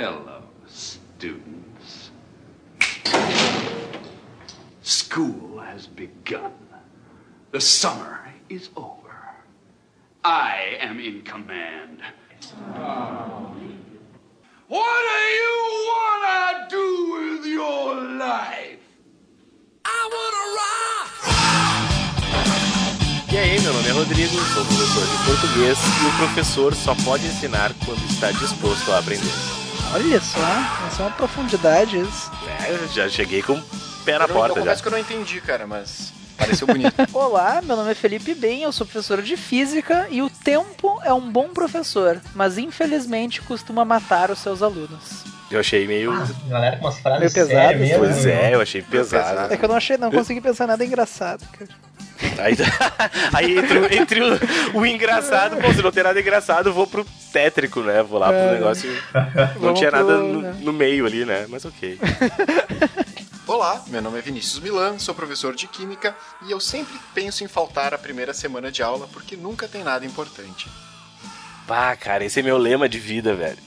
Hello, students. School has begun. The summer is over. I am in command. What do you wanna do with your life? I wanna rock! E aí, meu nome é Rodrigo, sou professor de português e o professor só pode ensinar quando está disposto a aprender. Olha só, essa é uma profundidade isso. É, eu já cheguei com o pé na eu, porta eu já. confesso que eu não entendi, cara, mas pareceu bonito. Olá, meu nome é Felipe Bem, eu sou professor de física e o tempo é um bom professor, mas infelizmente costuma matar os seus alunos. Eu achei meio. Ah, galera com umas frases Meio mesmo. Pois né? é, eu achei pesado. É que eu não achei, não consegui pensar nada engraçado, cara. Aí, aí entre, o- entre o, o engraçado, pô, se não tem nada engraçado, eu vou pro tétrico, né? Vou lá pro É. negócio. Não Vamos tinha pro- nada no, né? no meio ali, né? Mas ok. Olá, meu nome é Vinícius Milan, sou professor de Química e eu sempre penso em faltar a primeira semana de aula porque nunca tem nada importante. Pá, cara, esse é meu lema de vida, velho.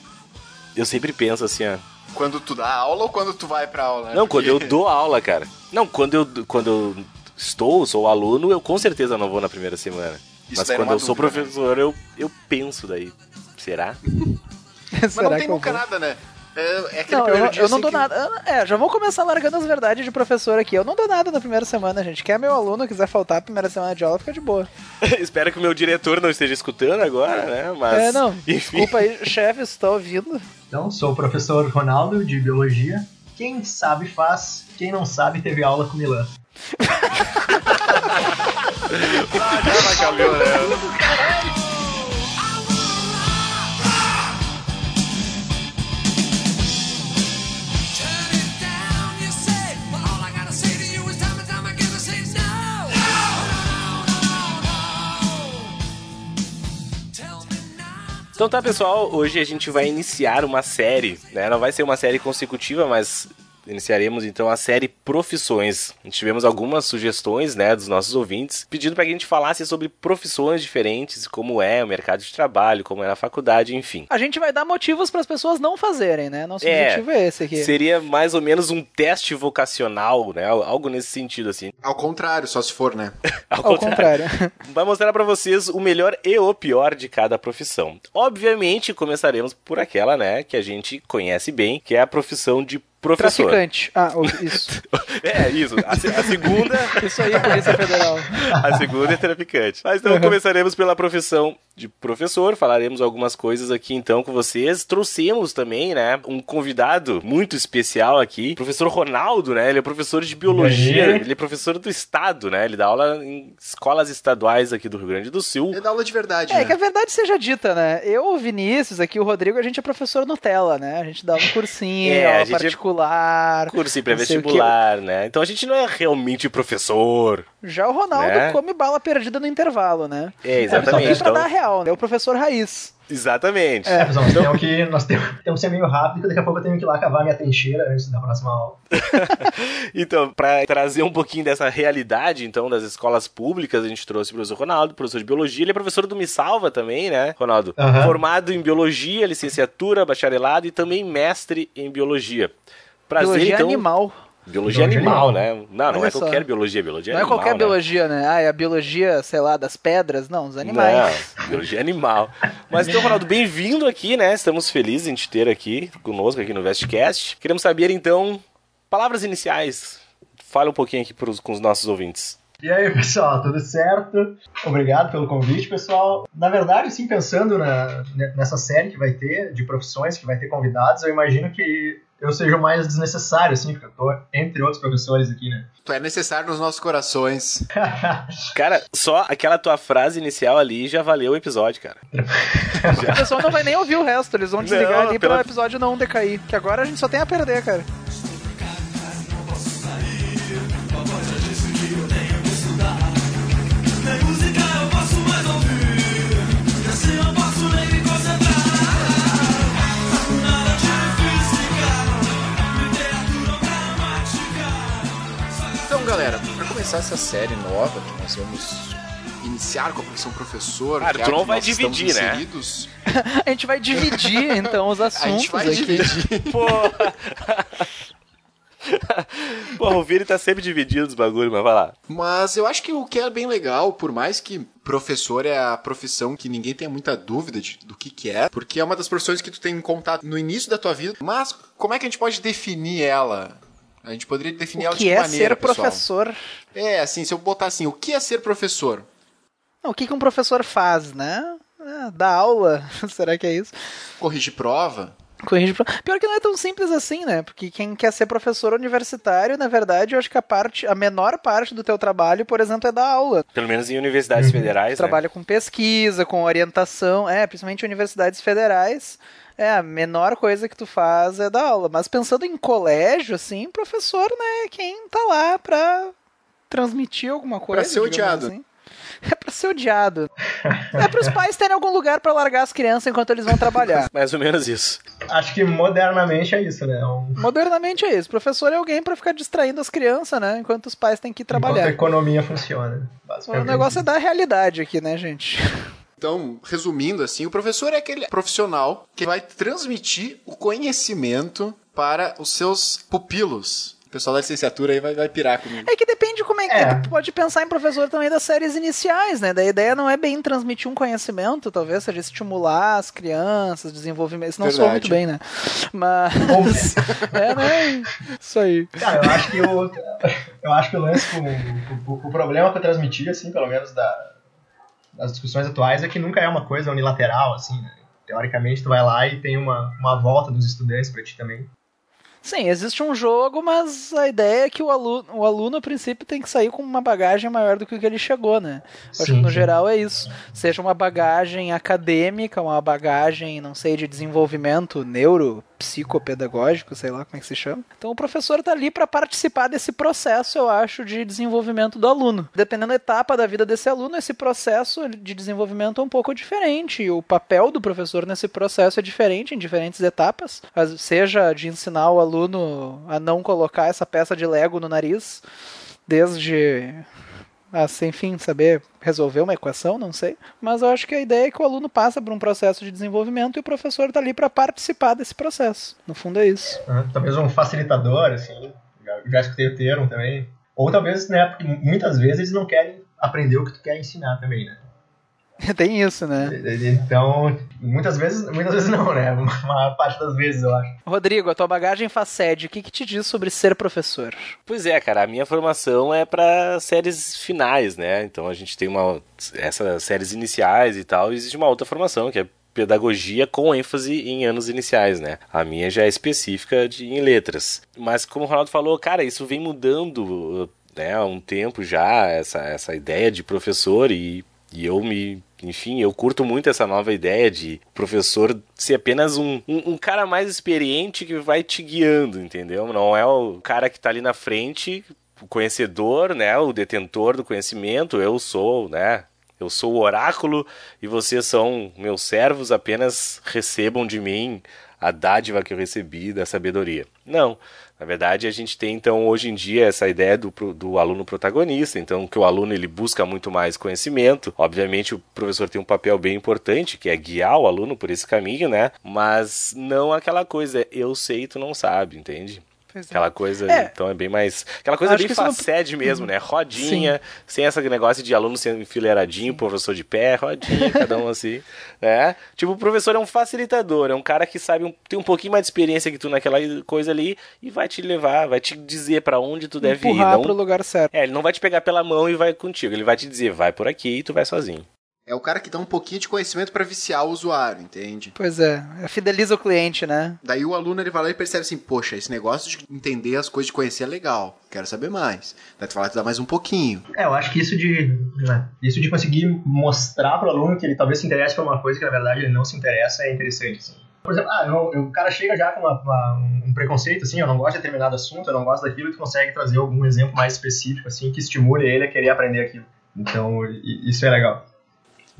Eu sempre penso assim, ó. Quando tu dá aula ou quando tu vai pra aula? né? Não, quando eu Porque- dou aula, cara. Não, quando eu, quando eu estou, sou aluno, eu com certeza não vou na primeira semana. Isso Mas era quando eu sou dúvida, né? professor, eu, eu penso daí. Será? Mas Será não tem eu nunca vou? nada, né? É, é aquele Não, eu, primeiro não- dia eu não assim dou que- nada. É, já vou começar largando as verdades de professor aqui. Eu não dou nada na primeira semana, gente. Quer meu aluno, quiser faltar a primeira semana de aula, fica de boa. Espero que o meu diretor não esteja escutando agora, né? Mas. é, não. Enfim. Desculpa aí, chefe, se tá ouvindo. Então, sou o professor Ronaldo de Biologia. Quem sabe faz, quem não sabe teve aula com Milan. Now. Então tá, pessoal, hoje a gente vai iniciar uma série, né? Não vai ser uma série consecutiva, mas iniciaremos então a série Profissões. A gente tivemos algumas sugestões, né, dos nossos ouvintes, pedindo pra que a gente falasse sobre profissões diferentes, como é o mercado de trabalho, como é na faculdade, enfim. A gente vai dar motivos para as pessoas não fazerem, né? Nosso É, objetivo é esse aqui. Seria mais ou menos um teste vocacional, né? Algo nesse sentido, assim. Ao contrário, só se for, né? Ao contrário. Vai mostrar pra vocês o melhor e o pior de cada profissão. Obviamente, começaremos por aquela, né, que a gente conhece bem, que é a profissão de professor. Traficante. Ah, isso. É, isso. A, a segunda, Isso aí, Polícia Federal. a segunda é traficante. Mas então começaremos pela profissão de professor, falaremos algumas coisas aqui então com vocês. Trouxemos também, né, um convidado muito especial aqui, professor Ronaldo, né? Ele é professor de biologia, aí? ele é professor do estado, né? Ele dá aula em escolas estaduais aqui do Rio Grande do Sul. É da aula de verdade, É, né? que a verdade seja dita, né? Eu, o Vinícius, aqui o Rodrigo, a gente é professor Nutella, né? A gente dá um cursinho, É, a aula gente é particular. Curso pré-vestibular, né? Então a gente não é realmente professor. Já o Ronaldo Né? come bala perdida no intervalo, né? É, exatamente. que pra Então, dar real, né? É o professor raiz. Exatamente. É. Pessoal, nós temos que, nós temos, temos que ser meio rápido, daqui a pouco eu tenho que ir lá cavar minha trincheira antes da próxima aula. Então, para trazer um pouquinho dessa realidade, então, das escolas públicas, a gente trouxe o professor Ronaldo, professor de biologia. Ele é professor do Me Salva também, né, Ronaldo? Aham. Formado em biologia, licenciatura, bacharelado e também mestre em biologia. Prazer, biologia então. animal. Biologia Biologia animal, animal. né? Não, não Olha é só. qualquer biologia, biologia Não é animal. qualquer né? biologia, né? Ah, é a biologia, sei lá, das pedras. Não, os animais. Não, biologia animal. Mas então, Ronaldo, bem-vindo aqui, né? Estamos felizes em te ter aqui conosco aqui no Vestcast. Queremos saber, então, palavras iniciais. Fala um pouquinho aqui pros, com os nossos ouvintes. E aí, pessoal, tudo certo? Obrigado pelo convite, pessoal. Na verdade, assim, pensando na- nessa série que vai ter, de profissões, que vai ter convidados, eu imagino que eu seja o mais desnecessário, assim, porque eu tô entre outros professores aqui, né? Tu é necessário nos nossos corações. Cara, só aquela tua frase inicial ali já valeu o episódio, cara. O pessoal não vai nem ouvir o resto, eles vão desligar Não, ali pela- para o episódio não decair. Que agora a gente só tem a perder, cara. Galera, pra começar essa série nova que nós vamos iniciar com a profissão professor, Cara, que é tu a não que vai dividir, né? inseridos, A gente vai dividir, então, os A assuntos gente vai aqui. dividir. Porra! Porra, o Vini tá sempre dividido os bagulho, mas vai lá. Mas eu acho que o que é bem legal, por mais que professor é a profissão que ninguém tenha muita dúvida de- do que que é, porque é uma das profissões que tu tem contato no início da tua vida, mas como é que a gente pode definir ela? A gente poderia definir ela O de que que é maneira, ser pessoal? professor? É, assim, se eu botar assim, o que é ser professor? Não, o que, que um professor faz, né? Ah, dá aula, será que é isso? Corrige prova? Corrige pro- Pior que não é tão simples assim, né? Porque quem quer ser professor universitário, na verdade, eu acho que a parte, a menor parte do teu trabalho, por exemplo, é dar aula. Pelo menos em universidades federais, né? Trabalha com pesquisa, com orientação, é, principalmente universidades federais. É, a menor coisa que tu faz é dar aula. Mas pensando em colégio, assim, professor, né, é quem tá lá pra transmitir alguma coisa. ser digamos odiado. assim. É pra ser odiado. É pros pais terem algum lugar pra largar as crianças enquanto eles vão trabalhar. Mais ou menos isso. Acho que modernamente é isso, né? Um, Modernamente é isso. Professor é alguém pra ficar distraindo as crianças, né? Enquanto os pais têm que enquanto a trabalhar. economia funciona. O negócio é dar realidade aqui, né, gente? Então, resumindo assim, o professor é aquele profissional que vai transmitir o conhecimento para os seus pupilos. O pessoal da licenciatura aí vai, vai pirar comigo. É que depende como é que É. pode pensar em professor também das séries iniciais, né? Da ideia não é bem transmitir um conhecimento, talvez seja estimular as crianças, desenvolvimento. Isso não soa muito bem, né? Mas. é, né? Isso aí. Cara, eu acho que o, eu acho que o lance com o, o, o problema com transmitir, assim, pelo menos da, das discussões atuais, é que nunca é uma coisa unilateral, assim, né? Teoricamente, tu vai lá e tem uma, uma volta dos estudantes pra ti também. Sim, existe um jogo, mas a ideia é que o aluno, o aluno, a princípio, tem que sair com uma bagagem maior do que o que ele chegou, né? Eu acho Sim, que no sim. geral é isso. Seja uma bagagem acadêmica, uma bagagem, não sei, de desenvolvimento neuro, psicopedagógico, sei lá como é que se chama. Então o professor tá ali para participar desse processo, eu acho, de desenvolvimento do aluno. Dependendo da etapa da vida desse aluno, esse processo de desenvolvimento é um pouco diferente. O papel do professor nesse processo é diferente em diferentes etapas, As- seja de ensinar o aluno a não colocar essa peça de Lego no nariz, desde assim, enfim, saber resolver uma equação, não sei. Mas eu acho que a ideia é que o aluno passa por um processo de desenvolvimento e o professor está ali para participar desse processo. No fundo é isso. né? Talvez um facilitador, assim, já, já escutei o termo também. Ou talvez, né, porque muitas vezes eles não querem aprender o que tu quer ensinar também, né? Tem isso, né? Então, muitas vezes, muitas vezes não, né? Uma parte das vezes, eu acho. Rodrigo, a tua bagagem faz sede. O que, que te diz sobre ser professor? Pois é, cara, a minha formação é pra séries finais, né? Então a gente tem uma essas séries iniciais e tal, e existe uma outra formação que é pedagogia com ênfase em anos iniciais, né? A minha já é específica de, em letras. Mas como o Ronaldo falou, cara, isso vem mudando, né, há um tempo já essa essa ideia de professor e e eu me. Enfim, eu curto muito essa nova ideia de professor ser apenas um, um, um cara mais experiente que vai te guiando, entendeu? Não é o cara que tá ali na frente, o conhecedor, né? O detentor do conhecimento. Eu sou, né? Eu sou o oráculo e vocês são meus servos, apenas recebam de mim a dádiva que eu recebi da sabedoria. Não. Na verdade, a gente tem então hoje em dia essa ideia do, do aluno protagonista, então que o aluno ele busca muito mais conhecimento. Obviamente, o professor tem um papel bem importante, que é guiar o aluno por esse caminho, né? Mas não aquela coisa, eu sei tu não sabe, entende? É. Aquela coisa, É. então é bem mais. Aquela coisa Acho bem que isso não- facede mesmo, né? Rodinha, sem esse negócio de aluno sendo enfileiradinho, professor de pé, rodinha, cada um assim. né? Tipo, o professor é um facilitador, é um cara que sabe, um- tem um pouquinho mais de experiência que tu naquela coisa ali e vai te levar, vai te dizer pra onde tu deve ir. Empurrar Não, pro lugar certo. é, ele não vai te pegar pela mão e vai contigo, ele vai te dizer, vai por aqui e tu vai sozinho. É o cara que dá um pouquinho de conhecimento pra viciar o usuário, entende? Pois é, fideliza o cliente, né? Daí o aluno ele vai lá e percebe assim, poxa, esse negócio de entender as coisas, de conhecer é legal, quero saber mais. Daí tu vai lá tu dá mais um pouquinho. É, eu acho que isso de, né, isso de conseguir mostrar pro aluno que ele talvez se interesse por uma coisa que na verdade ele não se interessa é interessante, assim. Por exemplo, ah, o cara chega já com uma- uma- um preconceito, assim, eu não gosto de determinado assunto, eu não gosto daquilo, e tu consegue trazer algum exemplo mais específico, assim, que estimule ele a querer aprender aquilo. Então, isso é legal.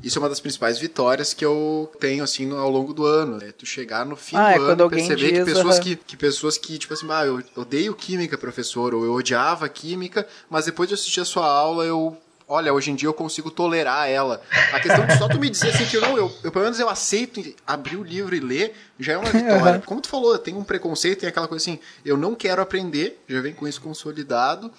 Isso é uma das principais vitórias que eu tenho, assim, ao longo do ano. É tu chegar no fim Ah, do é ano e perceber que diz, pessoas aham. que, que pessoas que, tipo assim, ah, eu odeio química, professor, ou eu odiava química, mas depois de assistir a sua aula, eu olha, hoje em dia eu consigo tolerar ela. A questão de só tu me dizer assim que eu não, eu, eu pelo menos eu aceito abrir o livro e ler, já é uma vitória. Como tu falou, tem um preconceito, tem aquela coisa assim, eu não quero aprender, já vem com isso consolidado.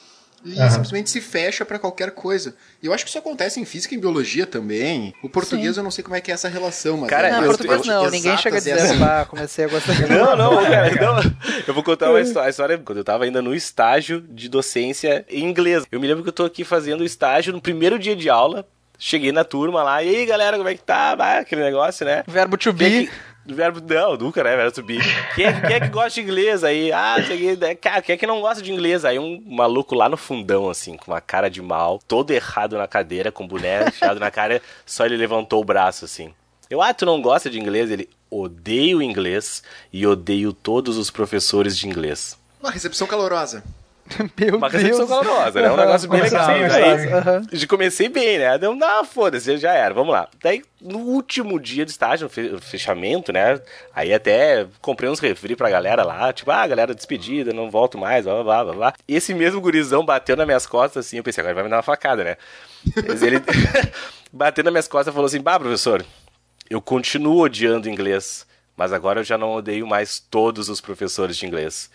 E Aham. simplesmente se fecha pra qualquer coisa. E eu acho que isso acontece em física e em biologia também. O português eu não sei como é que é essa relação, mas Cara, é- Não, eu- português eu- não, ninguém chega a dizer, assim. pá, comecei a gostar. Não, não, cara, não. Eu vou contar uma história, a história quando eu tava ainda no estágio de docência em inglês. Eu me lembro que eu tô aqui fazendo o estágio no primeiro dia de aula. Cheguei na turma lá, e aí galera, como é que tá? Ah, aquele negócio, né? Verbo to Quem é be. que- do verbo não, nunca, né? Verbo to be. Quem é, quem é que gosta de inglês aí? Ah, cheguei, cara, quem é que não gosta de inglês? Aí um maluco lá no fundão, assim, com uma cara de mal, todo errado na cadeira, com boné enfiado na cara, só ele levantou o braço, assim. Eu, ah, tu não gosta de inglês? Ele, odeio inglês e odeio todos os professores de inglês. Uma recepção calorosa. Meu Uma Deus. recepção calorosa, né? Um negócio bem legal. o Daí, comecei bem, né? Deu, não, foda-se, já era, vamos lá. Daí, no último dia do estágio, fechamento, né? Aí até comprei uns refri pra galera lá, tipo, ah, galera, despedida, não volto mais, blá, blá, blá, blá, blá. Esse mesmo gurizão bateu nas minhas costas, assim, eu pensei, agora vai me dar uma facada, né? Mas ele bateu nas minhas costas e falou assim, bah, professor, eu continuo odiando inglês, mas agora eu já não odeio mais todos os professores de inglês.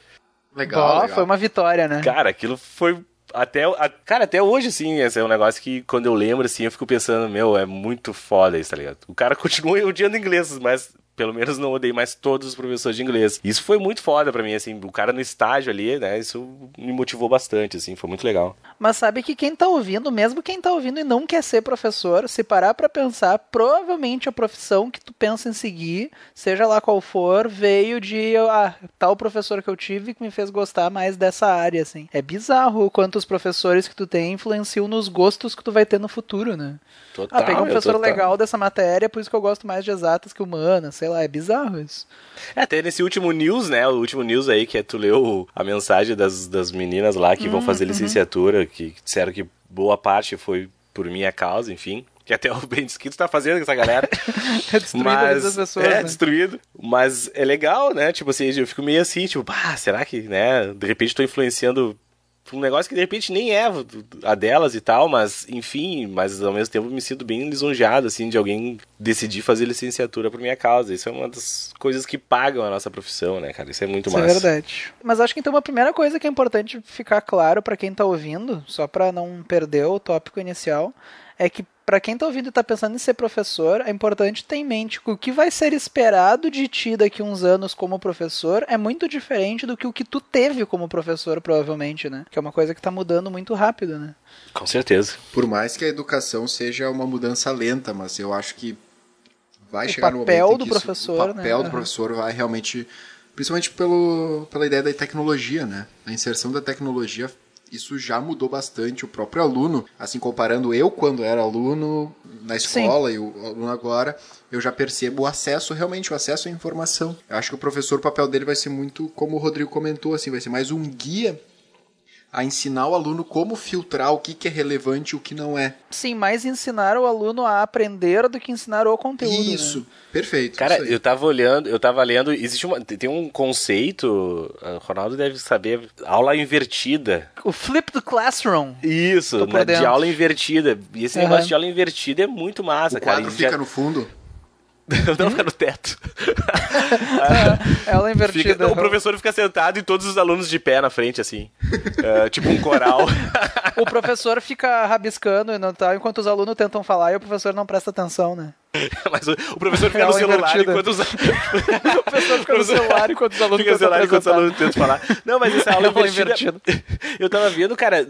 Legal, legal. foi uma vitória, né? Cara, aquilo foi. Até, a- cara, até hoje, assim, esse é um negócio que quando eu lembro, assim, eu fico pensando, meu, é muito foda isso, tá ligado? O cara continua odiando inglês, mas pelo menos não odeio mais todos os professores de inglês. Isso foi muito foda pra mim, assim, o cara no estágio ali, né, isso me motivou bastante, assim, foi muito legal. Mas sabe que quem tá ouvindo, mesmo quem tá ouvindo e não quer ser professor, se parar pra pensar, provavelmente a profissão que tu pensa em seguir, seja lá qual for, veio de ah, tal professor que eu tive que me fez gostar mais dessa área, assim. É bizarro o quanto os professores que tu tem influenciam nos gostos que tu vai ter no futuro, né? Total, ah, peguei um professor total. legal dessa matéria, por isso que eu gosto mais de exatas que humanas, sei lá, é bizarro isso. É, até nesse último news, né, o último news aí, que é tu leu a mensagem das, das meninas lá que vão fazer licenciatura, que disseram que boa parte foi por minha causa, enfim. Que até o Ben Skito tá fazendo com essa galera. É destruído a vida das pessoas, é, né? destruído. Mas é legal, né? Tipo assim, eu fico meio assim, tipo, pá, será que, né? De repente tô influenciando um negócio que de repente nem é a delas e tal, mas enfim, mas ao mesmo tempo me sinto bem lisonjeado, assim, de alguém decidir fazer licenciatura por minha causa. Isso é uma das coisas que pagam a nossa profissão, né, cara? Isso é muito Isso massa. é verdade. Mas acho que então uma primeira coisa que é importante ficar claro pra quem tá ouvindo, só pra não perder o tópico inicial, é que pra quem tá ouvindo e tá pensando em ser professor, é importante ter em mente que o que vai ser esperado de ti daqui uns anos como professor é muito diferente do que o que tu teve como professor, provavelmente, né? Que é uma coisa que tá mudando muito rápido, né? Com certeza. Por mais que a educação seja uma mudança lenta, mas eu acho que vai O chegar no momento em do isso- professor, o né? papel do Aham. professor vai realmente, principalmente pelo, pela ideia da tecnologia, né? A inserção da tecnologia, isso já mudou bastante o próprio aluno, assim comparando eu quando era aluno na escola e o aluno agora, eu já percebo o acesso, realmente o acesso à informação. Eu acho que o professor, o papel dele vai ser muito, como o Rodrigo comentou, assim, vai ser mais um guia a ensinar o aluno como filtrar o que, que é relevante e o que não é. Sim, mais ensinar o aluno a aprender do que ensinar o conteúdo. né? Isso, perfeito. Cara, isso eu tava olhando, eu tava lendo, existe uma, tem um conceito, o Ronaldo deve saber, aula invertida. O flip do classroom. Isso, né, de aula invertida. E esse Aham. negócio de aula invertida é muito massa, o cara. quadro E fica já- no fundo. Não fica no teto. É aula Fica- invertida. o professor fica sentado e todos os alunos de pé na frente, assim. É, tipo um coral. O professor fica rabiscando e não tá, enquanto os alunos tentam falar e o professor não presta atenção, né? Mas o, o professor fica É no celular invertida. enquanto os, O professor fica no celular enquanto os alunos fica no tentam celular enquanto os apresentar. alunos tentam falar. Não, mas essa aula, É aula invertida, Eu tava vendo, cara,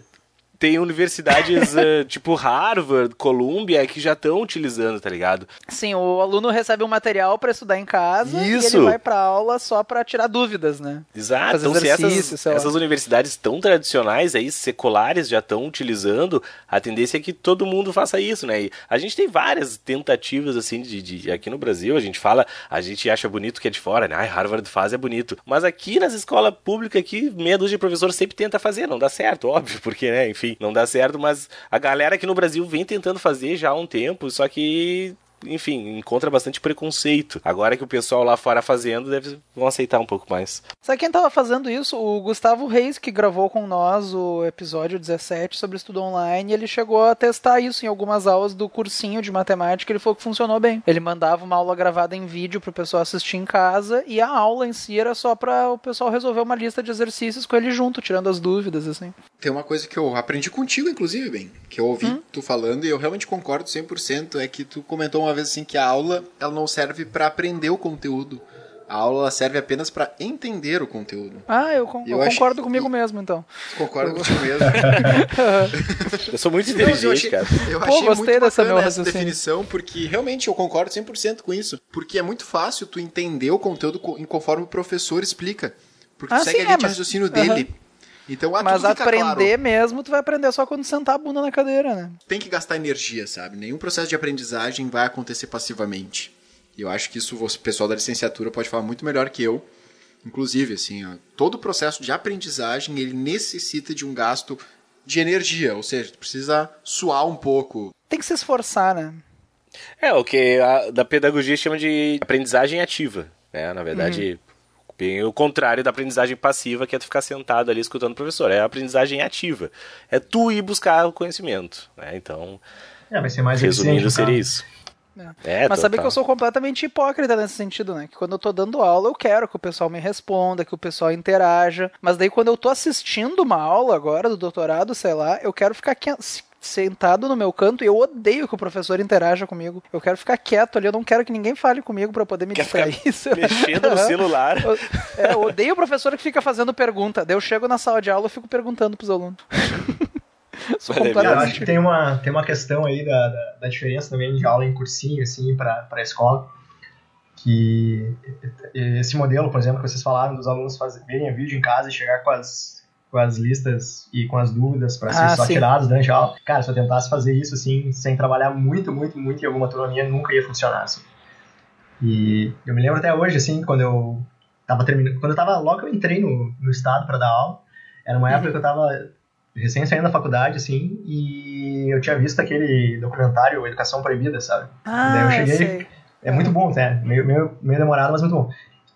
tem universidades eh, tipo Harvard, Columbia, que já estão utilizando, tá ligado? Sim, o aluno recebe um material pra estudar em casa e Isso. ele vai pra aula só pra tirar dúvidas, né? Exato. Fazer Então, se essas, essas universidades tão tradicionais aí, seculares, já estão utilizando, a tendência é que todo mundo faça isso, né? E a gente tem várias tentativas, assim, de, de- aqui no Brasil, a gente fala, a gente acha bonito que é de fora, né? Ai, Harvard faz, é bonito. Mas aqui nas escolas públicas, aqui, meia dúzia de professores sempre tenta fazer, não dá certo, óbvio, porque, né, enfim, não dá certo, mas a galera aqui no Brasil vem tentando fazer já há um tempo, só que enfim, encontra bastante preconceito. Agora que o pessoal lá fora fazendo, deve vão aceitar um pouco mais. Sabe quem tava fazendo isso? O Gustavo Reis, que gravou com nós o episódio 17 sobre estudo online, ele chegou a testar isso em algumas aulas do cursinho de matemática, ele falou que funcionou bem. Ele mandava uma aula gravada em vídeo pro pessoal assistir em casa e a aula em si era só para o pessoal resolver uma lista de exercícios com ele junto, tirando as dúvidas, assim. Tem uma coisa que eu aprendi contigo, inclusive, bem, que eu ouvi Hum? tu falando e eu realmente concordo 100%, é que tu comentou uma vez assim que a aula ela não serve pra aprender o conteúdo. A aula serve apenas pra entender o conteúdo. Ah, eu, con- Eu concordo que- comigo mesmo, então. Tu concorda contigo mesmo? Eu sou muito Não, inteligente, eu achei, cara. eu Pô, achei gostei muito dessa meu essa definição, porque realmente eu concordo 100% com isso. Porque é muito fácil tu entender o conteúdo conforme o professor explica. Porque Ah, tu segue sim, a linha é, de raciocínio dele. Então, ah, Mas aprender claro. mesmo, tu vai aprender só quando sentar a bunda na cadeira, né? tem que gastar energia, sabe? Nenhum processo de aprendizagem vai acontecer passivamente. E eu acho que isso o pessoal da licenciatura pode falar muito melhor que eu. Inclusive, assim, ó, todo o processo de aprendizagem ele necessita de um gasto de energia, ou seja, tu precisa suar um pouco. Tem que se esforçar, né? É, o que a, da pedagogia chama de aprendizagem ativa. Né? Na verdade, bem o contrário da aprendizagem passiva, que é tu ficar sentado ali escutando o professor. É a aprendizagem ativa. É tu ir buscar o conhecimento. Né? Então, É, vai ser mais resumindo, eficiente, seria isso. É. É, Mas sabe que eu sou completamente hipócrita nesse sentido, né? Que quando eu tô dando aula, eu quero que o pessoal me responda, que o pessoal interaja. Mas daí quando eu tô assistindo uma aula agora do doutorado, sei lá, eu quero ficar sentado no meu canto e eu odeio que o professor interaja comigo. Eu quero ficar quieto ali, eu não quero que ninguém fale comigo pra poder me Quer distrair. mexendo no celular. Eu- É, eu odeio o professor que fica fazendo pergunta. Daí eu chego na sala de aula e fico perguntando pros alunos. Sou Eu acho que tem uma, tem uma questão aí da, da, da diferença também de aula em cursinho, assim, para a escola. Que esse modelo, por exemplo, que vocês falaram dos alunos faz, verem a vídeo em casa e chegar com as, com as listas e com as dúvidas para serem Ah, só sim. tirados durante a aula. Cara, se eu tentasse fazer isso, assim, sem trabalhar muito, muito, muito em alguma autonomia, nunca ia funcionar, assim. E eu me lembro até hoje, assim, quando eu tava terminando, quando eu tava, logo que eu entrei no, no estado para dar aula, era uma época que eu tava recém saindo da faculdade, assim, e eu tinha visto aquele documentário Educação Proibida, sabe? Ah, Daí eu eu cheguei- sei. É muito bom, né? Meio, meio, meio demorado, mas muito bom.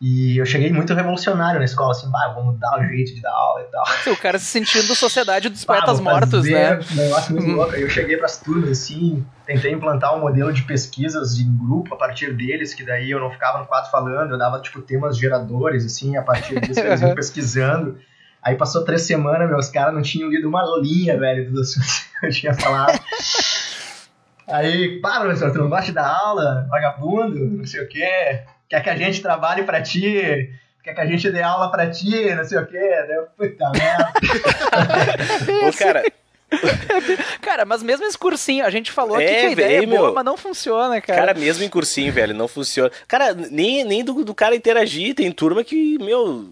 E eu cheguei muito revolucionário na escola, assim, bah, vou mudar o jeito de dar aula e tal. O cara se sentindo sociedade dos poetas mortos, né? Um negócio muito louco. Aí eu cheguei pras turmas, assim, tentei implantar um modelo de pesquisas de grupo a partir deles, que daí eu não ficava no quadro falando, eu dava, tipo, temas geradores, assim, a partir disso eles iam pesquisando. Aí passou três semanas, meus caras não tinham lido uma linha, velho, dos assuntos que eu tinha falado. Aí, pá, professor, tu não gosta dar aula? Vagabundo, não sei o quê. Quer que a gente trabalhe pra ti? Quer que a gente dê aula pra ti? Não sei o quê. Eu, puta merda. Ô, cara, Cara, mas mesmo esse cursinho, a gente falou aqui É, que a ideia é velho, boa, meu. mas não funciona, cara. cara, mesmo em cursinho, velho, não funciona. Cara, nem, nem do, do cara interagir. Tem turma que, meu,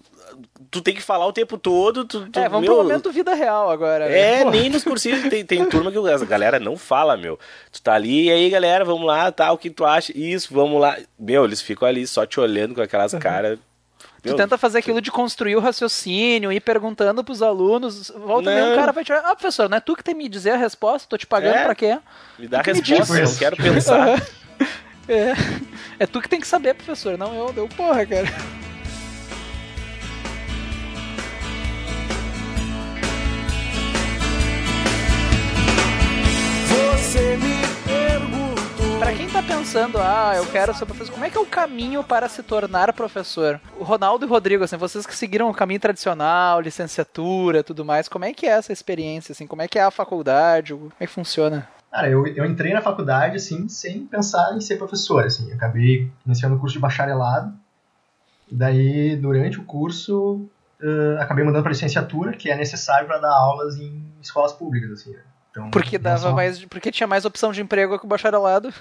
tu tem que falar o tempo todo. Tu, tu, é, vamos meu, pro momento vida real agora. É, né? Pô, nem nos cursinhos tem, tem turma que a galera não fala, meu. Tu tá ali, e aí, galera, vamos lá, tá, o que tu acha? Isso, vamos lá. Meu, eles ficam ali só te olhando com aquelas caras. Tu Meu, tenta fazer aquilo de construir o raciocínio, ir perguntando pros alunos. Volta e um cara vai te olhar. Ah, professor, não é tu que tem que me dizer a resposta? Tô te pagando É. pra quê? Me dá a resposta, não quero pensar. É. É tu que tem que saber, professor, não eu. Deu porra, cara. Você me perguntou. Pra quem tá pensando, ah, eu quero ser professor, como é que é o caminho para se tornar professor? O Ronaldo e o Rodrigo, assim, vocês que seguiram o caminho tradicional, licenciatura, tudo mais, como é que é essa experiência, assim? Como é que é a faculdade? Como é que funciona? Cara, eu, eu entrei na faculdade, assim, sem pensar em ser professor, assim. Eu acabei iniciando o curso de bacharelado. Daí, durante o curso, eh, acabei mudando para licenciatura, que é necessário para dar aulas em escolas públicas, assim. né? Então, Porque dava só- mais, porque tinha mais opção de emprego que o bacharelado.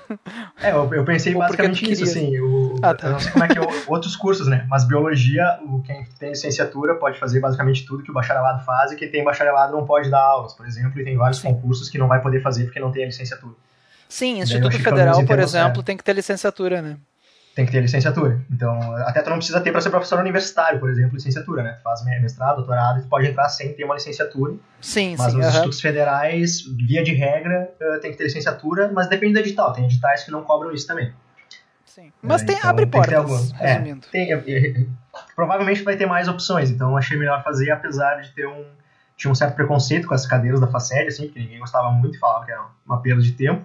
É, eu, eu pensei basicamente nisso, assim. o- Ah, tá. Eu não sei como é que é outros cursos, né? Mas biologia, o, quem tem licenciatura pode fazer basicamente tudo que o bacharelado faz e quem tem bacharelado não pode dar aulas, por exemplo, e tem vários concursos que não vai poder fazer porque não tem a licenciatura. Sim, eu Instituto Federal, por exemplo, certo. tem que ter licenciatura, né? Tem que ter licenciatura. Então, até tu não precisa ter para ser professor universitário, por exemplo, licenciatura, né? Tu faz mestrado, doutorado, e tu pode entrar sem ter uma licenciatura. Sim, Mas sim. nos aham. institutos federais, via de regra, eh, tem que ter licenciatura, mas depende do edital. Tem editais que não cobram isso também. Sim. Mas É, tem, então abre tem que portas, alguma- é, tem- é, é, provavelmente vai ter mais opções, então achei melhor fazer, apesar de ter um tinha um certo preconceito com as cadeiras da FACED, assim, porque ninguém gostava muito, falava que era uma perda de tempo.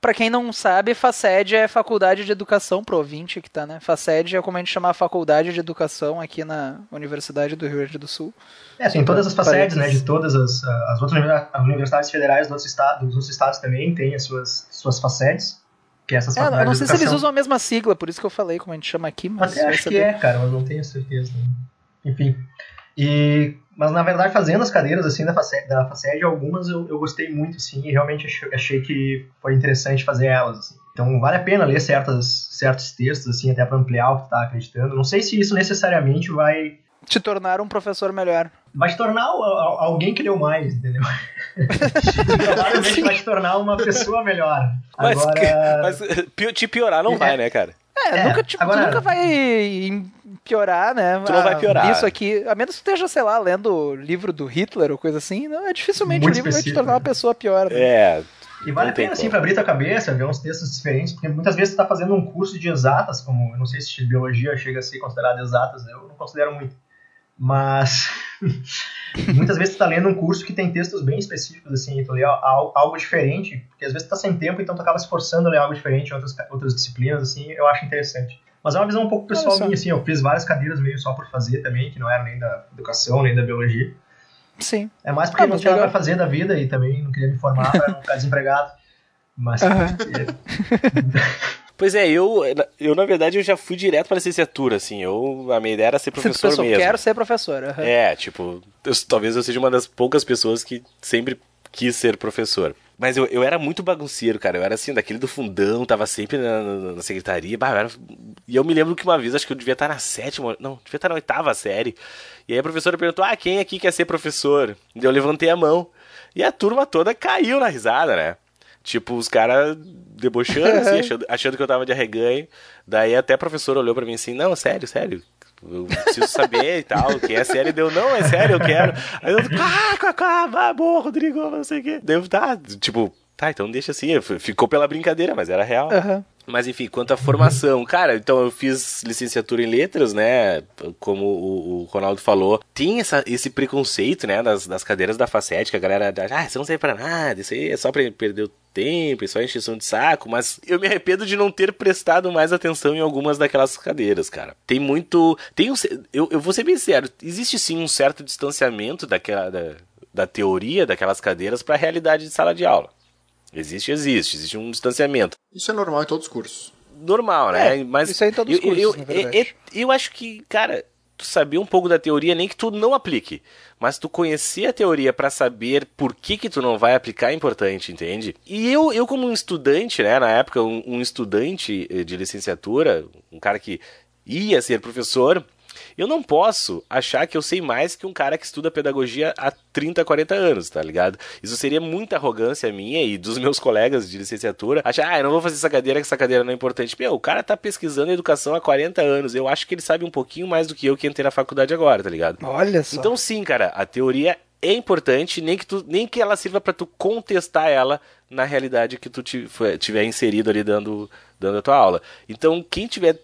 Pra quem não sabe, FACED é Faculdade de Educação pro ouvinte que tá, né? FACED é como a gente chama a Faculdade de Educação aqui na Universidade do Rio Grande do Sul. É, tem todas as FACEDs, né, de todas as, as outras universi- as universidades federais dos outros, estados, dos outros estados também têm as suas, suas FACEDs, que é essas É, eu faculdades não sei se eles usam a mesma sigla, por isso que eu falei como a gente chama aqui, mas Até acho que saber. é, cara, mas não tenho certeza. né? Enfim. E, mas na verdade, fazendo as cadeiras assim da FACED, da FACED algumas eu, eu gostei muito, sim, e realmente achei, achei que foi interessante fazer elas. assim. Então vale a pena ler certas, certos textos, assim, até para ampliar o que tu tá acreditando. Não sei se isso necessariamente vai, Te tornar um professor melhor. vai te tornar al- al- alguém que leu mais, entendeu? Provavelmente vai te tornar uma pessoa melhor. Mas, Agora, mas pi- te piorar não vai, né, cara? É, É, nunca, tipo, agora- tu nunca vai piorar, né? Tu não vai Ah, piorar. Isso aqui, a menos que esteja, sei lá, lendo o livro do Hitler ou coisa assim, não, é dificilmente Muito o livro vai te específico, tornar uma né? pessoa pior. Né? É, E vale a pena, assim, pra abrir tua cabeça, ver uns textos diferentes, porque muitas vezes tu tá fazendo um curso de exatas, como, eu não sei se biologia chega a ser considerada exatas, né? eu não considero muito. Mas, muitas vezes tu tá lendo um curso que tem textos bem específicos, assim, e tu lê al- algo diferente, porque às vezes tu tá sem tempo, então tu acaba se forçando a ler algo diferente em outras, outras disciplinas, assim, eu acho interessante. Mas é uma visão um pouco pessoal minha, assim, eu fiz várias cadeiras meio só por fazer também, que não era nem da educação, nem da biologia. Sim. É mais porque Ah, não tinha nada pra fazer da vida e também não queria me formar pra não ficar desempregado. Mas Aham. Pois é, eu, eu na verdade eu já fui direto pra licenciatura, assim. Eu, a minha ideia era ser professor pensou, mesmo. quero ser professor. aham. É, tipo, eu- talvez eu seja uma das poucas pessoas que sempre quis ser professor. Mas eu, eu era muito bagunceiro, cara. Eu era assim, daquele do fundão, tava sempre na, na- na secretaria. Bah, eu era- E eu me lembro que uma vez, acho que eu devia estar na sétima, não, devia estar na oitava série. E aí a professora perguntou: ah, quem aqui quer ser professor? E eu levantei a mão. E a turma toda caiu na risada, né? Tipo, os caras debochando, assim, achando, achando que eu tava de arreganho. Daí até a professora olhou pra mim assim, não, sério, sério. Eu preciso saber e tal. Quem é sério deu, não, é sério, eu quero. Aí eu, ah, cacá, vai, boa, Rodrigo, não sei o quê. Deu, tá, tipo, tá, então deixa assim. Ficou pela brincadeira, mas era real. Aham. Mas enfim, quanto à formação, cara, então eu fiz licenciatura em letras, né? Como o, o Ronaldo falou, tem essa, esse preconceito, né? Das, das cadeiras da facete, que a galera, ah, isso não serve pra nada, isso aí é só pra perder o tempo, é só encheção de saco, mas eu me arrependo de não ter prestado mais atenção em algumas daquelas cadeiras, cara. Tem muito. Tem um, eu, eu vou ser bem sincero, existe sim um certo distanciamento daquela, da, da teoria daquelas cadeiras pra realidade de sala de aula. Existe, existe, existe um distanciamento Isso é normal em todos os cursos. normal, né? É, Mas isso aí em todos os eu, eu, cursos, na eu, verdade. eu- eu acho que, cara, tu saber um pouco da teoria, nem que tu não aplique, mas tu conhecer a teoria pra saber por que que tu não vai aplicar é importante, entende? E eu, eu como um estudante, né, na época, um, um estudante eh, de licenciatura, um cara que ia ser professor, eu não posso achar que eu sei mais que um cara que estuda pedagogia há 30, 40 anos, tá ligado? Isso seria muita arrogância minha e dos meus colegas de licenciatura. Achar, ah, eu não vou fazer essa cadeira, que essa cadeira não é importante. Meu, o cara tá pesquisando educação há 40 anos. Eu acho que ele sabe um pouquinho mais do que eu que entrei na faculdade agora, tá ligado? Olha só. Então sim, cara, a teoria é importante, nem que, tu, nem que ela sirva pra tu contestar ela na realidade que tu tiver inserido ali dando, dando a tua aula. Então, quem tiver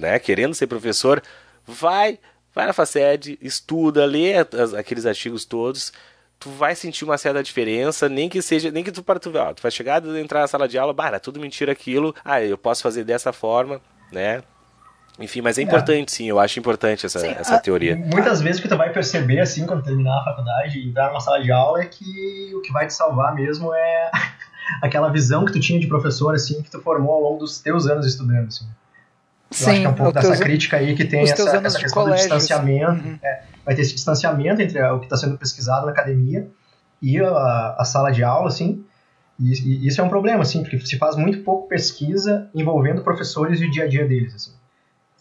né, querendo ser professor, vai, vai na FACED, estuda, lê as- aqueles artigos todos, tu vai sentir uma certa diferença, nem que seja, nem que tu para tu ó, tu vai chegar, entrar na sala de aula, bah, era tudo mentira aquilo, ah, eu posso fazer dessa forma, né? Enfim, mas é importante sim, eu acho importante essa, Sim, essa a- teoria. Muitas vezes o que tu vai perceber, assim, quando terminar a faculdade e entrar numa sala de aula, é que o que vai te salvar mesmo é aquela visão que tu tinha de professor, assim, que tu formou ao longo dos teus anos estudando, assim. Eu acho que é um pouco dessa teus- crítica aí que tem essa, essa questão colégio, do distanciamento. assim. Uhum. é, vai ter esse distanciamento entre o que está sendo pesquisado na academia e a, a sala de aula, assim. E, e isso é um problema, assim, porque se faz muito pouco pesquisa envolvendo professores e o dia a dia deles, assim.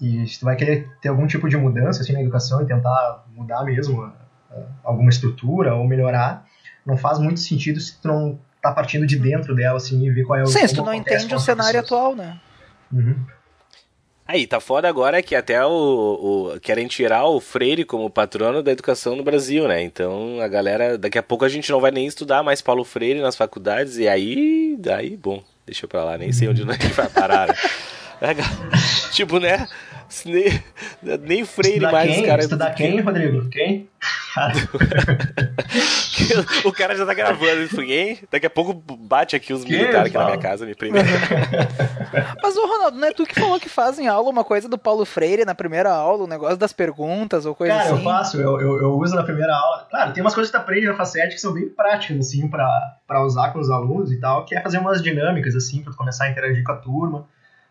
E se tu vai querer ter algum tipo de mudança, assim, na educação e tentar mudar mesmo a- a- alguma estrutura ou melhorar, não faz muito sentido se tu não tá partindo de dentro dela, assim, e ver qual é o Sim, se tu não entende o cenário atual, né? Uhum. Aí, tá foda agora que até o, o- querem tirar o Freire como patrono da educação no Brasil, né? Então a galera, daqui a pouco a gente não vai nem estudar mais Paulo Freire nas faculdades e aí, daí, bom, deixa pra lá, nem sei onde nós vai parar. Né? É, tipo, né? Nem, nem Freire mais, quem? cara. Estudar quem, Rodrigo? Quem? o cara já tá gravando isso, hein? Daqui a pouco bate aqui os Que? militares aqui na minha casa, me prendem. Mas, ô Ronaldo, não é tu que falou que faz em aula uma coisa do Paulo Freire na primeira aula, o negócio das perguntas ou coisa Cara, assim? eu faço, eu, eu, eu uso na primeira aula. Claro, tem umas coisas que tu aprende na Facete que são bem práticas, assim, pra, pra usar com os alunos e tal, que é fazer umas dinâmicas, assim, pra tu começar a interagir com a turma,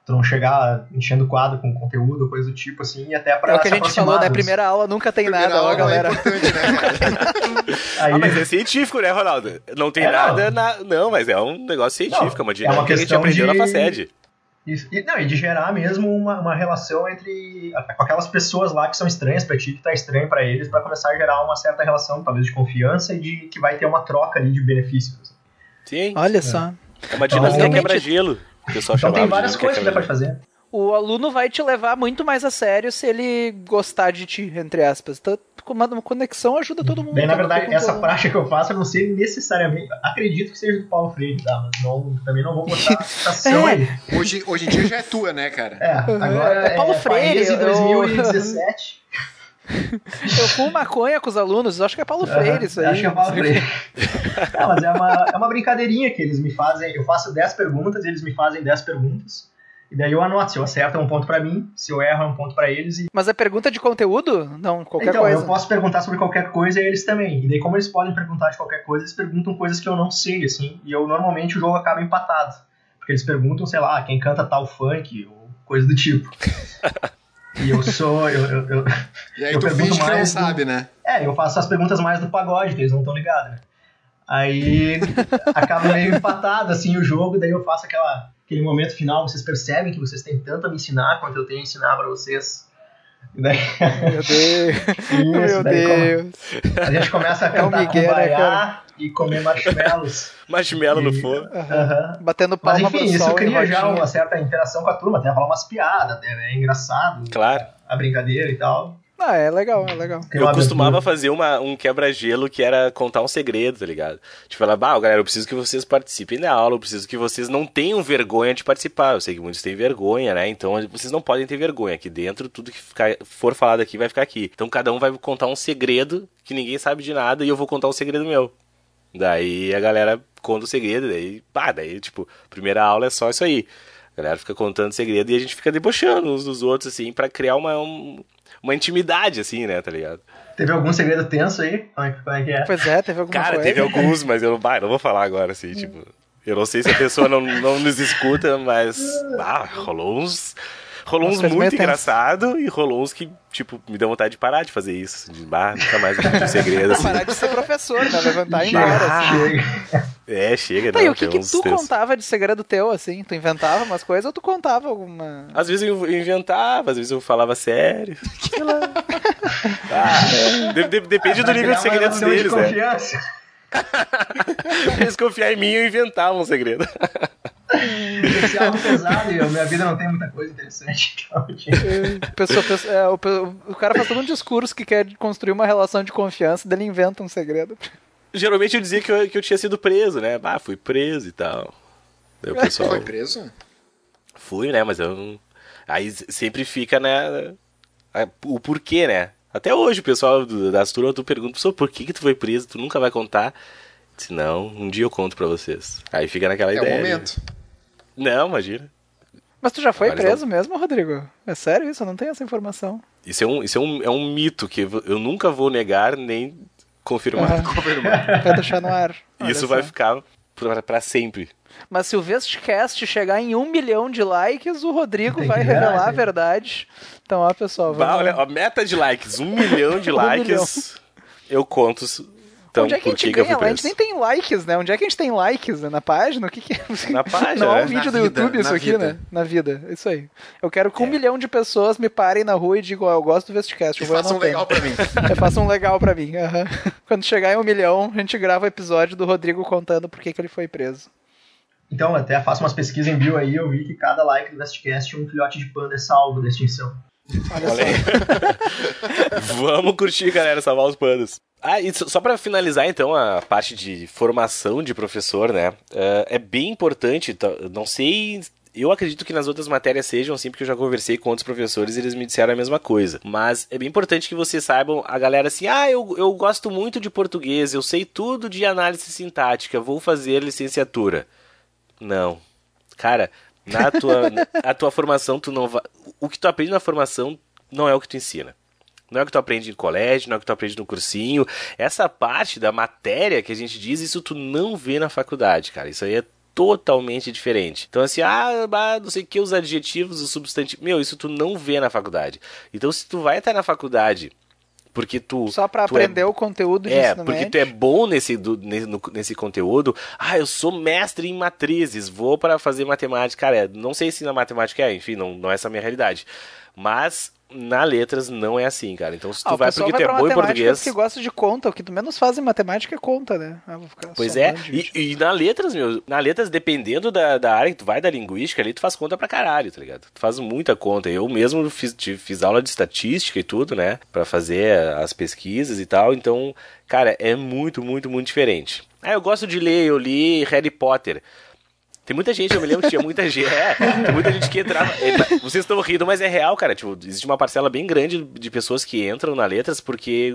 tu não chegar enchendo o quadro com conteúdo, coisa do tipo, assim, e até pra É o que a gente falou, né? dos- Primeira aula nunca tem Primeira nada, ó, aula galera. é importante, né? Aí, Ah, mas é científico, né, Ronaldo? Não tem É, não. nada na... Não, mas é um negócio científico, Não, é uma é uma que a gente questão aprendeu de- na FACED. Isso. E, não, e de gerar mesmo uma, uma relação entre com aquelas pessoas lá que são estranhas pra ti, que tá estranho pra eles, pra começar a gerar uma certa relação, talvez de confiança e de que vai ter uma troca ali de benefícios. Sim, Olha só. é uma dinâmica realmente- quebra-gelo. Então tem várias coisas que dá pra quebra-gelo. fazer. O aluno vai te levar muito mais a sério se ele gostar de ti, entre aspas. Então, com uma uma conexão ajuda todo mundo. Bem, na verdade, essa prática que eu faço, eu não sei necessariamente. Acredito que seja do Paulo Freire, tá? Mas não, também não vou botar citação É. aí. Hoje, hoje em dia já é tua, né, cara? É, agora É Paulo Freire, País em eu- 2017. Eu fumo maconha com os alunos, eu acho que é Paulo Freire isso aí. Acho que é Paulo Freire. Não, mas é uma, é uma brincadeirinha que eles me fazem. Eu faço 10 perguntas, eles me fazem 10 perguntas. E daí eu anoto. Se eu acerto, é um ponto pra mim. Se eu erro, é um ponto pra eles. E... Mas é pergunta de conteúdo? Não, qualquer então, coisa. eu posso perguntar sobre qualquer coisa e eles também. E daí, como eles podem perguntar de qualquer coisa, eles perguntam coisas que eu não sei, assim. E eu, normalmente, o jogo acaba empatado. Porque eles perguntam, sei lá, quem canta tal funk, ou coisa do tipo. e eu sou... Eu, eu, eu- E aí Eu tu pergunto finge que não do- sabe, né? É, eu faço as perguntas mais do pagode, que eles não estão ligados, né? Aí acaba meio empatado, assim, o jogo, daí eu faço aquela, aquele momento final, vocês percebem que vocês têm tanto a me ensinar quanto eu tenho a ensinar pra vocês. Daí, Meu Deus. isso, Meu Deus. come- a gente começa a É cantar Miguel, né, Kumbaya cara? E comer marshmallows. Marshmallow no E- fogo. Aham. Batendo Mas palma enfim, pro isso cria já uma certa interação com a turma, até rolar umas piadas, até, né? é engraçado Claro. a brincadeira e tal. Ah, é legal, é legal. Eu uma costumava abertura. fazer uma, um quebra-gelo que era contar um segredo, tá ligado? Tipo, falar, bah, galera, eu preciso que vocês participem da aula, eu preciso que vocês não tenham vergonha de participar. Eu sei que muitos têm vergonha, né? Então vocês não podem ter vergonha. Aqui dentro, tudo que ficar- for falado aqui vai ficar aqui. Então cada um vai contar um segredo que ninguém sabe de nada e eu vou contar um segredo meu. Daí a galera conta o segredo, daí, pá, daí, tipo, primeira aula é só isso aí. A galera fica contando segredo e a gente fica debochando uns dos outros, assim, pra criar uma, um- uma intimidade, assim, né, tá ligado? Teve algum segredo tenso aí? Como é, que- como é que é? Pois é, teve alguma Cara, coisa. teve alguns, mas eu não, bah, não vou falar agora, assim, tipo. Eu não sei se a pessoa não, não nos escuta, mas. Ah, rolou uns. Rolou Umas uns muito engraçado e rolou uns que, tipo, me deu vontade de parar de fazer isso. assim, De, bah, nunca mais um segredo, assim. Parar de ser professor, né? Levantar e ir embora. Ah, Chega. É, chega, Tá, e não, o que, que tu textos. contava de segredo teu, assim? Tu inventava umas coisas ou tu contava alguma. Às vezes eu inventava, às vezes eu falava sério. Sei lá. Ah, de- de- depende do Pra nível de segredos relação de deles, né? Eles confiar em mim eu inventava um segredo. Algo pesado e a minha vida não tem muita coisa interessante. Então, Pessoa, pessoa- é, o, o cara faz todo um discurso que quer construir uma relação de confiança, daí ele inventa um segredo. Geralmente eu dizia que eu, que eu tinha sido preso, né? Ah, fui preso e tal. Daí o pessoal. Foi preso? Fui, né? Mas eu não. Aí sempre fica, né? a- O porquê, né? Até hoje o pessoal das turmas tu pergunta, pessoal, por que, que tu foi preso? Tu nunca vai contar. Se não, um dia eu conto pra vocês. Aí fica naquela É ideia. o né? Não, imagina. Mas tu já foi preso mesmo, Rodrigo? É sério isso? Eu não tenho essa informação. Isso é um, isso é um, é um mito que eu nunca vou negar nem confirmar. Aham. Vai deixar no ar. Olha Isso só. vai ficar pra, pra sempre. Mas se o Vestcast chegar em um milhão de likes, o Rodrigo vai que ver, revelar a verdade. Então, ó, pessoal, vamos... Bah, olha, a meta de likes, um milhão de Um likes, eu conto. Então, Onde é que a gente ganha? A gente nem tem likes, né? Onde é que a gente tem likes? né? Na página? O que que é? Na página, Não é um vídeo Na do vida, YouTube isso aqui, vida. né? Na vida. Isso aí. Eu quero É. que um milhão de pessoas me parem na rua e digam, ó, eu gosto do Vestcast. E Eu vou faça um legal pra mim. Eu faço um legal pra mim. Quando chegar em um milhão, a gente grava o episódio do Rodrigo contando por que, que ele foi preso. Então, até faço umas pesquisas em bio aí, eu vi que cada like do Vestcast um filhote de panda é salvo da extinção. Olha, Olha. Vamos curtir, galera, salvar os panos. Ah, e só pra finalizar, então, a parte de formação de professor, né? eh, é bem importante, tá, não sei eu acredito que nas outras matérias sejam assim, porque eu já conversei com outros professores e eles me disseram a mesma coisa. Mas é bem importante que vocês saibam, a galera assim, ah, eu, eu gosto muito de português, eu sei tudo de análise sintática, vou fazer licenciatura. Não. Cara, na tua, a tua formação, tu não vai. O que tu aprende na formação não é o que tu ensina. Não é o que tu aprende em colégio, não é o que tu aprende no cursinho. Essa parte da matéria que a gente diz, isso tu não vê na faculdade, cara. Isso aí é totalmente diferente. Então, assim, ah, não sei o que, os adjetivos, os substantivos. Meu, isso tu não vê na faculdade. Então, se tu vai estar na faculdade porque tu. Só pra tu é- aprender o conteúdo de é, porque tu é bom nesse, do- nesse, nesse conteúdo. Ah, eu sou mestre em matrizes, vou para fazer matemática. Cara, é, não sei se na matemática é, enfim, não, não é essa a minha realidade. Mas na letras não é assim, cara. Então se tu Ah, vai porque tu é bom em português. que gosta de conta. O que tu menos faz em matemática é conta, né? Ah, Pois é, e, e na letras, meu, na letras, dependendo da, da área que tu vai da linguística ali, tu faz conta pra caralho, tá ligado? Tu faz muita conta. Eu mesmo fiz, fiz aula de estatística e tudo, né? Pra fazer as pesquisas e tal. Então, cara, é muito, muito, muito diferente. Ah, eu gosto de ler, eu li Harry Potter. Tem muita gente, eu me lembro que tinha muita gente. É, tem muita gente que entrava. Vocês estão rindo, mas é real, cara. Tipo, existe uma parcela bem grande de pessoas que entram na letras porque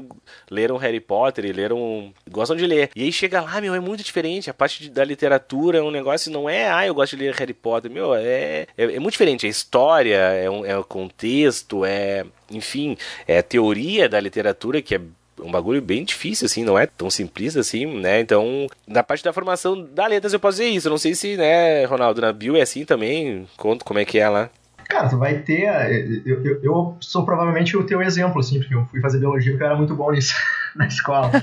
leram Harry Potter e leram. gostam de ler. E aí chega lá, meu, é muito diferente. A parte de- da literatura é um negócio, não é, ah, eu gosto de ler Harry Potter. Meu, é, é, é muito diferente. É história, é, um, é o contexto, é. Enfim, é teoria da literatura que é um bagulho bem difícil, assim, não é tão simplista assim, né? Então, na parte da formação da letras eu posso dizer isso. Eu não sei se, né, Ronaldo, na Bio é assim também. Conta como é que é lá. Cara, tu vai ter. Eu, eu, eu sou provavelmente o teu exemplo, assim, porque eu fui fazer biologia porque eu era muito bom nisso na escola.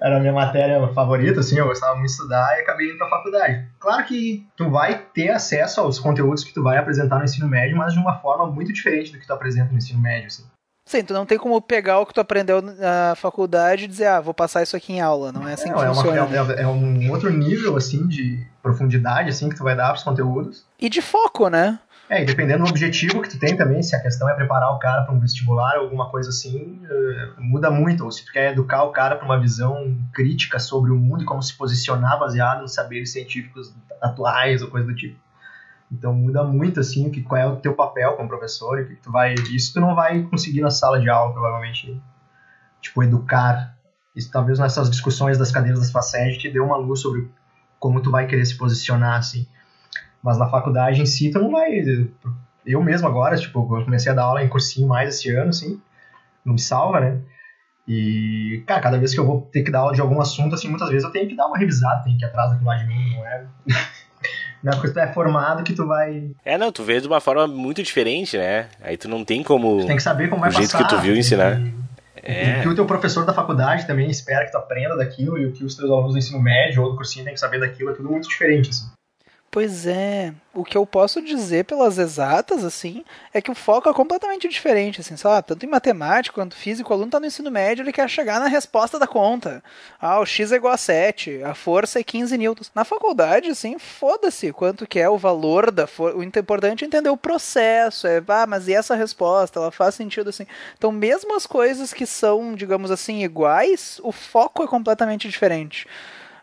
era a minha matéria favorita, assim, eu gostava muito de estudar e acabei indo pra faculdade. Claro que tu vai ter acesso aos conteúdos que tu vai apresentar no ensino médio, mas de uma forma muito diferente do que tu apresenta no ensino médio, assim. Sim, tu não tem como pegar o que tu aprendeu na faculdade e dizer, ah, vou passar isso aqui em aula. Não é assim Não, que é, uma- funciona. né? é- é um outro nível, assim, de profundidade, assim, que tu vai dar pros conteúdos. E de foco, né? É, e dependendo do objetivo que tu tem também, se a questão é preparar o cara para um vestibular ou alguma coisa assim, eh, muda muito. Ou se tu quer educar o cara para uma visão crítica sobre o mundo e como se posicionar baseado nos saberes científicos atuais ou coisa do tipo. Então muda muito assim o que qual é o teu papel como professor o que tu vai isso tu não vai conseguir na sala de aula provavelmente. Tipo educar. Isso talvez nessas discussões das cadeiras das FACED te dê uma luz sobre como tu vai querer se posicionar assim. Mas na faculdade em si tu não vai eu mesmo agora tipo eu comecei a dar aula em cursinho mais esse ano assim não me salva né? E cara cada vez que eu vou ter que dar aula de algum assunto assim muitas vezes eu tenho que dar uma revisada tenho que ir atrás daquilo lá de mim não é não é porque tu é formado que tu vai É, não, tu vê de uma forma muito diferente, né? Aí tu não tem como. tu tem que saber como vai O jeito passar que tu viu ensinar. que- É. O que o teu professor da faculdade também espera que tu aprenda daquilo e o que os teus alunos do ensino médio ou do cursinho tem que saber daquilo é tudo muito diferente assim. Pois é. O que eu posso dizer pelas exatas, assim, é que o foco é completamente diferente, assim, lá, tanto em matemática quanto físico, o aluno tá no ensino médio, ele quer chegar na resposta da conta. Ah, o x é igual a 7, a força é 15 newtons. Na faculdade, assim, foda-se quanto que é o valor da força. O importante é entender o processo, é, ah, mas e essa resposta, ela faz sentido, assim. Então, mesmo as coisas que são, digamos assim, iguais, o foco é completamente diferente.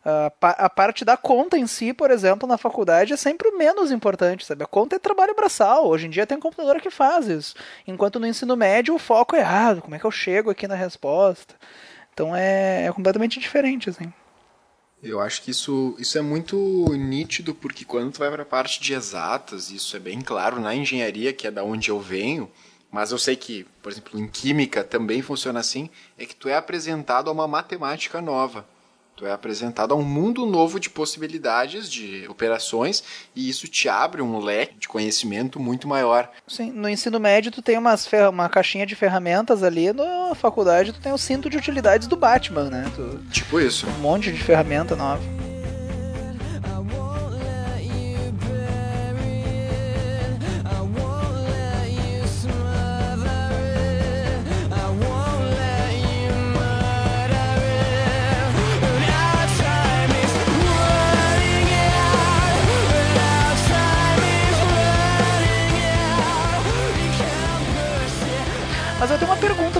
A pa- a parte da conta em si, por exemplo, na faculdade é sempre o menos importante, sabe? A conta é trabalho braçal. Hoje em dia tem computador que faz isso. Enquanto no ensino médio o foco é, ah, como é que eu chego aqui na resposta? Então é, é completamente diferente, assim. Eu acho que isso, isso é muito nítido, porque quando tu vai para a parte de exatas, isso é bem claro na engenharia, que é da onde eu venho, mas eu sei que, por exemplo, em química também funciona assim, é que tu é apresentado a uma matemática nova. Tu é apresentado a um mundo novo de possibilidades, de operações, e isso te abre um leque de conhecimento muito maior. Sim, no ensino médio tu tem umas uma caixinha de ferramentas ali, na faculdade tu tem o cinto de utilidades do Batman, né? Tu, Tipo isso. um monte de ferramenta nova.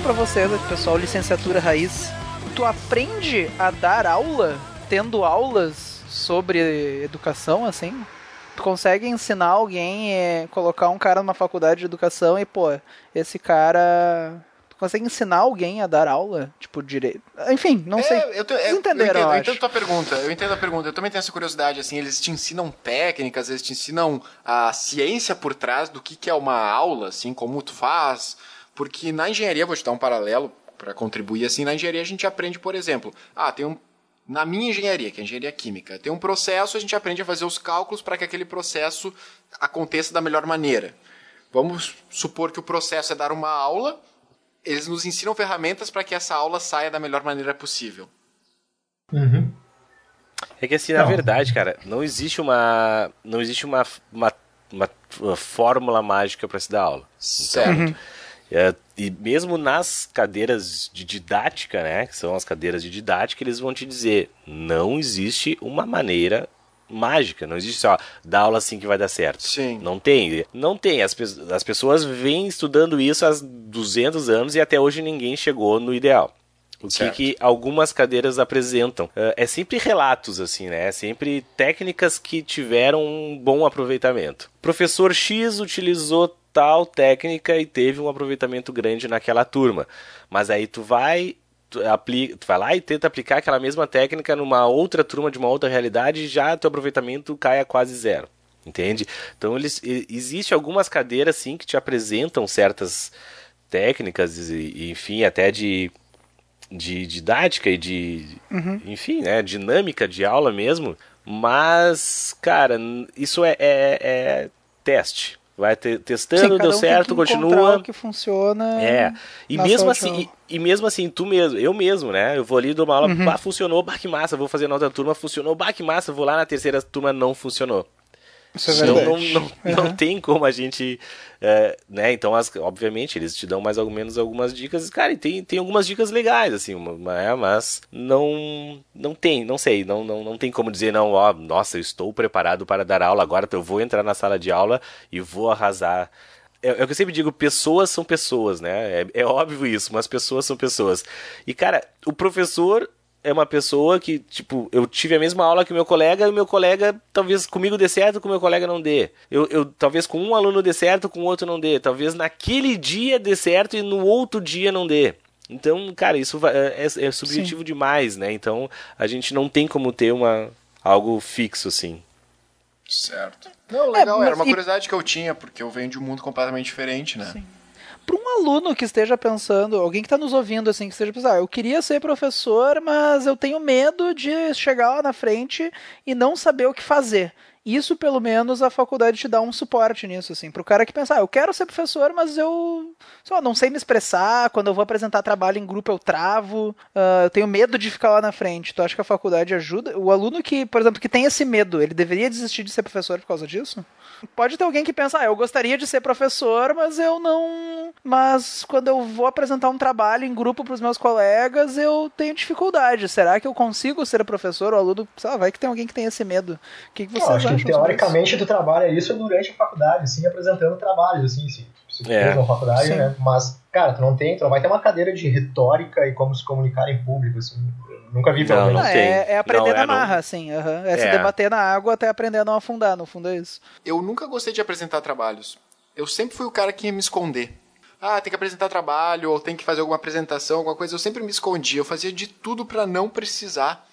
Pra vocês, pessoal, licenciatura raiz. Tu aprende a dar aula tendo aulas sobre educação, assim? Tu consegue ensinar alguém, é, colocar um cara numa faculdade de educação e, pô, esse cara. Tu consegue ensinar alguém a dar aula? Tipo, direito. Enfim, não sei. É, eu, te- Vocês entenderam, eu eu entendo, eu acho. entendo tua pergunta, eu entendo a pergunta. Eu também tenho essa curiosidade, assim, eles te ensinam técnicas, eles te ensinam a ciência por trás do que, que é uma aula, assim, como tu faz. Porque na engenharia, vou te dar um paralelo para contribuir, assim, na engenharia a gente aprende, por exemplo, ah, tem um. Na minha engenharia, que é a engenharia química, tem um processo, a gente aprende a fazer os cálculos para que aquele processo aconteça da melhor maneira. Vamos supor que o processo é dar uma aula, eles nos ensinam ferramentas para que essa aula saia da melhor maneira possível. Uhum. É que assim, na Não. verdade, cara, não existe uma. Não existe uma, uma, uma, uma fórmula mágica para se dar aula. Certo. É, e mesmo nas cadeiras de didática, né, que são as cadeiras de didática, eles vão te dizer, não existe uma maneira mágica, não existe só dar aula assim que vai dar certo. Sim. Não tem, não tem. As, pe- as pessoas vêm estudando isso há 200 anos e até hoje ninguém chegou no ideal. O que, que algumas cadeiras apresentam? É, é sempre relatos, assim, né? É sempre técnicas que tiveram um bom aproveitamento. Professor X utilizou tal técnica e teve um aproveitamento grande naquela turma. Mas aí tu vai, tu, aplica, tu vai lá e tenta aplicar aquela mesma técnica numa outra turma de uma outra realidade e já teu aproveitamento cai a quase zero. Entende? Então eles, existe algumas cadeiras sim que te apresentam certas técnicas e, e, enfim, até de de didática e de, enfim, né, dinâmica de aula mesmo, mas, cara, isso é, é- é teste. Vai te- Sim, testando, cada deu um certo, continua. o que funciona. É, e mesmo assim, e, e mesmo assim, tu mesmo, eu mesmo, né? Eu vou ali dou uma aula, Uhum. bah, funcionou, bah, que massa, vou fazer na outra turma, funcionou, bah, que massa, vou lá na terceira turma, não funcionou. Isso é Então não, não, não tem como a gente. é, né? Então, as- obviamente, eles te dão mais ou menos algumas dicas. Cara, e tem, tem algumas dicas legais, assim, uma- uma- é, mas não não tem, não sei, não, não, não tem como dizer, não, ó, nossa, eu estou preparado para dar aula, agora eu vou entrar na sala de aula e vou arrasar. É, é o que eu sempre digo, pessoas são pessoas, né? É, é óbvio isso, mas pessoas são pessoas. E, cara, o professor é uma pessoa que, tipo, eu tive a mesma aula que o meu colega e o meu colega talvez comigo dê certo, com o meu colega não dê. Eu, eu talvez com um aluno dê certo, com o outro não dê. Talvez naquele dia dê certo e no outro dia não dê. Então, cara, isso é, é- é subjetivo demais, né? Então, a gente não tem como ter uma algo fixo, assim. Certo. Não, legal, mas era uma e- curiosidade que eu tinha, porque eu venho de um mundo completamente diferente, né? Para um aluno que esteja pensando, alguém que está nos ouvindo assim, que esteja pensando, ah, eu queria ser professor, mas eu tenho medo de chegar lá na frente e não saber o que fazer. Isso, pelo menos, a faculdade te dá um suporte nisso, assim, pro cara que pensa, ah, eu quero ser professor, mas eu só não sei me expressar, quando eu vou apresentar trabalho em grupo eu travo, ah, eu tenho medo de ficar lá na frente. Tu acha que a faculdade ajuda? O aluno que, por exemplo, que tem esse medo, ele deveria desistir de ser professor por causa disso? Pode ter alguém que pensa, ah, eu gostaria de ser professor, mas eu não. Mas quando eu vou apresentar um trabalho em grupo para os meus colegas, eu tenho dificuldade. Será que eu consigo ser professor? O aluno, sei lá, vai que tem alguém que tem esse medo. O que, que Eu vocês sobre teoricamente tu trabalha isso durante a faculdade, assim, apresentando trabalhos, assim, se, se tu É. uma faculdade, Sim. né? Mas, cara, tu não tem, tu não vai ter uma cadeira de retórica e como se comunicar em público, assim. Eu nunca vi, pelo Não, menos. não tem. é, é aprender Não, é, na não- marra, assim. aham. É, se É. debater na água até aprender a não afundar, no fundo é isso. Eu nunca gostei de apresentar trabalhos. Eu sempre fui o cara que ia me esconder. Ah, tem que apresentar trabalho, ou tem que fazer alguma apresentação, alguma coisa. Eu sempre me escondia. Eu fazia de tudo para não precisar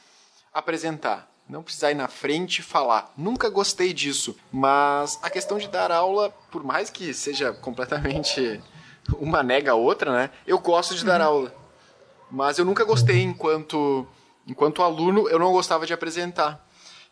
apresentar. Não precisar ir na frente e falar. Nunca gostei disso. Mas a questão de dar aula, por mais que seja completamente uma nega a outra, né? Eu gosto de dar aula. Mas eu nunca gostei enquanto enquanto aluno, eu não gostava de apresentar.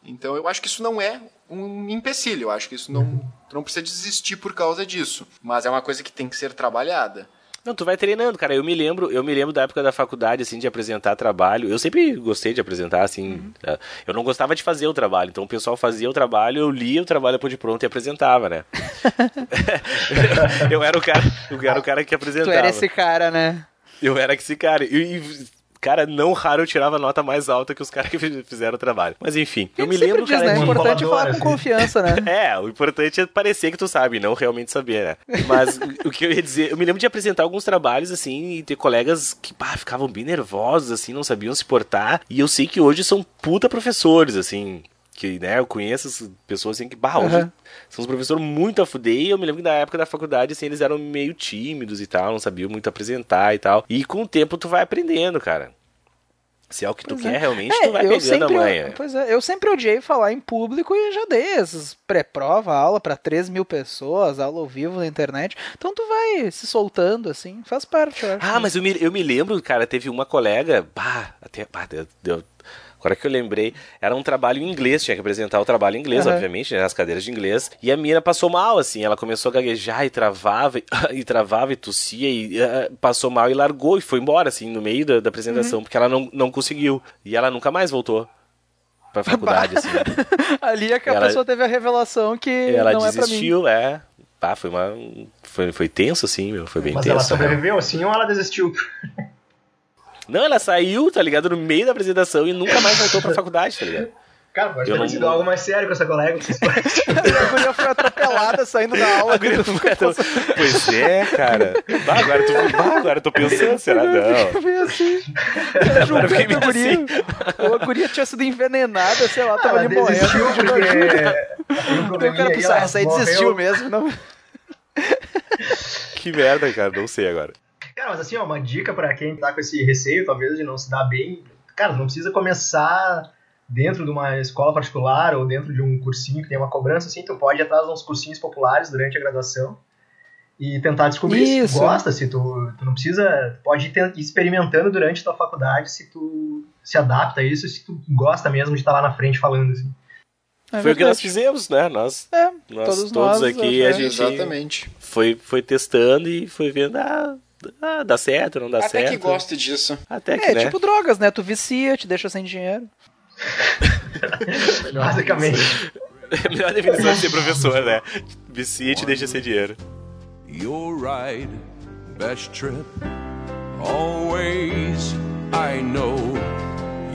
Então eu acho que isso não é um empecilho, eu acho que isso não tu não precisa desistir por causa disso, mas é uma coisa que tem que ser trabalhada. Não, tu vai treinando, cara. Eu me lembro, eu me lembro da época da faculdade, assim, de apresentar trabalho. Eu sempre gostei de apresentar, assim. eh, Eu não gostava de fazer o trabalho. Então o pessoal fazia o trabalho, eu lia o trabalho depois de pronto e apresentava, né? eu era o cara, eu era o cara que Tu apresentava. era esse cara, né? Eu era esse cara. E, e, Cara, não raro eu tirava nota mais alta que os caras que fizeram o trabalho. Mas enfim, eu me lembro, diz, cara. né? É importante falar com confiança, né? É, o importante é parecer que tu sabe, não realmente saber, né? Mas o que eu ia dizer, eu me lembro de apresentar alguns trabalhos, assim, e ter colegas que, pá, ficavam bem nervosos, assim, não sabiam se portar. E eu sei que hoje são puta professores, assim, que, né, eu conheço pessoas, assim, que, bah, hoje Aham. são os professores muito a fuder. E eu me lembro que na época da faculdade, assim, eles eram meio tímidos e tal, não sabiam muito apresentar e tal. E com o tempo tu vai aprendendo, cara. Se é o que tu Pois quer é. realmente, É, tu vai pegando sempre, a manha. Pois é, eu sempre odiei falar em público e já dei essas pré-prova, aula pra 3 mil pessoas, aula ao vivo na internet. Então tu vai se soltando, assim, faz parte, eu acho. Ah, mas eu me, eu me lembro, cara, teve uma colega, bah, até, bah, deu, deu- agora que eu lembrei, era um trabalho em inglês, tinha que apresentar o trabalho em inglês, Aham. obviamente, né, nas cadeiras de inglês, e a mina passou mal, assim, ela começou a gaguejar e travava, e, e travava e tossia, e ah, passou mal e largou, e foi embora, assim, no meio da, da apresentação, Uhum. porque ela não, não conseguiu, e ela nunca mais voltou pra faculdade, assim, Ali é que a Ela- pessoa teve a revelação que ela não é pra mim. desistiu, é, pá, foi uma, foi, foi tenso, assim, meu, foi bem Mas tenso. ela na real. sobreviveu assim ou ela desistiu? Não, ela saiu, tá ligado? No meio da apresentação e nunca mais voltou pra faculdade, tá ligado? Cara, pode Eu ter não- sido algo mais sério com essa colega. vocês podem- a guria foi atropelada saindo da aula. Pois é, cara. Bah, agora, tu, bah, agora eu tô pensando, será? Não. Foi assim. Eu fiquei meio a guria. assim. Ou a guria tinha sido envenenada, sei lá, tava ela ali morrendo. porque... tem um cara essa aí morreu. desistiu mesmo. Não... Que merda, cara. Não sei agora. Cara, mas assim, ó, uma dica pra quem tá com esse receio, talvez, de não se dar bem. Cara, não precisa começar dentro de uma escola particular ou dentro de um cursinho que tem uma cobrança, assim, tu pode ir atrás de uns cursinhos populares durante a graduação e tentar descobrir se Isso. tu gosta, se tu, tu não precisa, tu pode ir experimentando durante a tua faculdade se tu se adapta a isso, se tu gosta mesmo de estar lá na frente falando, assim. É Foi o que nós fizemos, né? Nós, É, nós todos todos, nós, aqui, é. a gente Exatamente. foi, foi testando e foi vendo, ah, ah, dá certo, não dá Até certo. que gosta disso. Até que, É, né? tipo drogas, né? Tu vicia, te deixa sem dinheiro. Basicamente. A melhor definição de ser professor, né? Vicia e te deixa sem dinheiro. You're right, best trip. Always, I know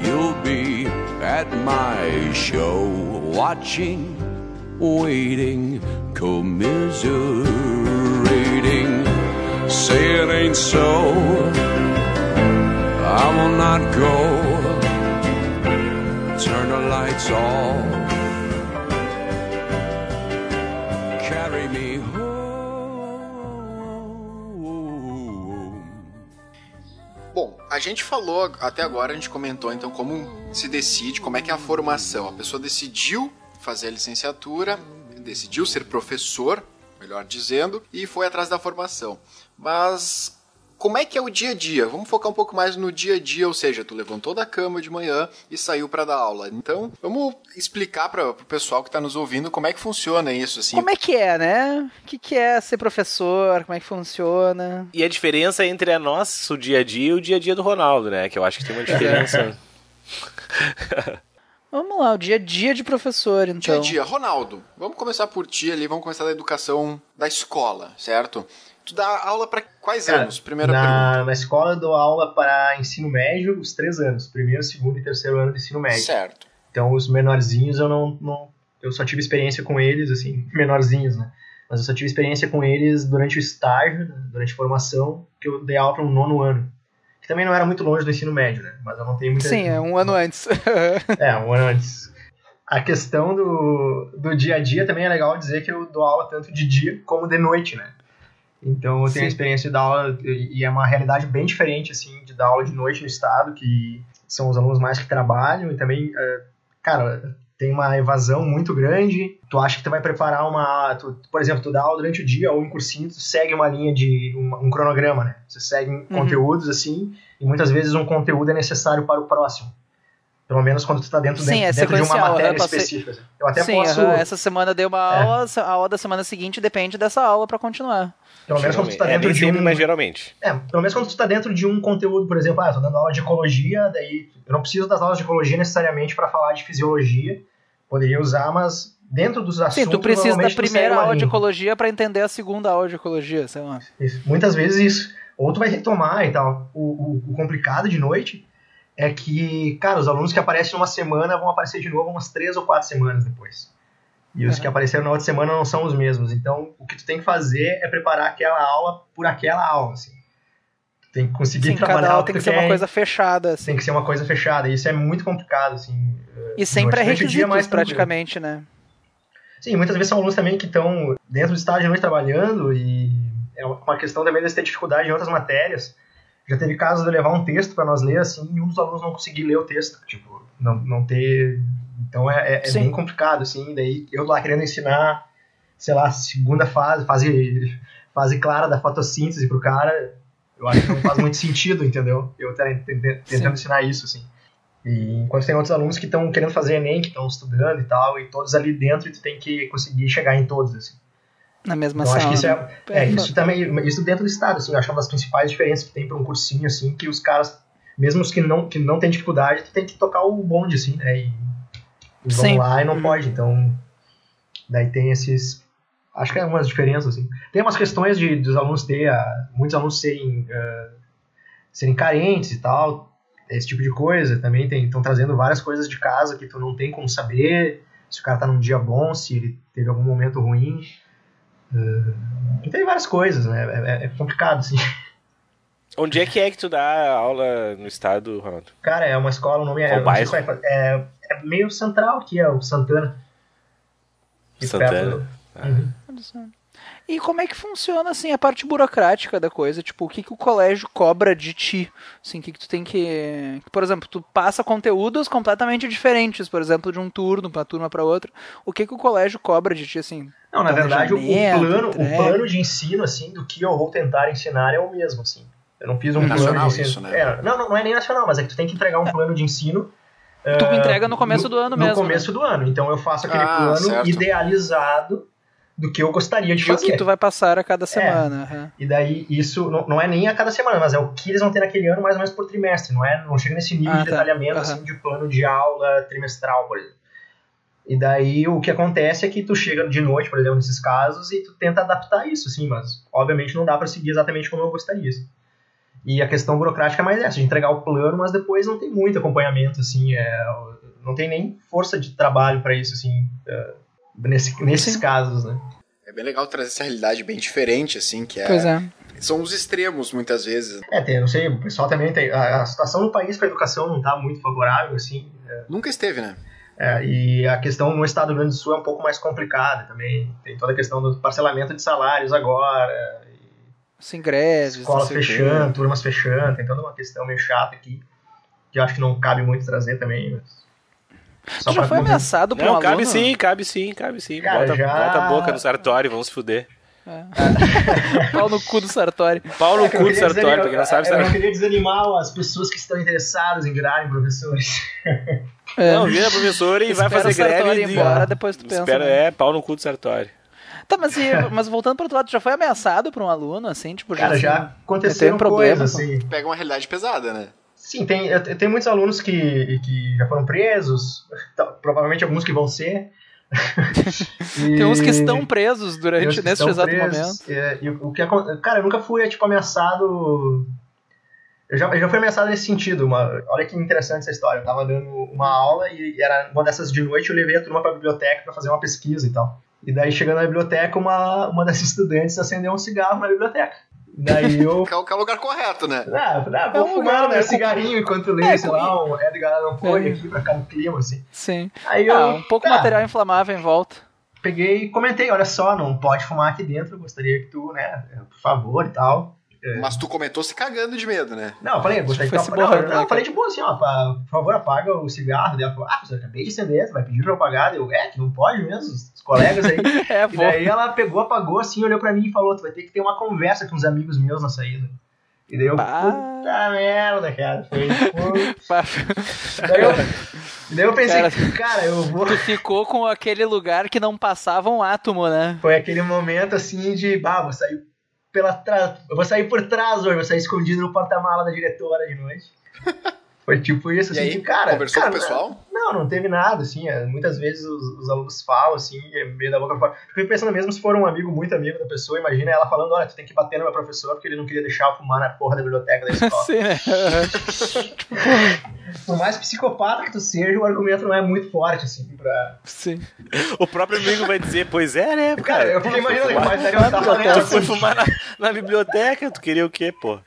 you'll be at my show, watching, waiting, commiserating. Say it ain't so. I will not go. Turn the lights off. Carry me home. Bom, a gente falou até agora, a gente comentou então como se decide, como é que é a formação. A pessoa decidiu fazer a licenciatura, decidiu ser professor, melhor dizendo, e foi atrás da formação. Mas como é que é o dia a dia? Vamos focar um pouco mais no dia a dia, ou seja, tu levantou da cama de manhã e saiu para dar aula. Então, vamos explicar para o pessoal que está nos ouvindo como é que funciona isso assim. Como é que é, né? O que, que é ser professor? Como é que funciona? E a diferença entre a nosso dia a dia e o dia a dia do Ronaldo, né? Que eu acho que tem uma diferença. Vamos lá, o dia a dia de professor, então. Dia a dia, Ronaldo, vamos começar por ti ali, vamos começar da educação da escola, certo? Tu dá aula para quais Cara, anos? Primeira pergunta. na, na escola eu dou aula para ensino médio os três anos, primeiro, segundo e terceiro ano do ensino médio. Certo. Então os menorzinhos eu não, não eu só tive experiência com eles assim, menorzinhos, né? Mas eu só tive experiência com eles durante o estágio, né? durante a formação, que eu dei aula para um nono ano. Que também não era muito longe do ensino médio, né? Mas eu não tenho muita Sim, é um ano antes. É, um ano antes. A questão do, do dia a dia também é legal dizer que eu dou aula tanto de dia como de noite, né? Então eu tenho a experiência de dar aula, e é uma realidade bem diferente, assim, de dar aula de noite no estado, que são os alunos mais que trabalham, e também, é, cara, tem uma evasão muito grande. Tu acha que tu vai preparar uma. tu- por exemplo, tu dá aula durante o dia ou em cursinho, tu segue uma linha de. um, um cronograma, né? Você segue conteúdos assim, e muitas vezes um conteúdo é necessário para o próximo. Pelo menos quando tu tá dentro, Sim, dentro, é dentro de uma sequencial, matéria passei- específica. assim. Eu até Sim, posso. aham, essa semana dei uma É. aula, a aula da semana seguinte depende dessa aula pra continuar. Pelo menos quando tu tá é, dentro nem de sempre, um. mas geralmente. É, pelo menos quando tu tá dentro de um conteúdo, por exemplo, ah, tô dando aula de ecologia, daí eu não preciso das aulas de ecologia necessariamente para falar de fisiologia. Poderia usar, mas dentro dos assuntos. Sim, tu precisa da primeira uma aula de ecologia pra entender a segunda aula de ecologia, sei lá. Isso. Muitas vezes isso. Ou tu vai retomar e tal. O, o- o complicado de noite é que, cara, os alunos que aparecem numa semana vão aparecer de novo umas três ou quatro semanas depois. E os que apareceram na outra semana não são os mesmos. Então, o que tu tem que fazer é preparar aquela aula por aquela aula, assim. Tu tem que conseguir Sim, trabalhar cada aula tem que ser uma coisa fechada, assim. Tem que ser uma coisa fechada. E isso é muito complicado, assim. E sempre é Durante o dia requisitos, mais tranquilo. praticamente, né? Sim, muitas vezes são alunos também que estão dentro do estágio de noite trabalhando e é uma questão também deles ter dificuldade em outras matérias. Já teve casos de levar um texto para nós ler assim e um dos alunos não conseguir ler o texto, tipo, não, não ter. Então é, é- é Sim. bem complicado, assim. Daí eu lá querendo ensinar, sei lá, segunda fase, fase, fase clara da fotossíntese pro cara, eu acho que não faz muito sentido, entendeu? Eu te- te- te- tentando ensinar isso, assim. E enquanto tem outros alunos que estão querendo fazer Enem, que estão estudando e tal, e todos ali dentro, tu tem que conseguir chegar em todos, assim. Na mesma Então sala. acho que isso né? é, é, isso também, isso dentro do estado, assim, eu acho uma das principais diferenças que tem para um cursinho, assim, que os caras, mesmo os que não, que não tem dificuldade, tu tem que tocar o bonde, assim, né, e vão Sim. lá e não Uhum. pode, então daí tem esses, acho que é umas diferenças, assim. Tem umas questões de, dos alunos ter, ah, muitos alunos serem, ah, serem carentes e tal, esse tipo de coisa, também tem, estão trazendo várias coisas de casa que tu não tem como saber, se o cara tá num dia bom, se ele teve algum momento ruim, e tem várias coisas, né? É, é complicado, assim. Onde é que é que tu dá aula no estado, Ronaldo? Cara, é uma escola, o nome é. Qual bairro? qual é, é, meio central aqui, é o Santana. Santana. do- Uhum. E como é que funciona, assim, a parte burocrática da coisa? Tipo, o que, que o colégio cobra de ti? Assim, o que, que tu tem que... Por exemplo, tu passa conteúdos completamente diferentes, por exemplo, de um turno pra turma pra outra. O que, que o colégio cobra de ti, assim? Não, na verdade, o, plano, o plano de ensino, assim, do que eu vou tentar ensinar é o mesmo, assim. Eu não fiz um É plano nacional de ensino. isso, né? É, não, não, não é nem nacional, mas é que tu tem que entregar um plano de ensino. Tu eh, entrega no começo do ano no mesmo, começo do ano. Então eu faço aquele Ah, plano certo. idealizado do que eu gostaria de E o fazer. que tu vai passar a cada semana. aham. E daí isso não, não é nem a cada semana, mas é o que eles vão ter naquele ano mais ou menos por trimestre, não é? Não chega nesse nível Ah, de tá. detalhamento Aham. assim de plano de aula trimestral, por exemplo. E daí o que acontece é que tu chega de noite, por exemplo, nesses casos e tu tenta adaptar isso, assim, mas obviamente não dá para seguir exatamente como eu gostaria. assim. E a questão burocrática é mais essa, de entregar o plano, mas depois não tem muito acompanhamento, assim, é, não tem nem força de trabalho para isso, assim, é, nesse- nesses Sim. casos, né? É bem legal trazer essa realidade bem diferente, assim, que é, Pois é. são os extremos, muitas vezes. É, tem, não sei, o pessoal também tem. A, a situação no país para a educação não está muito favorável, assim. Nunca esteve, né? é, e a questão no estado do Rio Grande do Sul é um pouco mais complicada também. Tem toda a questão do parcelamento de salários agora, Sem greves, escolas fechando, turmas fechando, tem toda uma questão meio chata aqui, que eu acho que não cabe muito trazer também. Mas... Tu já foi ameaçado por um Não, aluno? cabe sim, cabe sim, cabe sim. Cara, bota, já- bota a boca no sartório, vamos se fuder. Pau no cu do Sartori. Pau no É, eu cu do desanimar- pra quem não sabe, Eu não sabe. queria desanimar as pessoas que estão interessadas em virarem professores. É. Não, vira professor e vai fazer o Sartori greve. embora, depois tu pensa. Espera, né? é, pau no cu do sartório. Tá, mas, e- mas voltando pro outro lado, tu já foi ameaçado por um aluno, assim, tipo, Cara, assim, já aconteceram teve problema, coisas, assim. Pega uma realidade pesada, né? Sim, tem, eu te- tem muitos alunos que, que já foram presos, provavelmente alguns que vão ser. Tem uns que E- estão presos durante nesse exato presos. momento. É, e o que cara, eu nunca fui tipo ameaçado. Eu já, eu já fui ameaçado nesse sentido. Uma, olha que interessante essa história. Eu tava dando uma aula e era uma dessas de noite. Eu levei a turma pra biblioteca pra fazer uma pesquisa e tal. E daí, chegando na biblioteca, uma, uma das estudantes acendeu um cigarro na biblioteca. Daí eu Que é o que é o lugar correto, né? Ah, ah, É vou um fumar lugar, né? cigarrinho enquanto leio, É, sei com- lá, um Edgar Allan Poe É. aqui pra ficar no clima, assim. Sim. Aí eu Ah, um pouco tá, material inflamável em volta. peguei e comentei, olha só, não pode fumar aqui dentro, eu gostaria que tu, né, por favor e tal. Mas tu comentou se cagando de medo, né? Não, eu falei, eu gostaria Foi que se tu... Não, não, né, eu falei de boa assim, ó, pa- por favor, apaga o cigarro. Daí ela falou, ah, eu acabei de acender, tu vai pedir pra eu apagar? Eu, é, que não pode mesmo, os os colegas aí. É, E daí ela pegou, apagou assim, olhou pra mim e falou: Tu vai ter que ter uma conversa com uns amigos meus na saída. E daí eu, Bah. puta merda, cara. Foi, Daí eu, daí eu pensei, Cara. cara, eu vou. Tu ficou com aquele lugar que não passava um átomo, né? Foi aquele momento assim de, bah, vou sair pela trás. Eu vou sair por trás hoje, vou sair escondido no porta-mala da diretora de noite. Foi tipo isso, E assim, aí, que, cara. conversou cara, com o pessoal? Não, Não, teve nada, assim. é, Muitas vezes os, os alunos falam, assim, é meio da boca pra fora. Fico pensando mesmo se for um amigo muito amigo da pessoa, imagina ela falando, olha, tu tem que bater no meu professor porque ele não queria deixar eu fumar na porra da biblioteca da escola. Sim, né? Por mais psicopata que tu seja, o argumento não é muito forte, assim, pra... Sim. O próprio amigo vai dizer, pois é, né, cara? Cara, eu fiquei imaginando, mas daí eu tava Tu foi fumar na, na biblioteca, tu queria o quê, pô?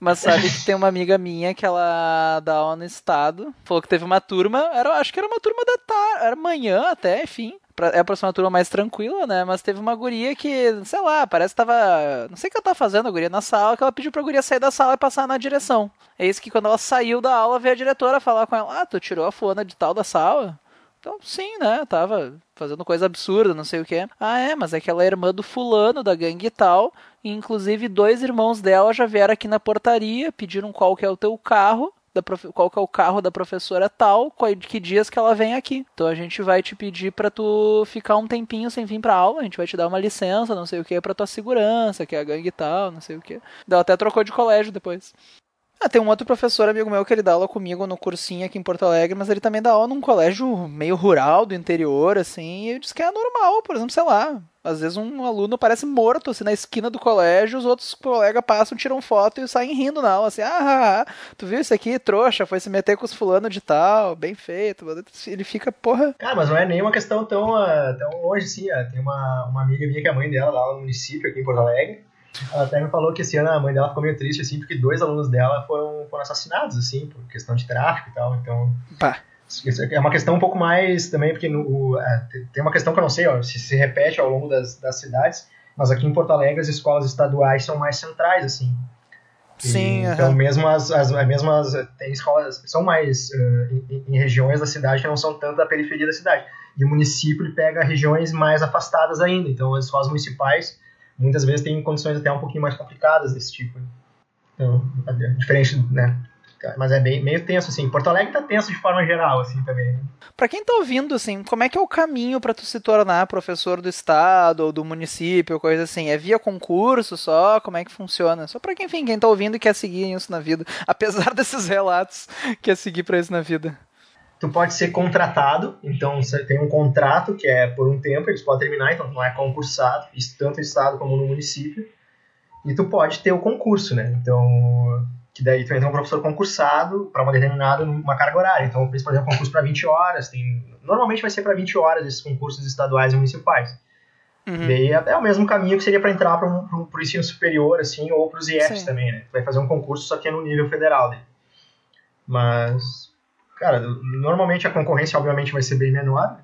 Mas sabe que tem uma amiga minha que ela dá aula no estado. Falou que teve uma turma, era, acho que era uma turma da tarde, era manhã até, enfim. É pra ser uma turma mais tranquila, né? Mas teve uma guria que, sei lá, parece que tava. Não sei o que ela tava fazendo, a guria na sala, que ela pediu pra guria sair da sala e passar na direção. É isso que quando ela saiu da aula, veio a diretora falar com ela: Ah, tu tirou a fulana de tal da sala? Então, sim, né? Tava fazendo coisa absurda, não sei o que. Ah, é, mas é que ela é irmã do fulano, da gangue e tal. Inclusive, dois irmãos dela já vieram aqui na portaria, pediram qual que é o teu carro, da profe- qual que é o carro da professora tal, que dias que ela vem aqui. Então a gente vai te pedir pra tu ficar um tempinho sem vir pra aula, a gente vai te dar uma licença, não sei o que, pra tua segurança, que é a gangue e tal, não sei o que. Ela até trocou de colégio depois. Ah, tem um outro professor amigo meu que ele dá aula comigo no cursinho aqui em Porto Alegre, mas ele também dá aula num colégio meio rural do interior, assim, e diz que é normal, por exemplo, sei lá. Às vezes um aluno parece morto, assim, na esquina do colégio, os outros colegas passam, tiram foto e saem rindo na aula, assim, ah, ah, ah, tu viu isso aqui, trouxa, foi se meter com os fulano de tal, bem feito. Ele fica, porra, Cara, mas não é nenhuma questão tão, ah, tão longe assim. ah. Tem uma, uma amiga minha que a mãe dela lá no município, aqui em Porto Alegre. Ela até me falou que esse ano a mãe dela ficou meio triste, assim, porque dois alunos dela foram, foram assassinados, assim, por questão de tráfico e tal. Então, pá. é uma questão um pouco mais também, porque no, o- ah, tem- uma questão que eu não sei ó, se se repete ao longo das, das cidades, mas aqui em Porto Alegre as escolas estaduais são mais centrais, assim. E, Sim, Então, mesmo as, as, as mesmas. Tem escolas. São mais eh, em, em regiões da cidade que não são tanto da periferia da cidade. E o município pega regiões mais afastadas ainda. Então, as escolas municipais muitas vezes têm condições até um pouquinho mais complicadas desse tipo. Então, é diferente, né? Mas é bem, meio tenso, assim. Porto Alegre tá tenso de forma geral, assim, também. né? Pra quem tá ouvindo, assim, como é que é o caminho pra tu se tornar professor do estado ou do município, coisa assim? É via concurso só? Como é que funciona? Só pra quem, enfim, quem tá ouvindo e quer seguir isso na vida. Apesar desses relatos, quer seguir pra isso na vida. Tu pode ser contratado, então você tem um contrato que é por um tempo, eles podem terminar, então não é concursado, tanto no estado como no município. E tu pode ter o concurso, né? Então, que daí tu entra um professor concursado para uma determinada uma carga horária. Então, por exemplo, concurso para 20 horas, tem normalmente vai ser para 20 horas esses concursos estaduais e municipais. Uhum. E daí é, é o mesmo caminho que seria para entrar para um, pro ensino superior, assim, ou para os IEFs Sim. também, né? Tu vai fazer um concurso, só que é no nível federal. Né? Mas, cara, normalmente a concorrência, obviamente, vai ser bem menor.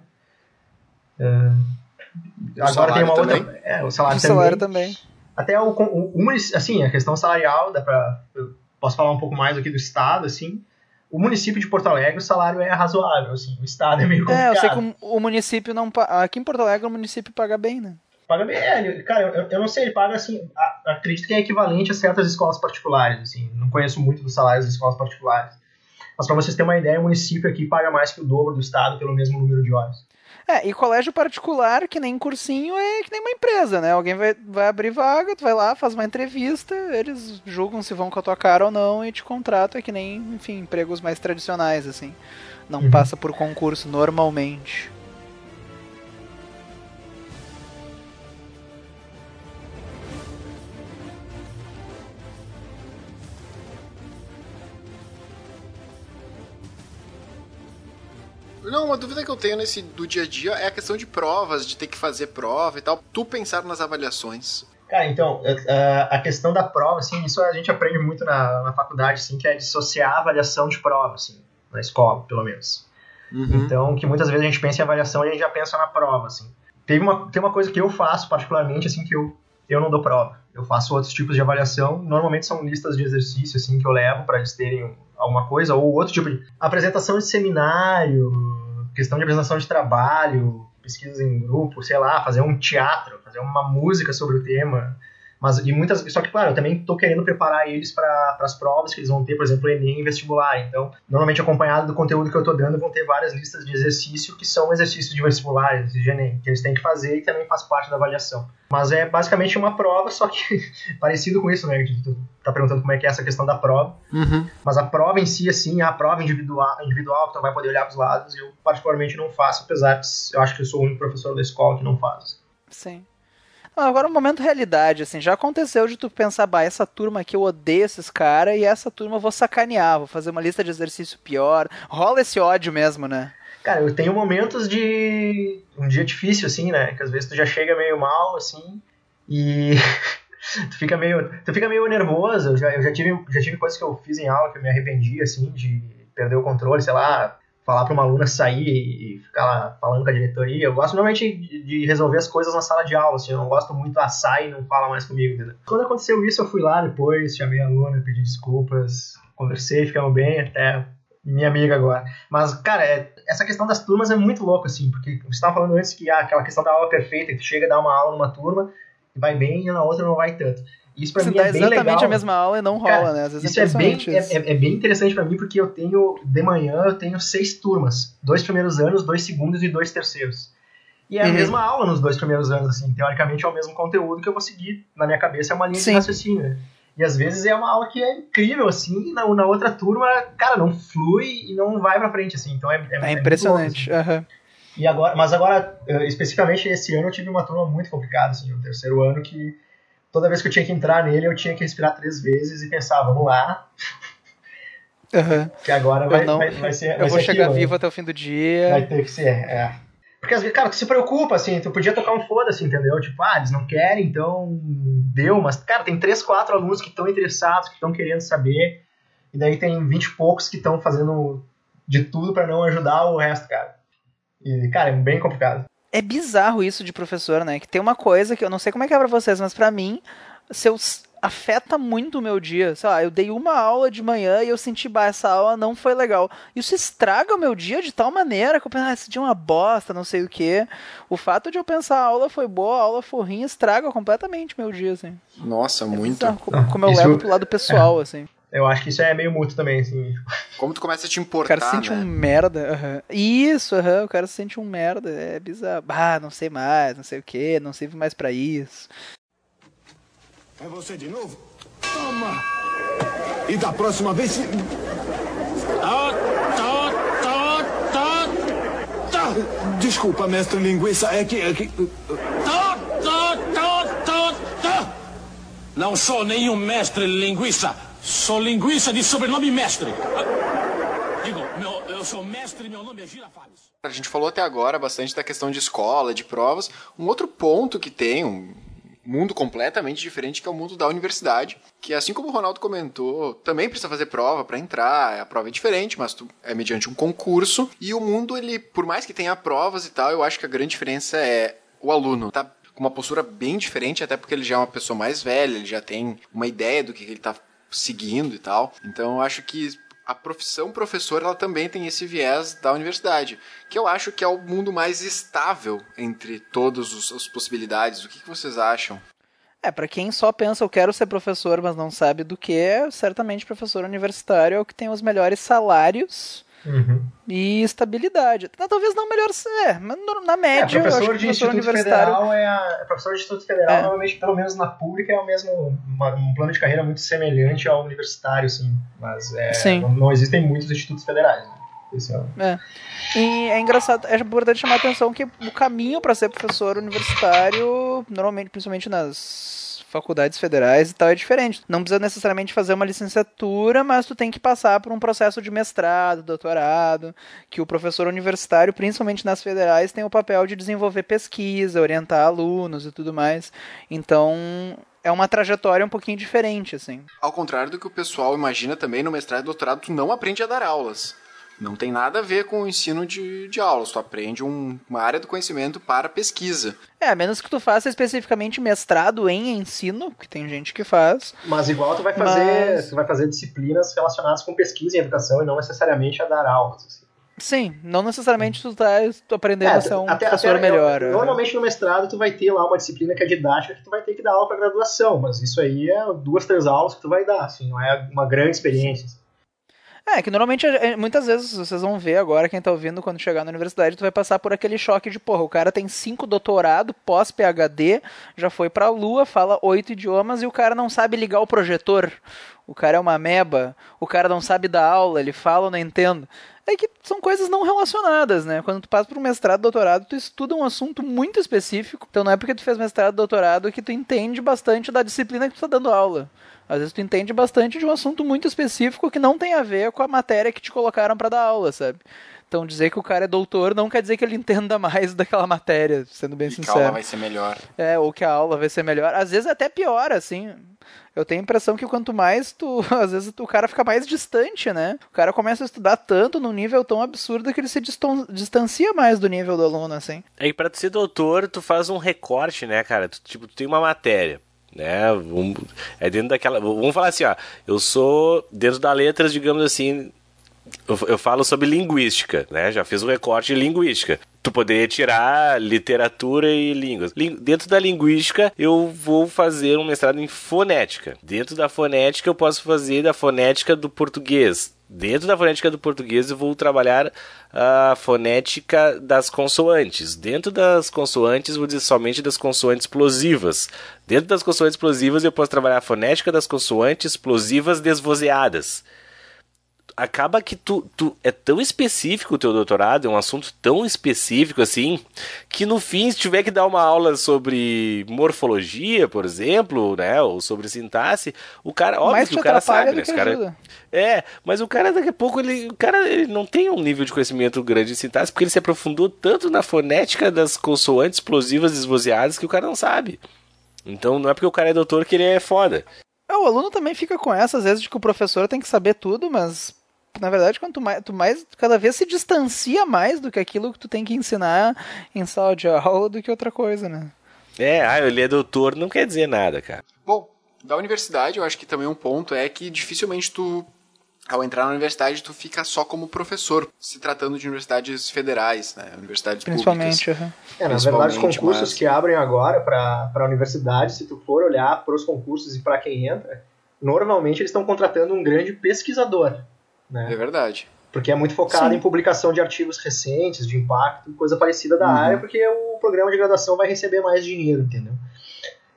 É, agora tem uma também? outra. É, o salário, O salário também. também. Até o, o, assim, a questão salarial, dá pra, eu posso falar um pouco mais aqui do estado, assim. O município de Porto Alegre, o salário é razoável, assim. O estado é meio complicado. É, eu sei que o, o município não. Aqui em Porto Alegre o município paga bem, né? Paga bem, é, ele- cara, eu, eu não sei, ele paga assim, a- acredito que é equivalente a certas escolas particulares, assim, não conheço muito dos salários das escolas particulares. Mas para vocês terem uma ideia, o município aqui paga mais que o dobro do estado pelo mesmo número de horas. É, e colégio particular, que nem cursinho, é que nem uma empresa, né? Alguém vai, vai abrir vaga, tu vai lá, faz uma entrevista, eles julgam se vão com a tua cara ou não e te contratam, é que nem, enfim, empregos mais tradicionais, assim. Não Uhum. passa por concurso normalmente. Não, uma dúvida que eu tenho nesse do dia a dia é a questão de provas, de ter que fazer prova e tal. Tu pensar nas avaliações. Cara, então, eh, a questão da prova, assim, isso a gente aprende muito na, na faculdade, assim, que é dissociar a avaliação de prova, assim, na escola, pelo menos. Uhum. Então, que muitas vezes a gente pensa em avaliação e a gente já pensa na prova, assim. Teve uma, tem uma coisa que eu faço particularmente, assim, que eu, eu não dou prova. Eu faço outros tipos de avaliação, normalmente são listas de exercício, assim, que eu levo para eles terem alguma coisa, ou outro tipo de apresentação de seminário, questão de apresentação de trabalho, pesquisas em grupo, sei lá, fazer um teatro, fazer uma música sobre o tema. Mas, e muitas, só que, claro, eu também tô querendo preparar eles para as provas que eles vão ter, por exemplo, Enem e vestibular. Então, normalmente acompanhado do conteúdo que eu tô dando, vão ter várias listas de exercício que são exercícios de vestibular, exercícios de Enem, que eles têm que fazer e também faz parte da avaliação. Mas é basicamente uma prova, só que parecido com isso, né? que Tu tá perguntando como é que é essa questão da prova. Mas a prova em si, assim, a prova individual, individual que tu vai poder olhar pros lados, eu particularmente não faço, apesar de eu acho que eu sou o único professor da escola que não faz. Sim. Agora, um momento realidade, assim, já aconteceu de tu pensar, bah, essa turma aqui eu odeio esses caras e essa turma eu vou sacanear, vou fazer uma lista de exercício pior. Rola esse ódio mesmo, né? Cara, eu tenho momentos de um dia difícil, assim, né? Que às vezes tu já chega meio mal, assim, e tu fica meio, tu fica meio nervoso. Eu já, eu já tive, já tive coisas que eu fiz em aula que eu me arrependi, assim, de perder o controle, sei lá, falar pra uma aluna sair e ficar lá falando com a diretoria. Eu gosto normalmente de, resolver as coisas na sala de aula, assim, eu não gosto muito, ah, sai e não fala mais comigo, entendeu? Quando aconteceu isso, eu fui lá depois, chamei a aluna, pedi desculpas, conversei, ficamos bem, até minha amiga agora. Mas, cara, é- essa questão das turmas é muito louco, assim, porque você estava falando antes que ah, aquela questão da aula perfeita, que tu chega a dar uma aula numa turma, vai bem e na outra não vai tanto. Isso pra Você mim é bem exatamente legal. a mesma aula e não rola, Cara, né? Às vezes Isso é bem, impressionante isso. é, é- é bem interessante pra mim porque eu tenho, de manhã, eu tenho seis turmas. Dois primeiros anos, dois segundos e dois terceiros. E é a Uhum. mesma aula nos dois primeiros anos, assim. Teoricamente é o mesmo conteúdo que eu vou seguir. Na minha cabeça é uma linha Sim. de raciocínio. né? E às vezes é uma aula que é incrível, assim, e na, na outra turma, cara, não flui e não vai pra frente, assim. Então é, é, É impressionante. louco, assim. E agora, mas agora, eh, especificamente esse ano, eu tive uma turma muito complicada, assim, o terceiro ano, que toda vez que eu tinha que entrar nele, eu tinha que respirar três vezes e pensar, vamos lá, aham. que agora vai, não- vai, vai ser. Eu vai vou ser chegar aquilo, né? vivo até o fim do dia. Vai ter que ser, é. Porque cara, tu se preocupa, assim, tu podia tocar um foda-se, entendeu? Tipo, ah, eles não querem, então deu, mas, cara, tem três, quatro alunos que estão interessados, que estão querendo saber, e daí tem vinte e poucos que estão fazendo de tudo pra não ajudar o resto, cara. E, cara, é bem complicado. É bizarro isso de professor, né? Que tem uma coisa que eu não sei como é que é pra vocês, mas pra mim, seus afeta muito o meu dia. Sei lá, eu dei uma aula de manhã e eu senti, bah, essa aula não foi legal. Isso estraga o meu dia de tal maneira que eu penso, ah, esse dia é uma bosta, não sei o quê. O fato de eu pensar a aula foi boa, a aula foi ruim, estraga completamente meu dia, assim. Nossa, É muito. bizarro co- como eu Isso- levo pro lado pessoal, assim. Eu acho que isso é meio mútuo também, assim. Como tu começa a te O importar, cara se sente né? um merda. aham. Isso, aham, o cara se sente um merda. É bizarro. Ah, não sei mais, não sei o que, não sirvo mais pra isso. É você de novo? Toma! E da próxima vez. se- Tá, tá, tá, tá, tá. Desculpa, mestre linguiça, é que. É que... Tá, tá, tá, tá, tá. Não sou nenhum mestre linguiça. Sou linguiça de sobrenome mestre. Digo, meu- eu sou mestre meu nome é Girafales. A gente falou até agora bastante da questão de escola, de provas. Um outro ponto que tem, um mundo completamente diferente, que é o mundo da universidade, que assim como o Ronaldo comentou, também precisa fazer prova para entrar, a prova é diferente, mas tu é mediante um concurso, e o mundo, ele, por mais que tenha provas e tal, eu acho que a grande diferença é o aluno, tá com uma postura bem diferente, até porque ele já é uma pessoa mais velha, ele já tem uma ideia do que ele tá seguindo e tal. Então eu acho que a profissão professor ela também tem esse viés da universidade, que eu acho que é o mundo mais estável entre todas as possibilidades. O que, que vocês acham? É, pra quem só pensa eu quero ser professor, mas não sabe do que, certamente professor universitário é o que tem os melhores salários Uhum. e estabilidade. Talvez não melhor ser, mas no- na É, média, eu acho professor que de professor Instituto universitário. Federal é a, professor de Instituto Federal, É. normalmente, pelo menos na pública, é o mesmo, uma- um plano de carreira muito semelhante ao universitário, assim. Mas é, Sim. Não, não existem muitos institutos federais. Né? É É. E é engraçado, é importante chamar a atenção que o caminho para ser professor universitário, normalmente, principalmente nas faculdades federais e tal, é diferente. Não precisa necessariamente fazer uma licenciatura, mas tu tem que passar por um processo de mestrado, doutorado, que o professor universitário, principalmente nas federais, tem o papel de desenvolver pesquisa, orientar alunos e tudo mais. Então, é uma trajetória um pouquinho diferente, assim. Ao contrário do que o pessoal imagina também, no mestrado e doutorado tu não aprende a dar aulas. Não tem nada a ver com o ensino de, de aulas, tu aprende um- uma área do conhecimento para pesquisa. É, a menos que tu faça especificamente mestrado em ensino, que tem gente que faz. Mas igual tu vai fazer, Mas- tu vai fazer disciplinas relacionadas com pesquisa em educação e não necessariamente a dar aulas. assim. Sim, não necessariamente tu tá aprendendo a ser um até- professor até- melhor. é. Normalmente no mestrado tu vai ter lá uma disciplina que é didática que tu vai ter que dar aula para graduação, mas isso aí é duas, três aulas que tu vai dar, assim, não é uma grande experiência. É, que normalmente, é, muitas vezes, vocês vão ver agora, quem tá ouvindo, quando chegar na universidade, tu vai passar por aquele choque de, porra, o cara tem cinco doutorado, pós-PHD, já foi pra lua, fala oito idiomas e o cara não sabe ligar o projetor. O cara é uma ameba, o cara não sabe dar aula, ele fala ou não entendo. É que são coisas não relacionadas, né? Quando tu passa por um mestrado, doutorado, tu estuda um assunto muito específico. Então não é porque tu fez mestrado, doutorado que tu entende bastante da disciplina que tu tá dando aula. Às vezes tu entende bastante de um assunto muito específico que não tem a ver com a matéria que te colocaram para dar aula, sabe? Então dizer que o cara é doutor não quer dizer que ele entenda mais daquela matéria, sendo bem E que a sincero. aula vai ser melhor. É, ou que a aula vai ser melhor. Às vezes até pior, assim. Eu tenho a impressão que quanto mais tu. Às vezes o cara fica mais distante, né? O cara começa a estudar tanto num nível tão absurdo que ele se distancia mais do nível do aluno, assim. É que pra tu ser doutor, tu faz um recorte, né, cara? Tu, tipo, tu tem uma matéria, né? Um- é dentro daquela. Vamos falar assim, ó. Eu sou dentro da letras, digamos assim. Eu, falo sobre linguística, né? Já fiz um recorte de linguística. Tu poderia tirar literatura e línguas. Dentro da linguística, eu vou fazer um mestrado em fonética. Dentro da fonética, eu posso fazer da fonética do português. Dentro da fonética do português, eu vou trabalhar a fonética das consoantes. Dentro das consoantes, vou dizer somente das consoantes explosivas. Dentro das consoantes explosivas, eu posso trabalhar a fonética das consoantes explosivas desvozeadas acaba que tu, tu é tão específico o teu doutorado, é um assunto tão específico assim, que no fim, se tiver que dar uma aula sobre morfologia, por exemplo, né, ou sobre sintaxe, o cara, óbvio Mais que o cara sabe, né, cara, ajuda. é, mas o cara daqui a pouco ele, o cara ele não tem um nível de conhecimento grande de sintaxe porque ele se aprofundou tanto na fonética das consoantes explosivas desvozeadas que o cara não sabe. Então não é porque o cara é doutor que ele é foda. É, o aluno também fica com essa, às vezes, de que o professor tem que saber tudo, mas na verdade, quanto mais, tu mais cada vez se distancia mais do que aquilo que tu tem que ensinar em sala de aula do que outra coisa, né? É, ah, ele é doutor, não quer dizer nada, cara. Bom, da universidade, eu acho que também um ponto é que dificilmente tu, ao entrar na universidade, tu fica só como professor, se tratando de universidades federais, né? Universidades Principalmente. públicas. aham. É, na verdade, os concursos mas- que abrem agora para a universidade, se tu for olhar para os concursos e para quem entra, normalmente eles estão contratando um grande pesquisador, né? É verdade. Porque é muito focado Sim. em publicação de artigos recentes, de impacto, coisa parecida da Uhum. área, porque o programa de graduação vai receber mais dinheiro, entendeu?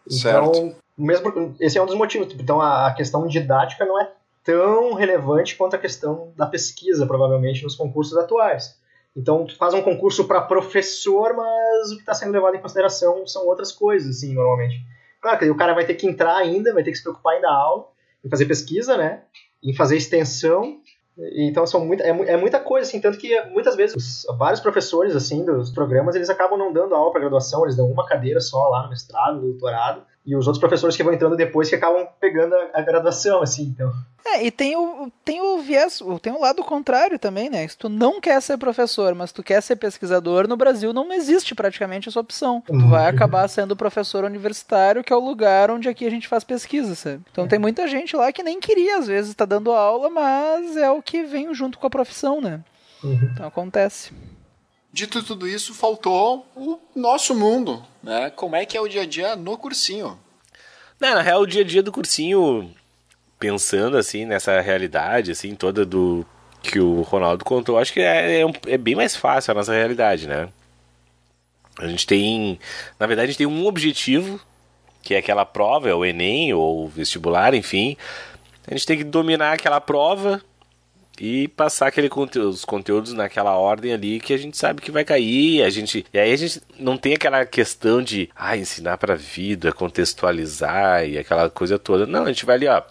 Certo. Então, mesmo, esse é um dos motivos. Então, a a questão didática não é tão relevante quanto a questão da pesquisa, provavelmente, nos concursos atuais. Então, tu faz um concurso para professor, mas o que está sendo levado em consideração são outras coisas, assim, normalmente. Claro que o cara vai ter que entrar ainda, vai ter que se preocupar em dar aula, em fazer pesquisa, né? Em fazer extensão. Então, são muita, é, é muita coisa, assim, tanto que muitas vezes os- vários professores, assim, dos programas, eles acabam não dando aula para graduação, eles dão uma cadeira só lá no mestrado, no doutorado, e os outros professores que vão entrando depois que acabam pegando a, graduação, assim, então. É, e tem o, tem o viés, tem o lado contrário também, né? Se tu não quer ser professor, mas tu quer ser pesquisador, no Brasil não existe praticamente essa opção. Tu Uhum. vai acabar sendo professor universitário, que é o lugar onde aqui a gente faz pesquisa, sabe? Então tem muita gente lá que nem queria, às vezes, estar dando aula, mas é o que vem junto com a profissão, né? Uhum. Então acontece. Dito tudo isso, faltou o nosso mundo, né? Como é que é o dia a dia no cursinho? Não, na real, o dia a dia do cursinho, pensando assim nessa realidade, assim, toda do que o Ronaldo contou, acho que é, é, é bem mais fácil a nossa realidade, né? A gente tem, na verdade, a gente tem um objetivo, que é aquela prova, é o Enem ou o vestibular, enfim. A gente tem que dominar aquela prova e passar aquele conte os conteúdos naquela ordem ali que a gente sabe que vai cair, a gente, e aí a gente não tem aquela questão de ah, ensinar pra vida, contextualizar e aquela coisa toda. Não, a gente vai ali, ó.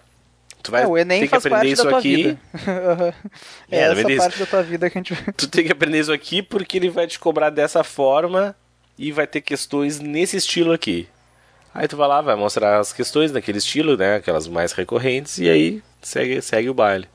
Tu vai É, o Enem ter que aprender isso aqui. é É, essa parte da tua vida que a gente Tu tem que aprender isso aqui porque ele vai te cobrar dessa forma e vai ter questões nesse estilo aqui. Aí tu vai lá, vai mostrar as questões naquele estilo, né? Aquelas mais recorrentes, e aí segue, segue o baile.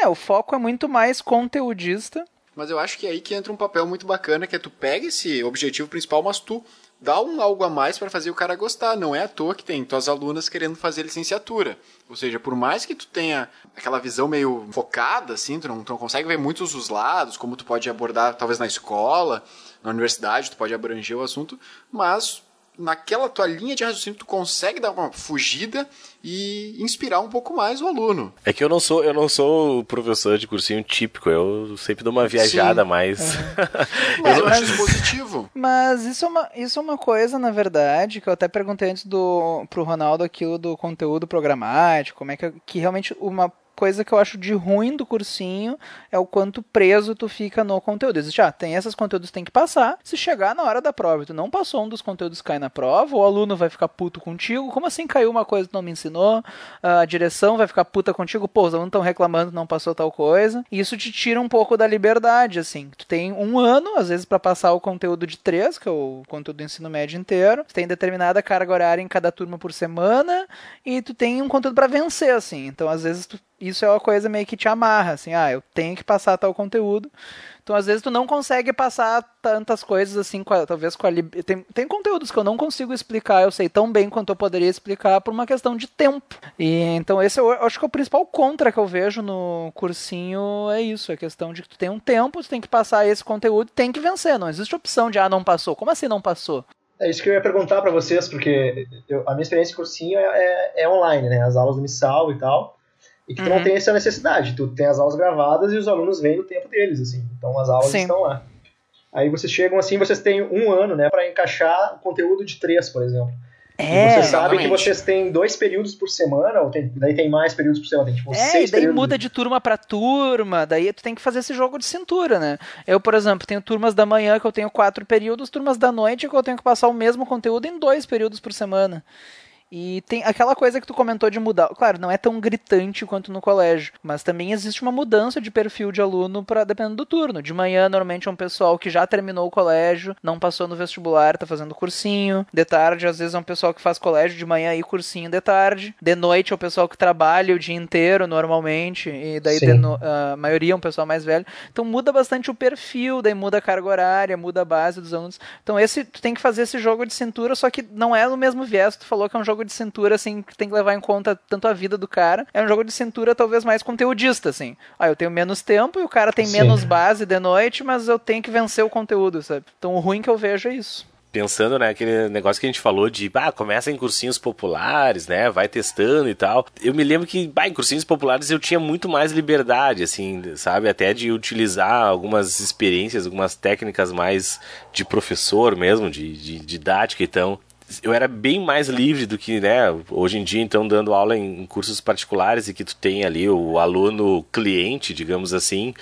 É, o foco é muito mais conteudista. Mas eu acho que é aí que entra um papel muito bacana, que é tu pega esse objetivo principal, mas tu dá um algo a mais para fazer o cara gostar. Não é à toa que tem tuas alunas querendo fazer licenciatura. Ou seja, por mais que tu tenha aquela visão meio focada, assim, tu não, tu não consegue ver muitos os lados, como tu pode abordar talvez na escola, na universidade, tu pode abranger o assunto, mas naquela tua linha de raciocínio tu consegue dar uma fugida e inspirar um pouco mais o aluno. É que eu não sou, eu não sou o professor de cursinho típico, eu sempre dou uma viajada Sim. mais. Mas eu isso positivo. Mas isso é, uma, isso é uma coisa, na verdade, que eu até perguntei antes do, pro Ronaldo aquilo do conteúdo programático, como é que, que realmente uma coisa que eu acho de ruim do cursinho é o quanto preso tu fica no conteúdo. Existe, ah, tem esses conteúdos que tem que passar. Se chegar na hora da prova e tu não passou um dos conteúdos que cai na prova, o aluno vai ficar puto contigo. Como assim caiu uma coisa que não me ensinou? A direção vai ficar puta contigo. Pô, os alunos estão reclamando que não passou tal coisa. E isso te tira um pouco da liberdade, assim. Tu tem um ano, às vezes, para passar o conteúdo de três, que é o conteúdo do ensino médio inteiro. Tu tem determinada carga horária em cada turma por semana. E tu tem um conteúdo para vencer, assim. Então, às vezes, tu isso é uma coisa meio que te amarra, assim, ah, eu tenho que passar tal conteúdo. Então, às vezes, tu não consegue passar tantas coisas assim, com a- talvez com a. lib- Tem, tem conteúdos que eu não consigo explicar, eu sei tão bem quanto eu poderia explicar por uma questão de tempo. E então, esse eu acho que é o principal contra que eu vejo no cursinho é isso: é a questão de que tu tem um tempo, tu tem que passar esse conteúdo, tem que vencer. Não existe opção de, ah, não passou. Como assim não passou? É isso que eu ia perguntar pra vocês, porque eu- a minha experiência em cursinho é, é- é online, né? As aulas do Missal e tal. E que tu Uhum. não tem essa necessidade. Tu tem as aulas gravadas e os alunos vêm no tempo deles, assim. Então as aulas Sim. estão lá. Aí vocês chegam assim, vocês têm um ano, né, pra encaixar o conteúdo de três, por exemplo. e É, vocês sabem que exatamente. vocês têm dois períodos por semana, ou tem, daí tem mais períodos por semana, tem tipo É, seis e daí períodos. muda de turma pra turma, daí tu tem que fazer esse jogo de cintura, né? Eu, por exemplo, tenho turmas da manhã que eu tenho quatro períodos, turmas da noite que eu tenho que passar o mesmo conteúdo em dois períodos por semana. E tem aquela coisa que tu comentou de mudar. Claro, não é tão gritante quanto no colégio, mas também existe uma mudança de perfil de aluno para dependendo do turno. De manhã, normalmente é um pessoal que já terminou o colégio, não passou no vestibular, tá fazendo cursinho. De tarde, às vezes é um pessoal que faz colégio de manhã e cursinho de tarde. De noite é o pessoal que trabalha o dia inteiro normalmente, e daí no- a maioria é um pessoal mais velho. Então muda bastante o perfil, daí muda a carga horária, muda a base dos alunos. Então esse tu tem que fazer esse jogo de cintura, só que não é no mesmo viés. Tu falou que é um jogo de cintura, assim, que tem que levar em conta tanto a vida do cara. É um jogo de cintura talvez mais conteudista, assim. Ah, eu tenho menos tempo e o cara tem Sim. menos base de noite, mas eu tenho que vencer o conteúdo, sabe? Então o ruim que eu vejo é isso. Pensando, né, aquele negócio que a gente falou de, ah, começa em cursinhos populares, né, vai testando e tal. Eu me lembro que, bah, em cursinhos populares eu tinha muito mais liberdade, assim, sabe, até de utilizar algumas experiências, algumas técnicas mais de professor mesmo, de, de didática, então eu era bem mais livre do que, né, hoje em dia, então, dando aula em, em cursos particulares e que tu tem ali o aluno cliente, digamos assim.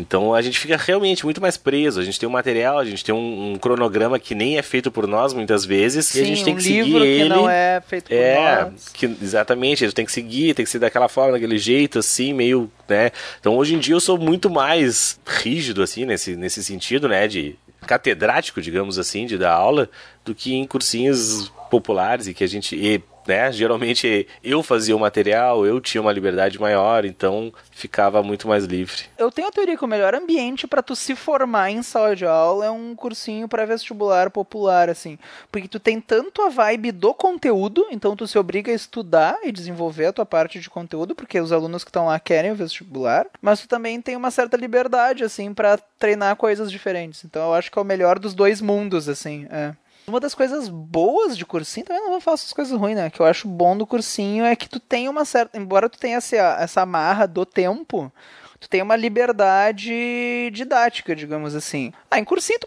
Então a gente fica realmente muito mais preso. A gente tem um material, a gente tem um, um cronograma que nem é feito por nós muitas vezes e a gente tem um que seguir livro ele. que não é feito por É, nós. que, exatamente, ele tem que seguir, tem que ser daquela forma, daquele jeito, assim, meio, né? Então hoje em dia eu sou muito mais rígido, assim, nesse, nesse sentido, né? De catedrático, digamos assim, de dar aula, do que em cursinhos populares e que a gente. E, né, geralmente eu fazia o material, eu tinha uma liberdade maior, então ficava muito mais livre. Eu tenho a teoria que o melhor ambiente pra tu se formar em sala de aula é um cursinho pré-vestibular popular, assim. Porque tu tem tanto a vibe do conteúdo, então tu se obriga a estudar e desenvolver a tua parte de conteúdo, porque os alunos que estão lá querem o vestibular, mas tu também tem uma certa liberdade, assim, pra treinar coisas diferentes. Então eu acho que é o melhor dos dois mundos, assim, é. Uma das coisas boas de cursinho, também não vou falar essas coisas ruins, né? Que eu acho bom do cursinho é que tu tem uma certa. Embora tu tenha essa, essa amarra do tempo, tu tem uma liberdade didática, digamos assim. Ah, em cursinho tu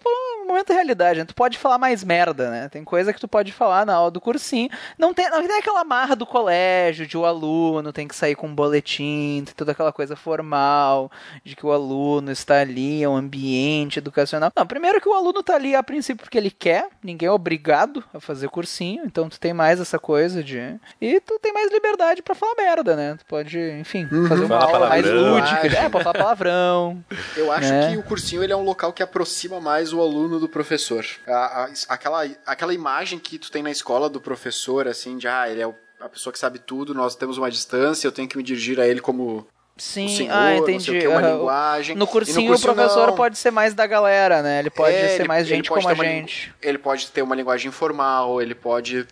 momento da realidade, né? Tu pode falar mais merda, né? Tem coisa que tu pode falar na aula do cursinho. Não tem, não tem aquela amarra do colégio, de o aluno tem que sair com um boletim, tem toda aquela coisa formal, de que o aluno está ali, é um ambiente educacional. Não, primeiro que o aluno tá ali a princípio porque ele quer, ninguém é obrigado a fazer cursinho, então tu tem mais essa coisa de. E tu tem mais liberdade pra falar merda, né? Tu pode, enfim, fazer uma aula mais lúdica. É, pode falar palavrão. Eu acho né? que o cursinho ele é um local que aproxima mais o aluno do professor. A- a- aquela, aquela imagem que tu tem na escola do professor, assim, de ah, ele é a pessoa que sabe tudo, nós temos uma distância, eu tenho que me dirigir a ele como Sim, senhor, ah, entendi. que, uma Aham. linguagem. No E cursinho, o professor não. pode ser mais da galera, né? Ele pode É, ser ele- mais gente como a uma gente. lingu- Ele pode ter uma linguagem informal, ele pode